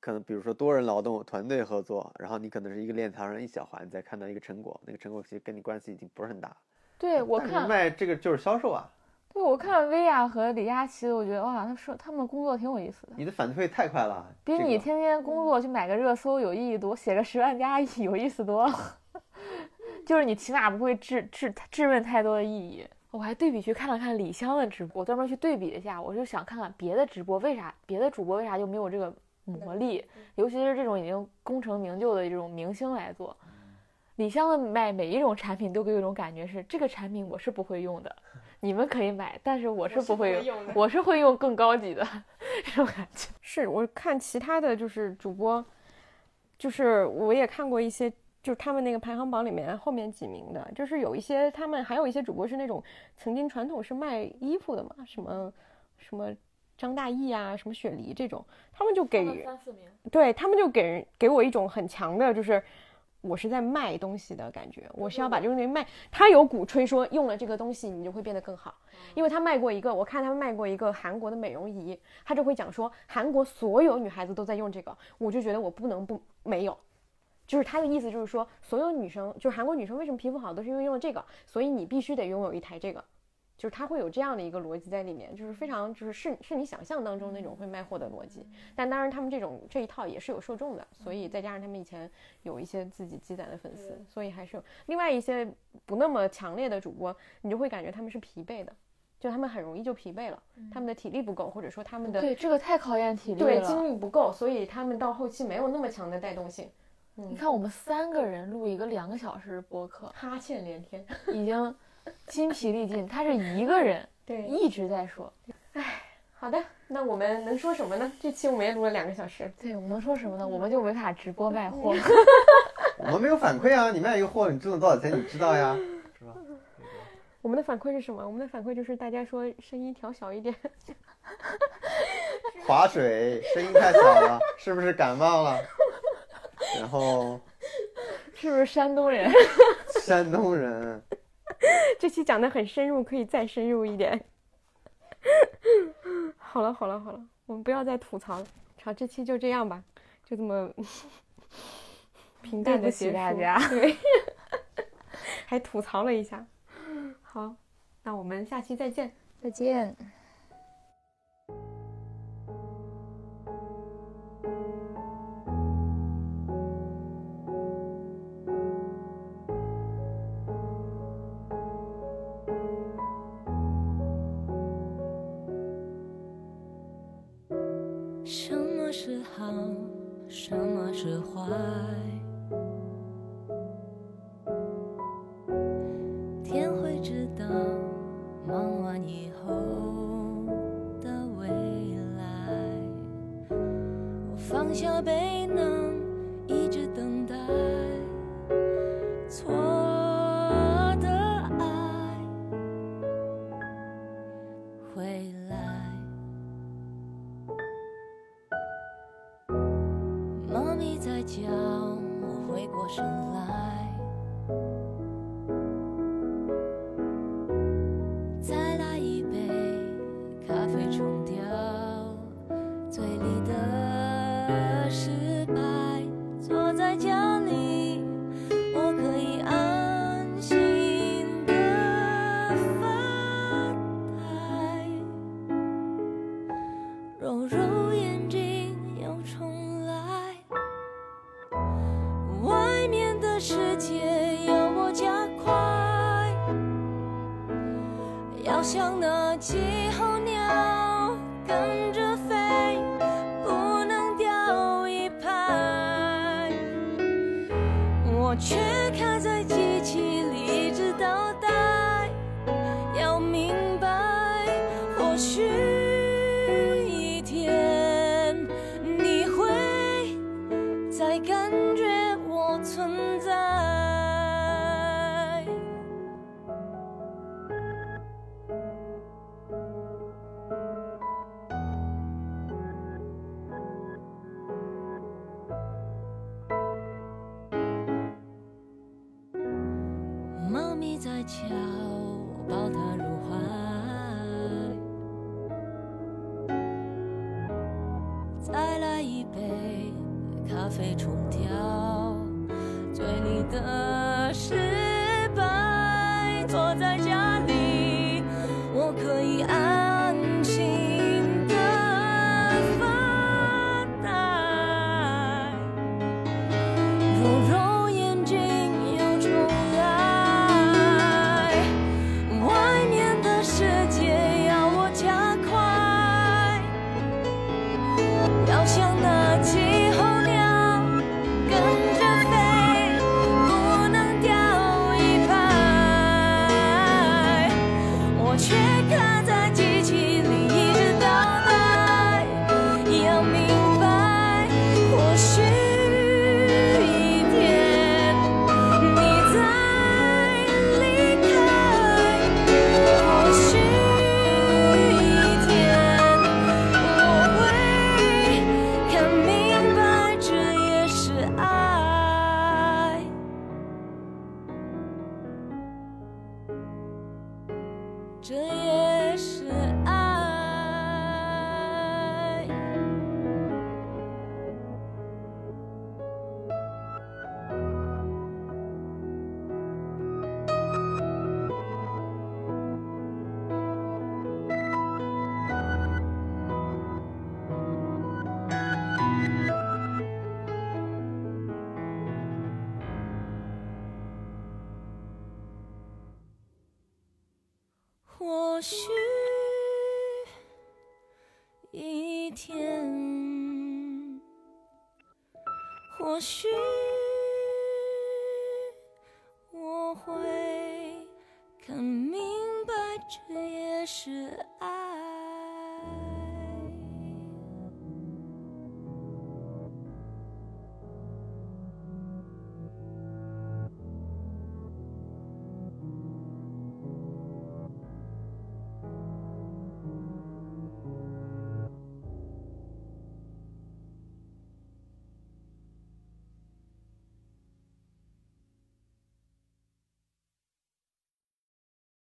可能比如说多人劳动、团队合作，然后你可能是一个链条上一小环，再看到一个成果，那个成果其实跟你关系已经不是很大。对我看，卖这个就是销售啊，对我看薇娅和李佳琦，我觉得哇，他说他们的工作挺有意思的，你的反馈太快了，比你天天工作去买个热搜有意义多，写个十万加有意思多了。就是你起码不会质质质问太多的意义。我还对比去看了看李湘的直播，我专门去对比了一下，我就想看看别的直播为啥别的主播为啥就没有这个魔力，尤其是这种已经功成名就的这种明星来做。李湘的卖每一种产品都给我一种感觉是，这个产品我是不会用的，你们可以买，但是我是不会用，用。我是会用更高级的 这种感觉。是我看其他的就是主播，就是我也看过一些，就是他们那个排行榜里面后面几名的，就是有一些他们还有一些主播是那种曾经传统是卖衣服的嘛，什么什么张大奕啊，什么雪梨这种，他们就给三四名，对他们就给人给我一种很强的，就是我是在卖东西的感觉，我是要把这个东西卖。他有鼓吹说用了这个东西你就会变得更好，因为他卖过一个，我看他们卖过一个韩国的美容仪，他就会讲说韩国所有女孩子都在用这个，我就觉得我不能不没有。就是他的意思，就是说，所有女生，就是韩国女生为什么皮肤好，都是因为用了这个，所以你必须得拥有一台这个，就是他会有这样的一个逻辑在里面，就是非常就是是是你想象当中那种会卖货的逻辑。但当然，他们这种这一套也是有受众的，所以再加上他们以前有一些自己积攒的粉丝，所以还是有另外一些不那么强烈的主播，你就会感觉他们是疲惫的，就他们很容易就疲惫了，他们的体力不够，或者说他们的对这个太考验体力对了。精力不够，所以他们到后期没有那么强的带动性，你看，我们三个人录一个两个小时播客，哈欠连天。已经筋疲力尽。他是一个人 对，一直在说。好的，那我们能说什么呢？这期我们也录了两个小时，对我们能说什么呢？我们就没法直播卖货。我们没有反馈啊，你卖一个货，你挣了多少钱，你知道呀，是吧？我们的反馈是什么？我们的反馈就是大家说声音调小一点。划水，声音太小了，是不是感冒了？然后 是不是山东人？山东人，这期讲的很深入，可以再深入一点。好了好了好了，我们不要再吐槽了。好，这期就这样吧，就这么平淡的对不起结束。大家对，还吐槽了一下。好，那我们下期再见。再见。什么是坏？像许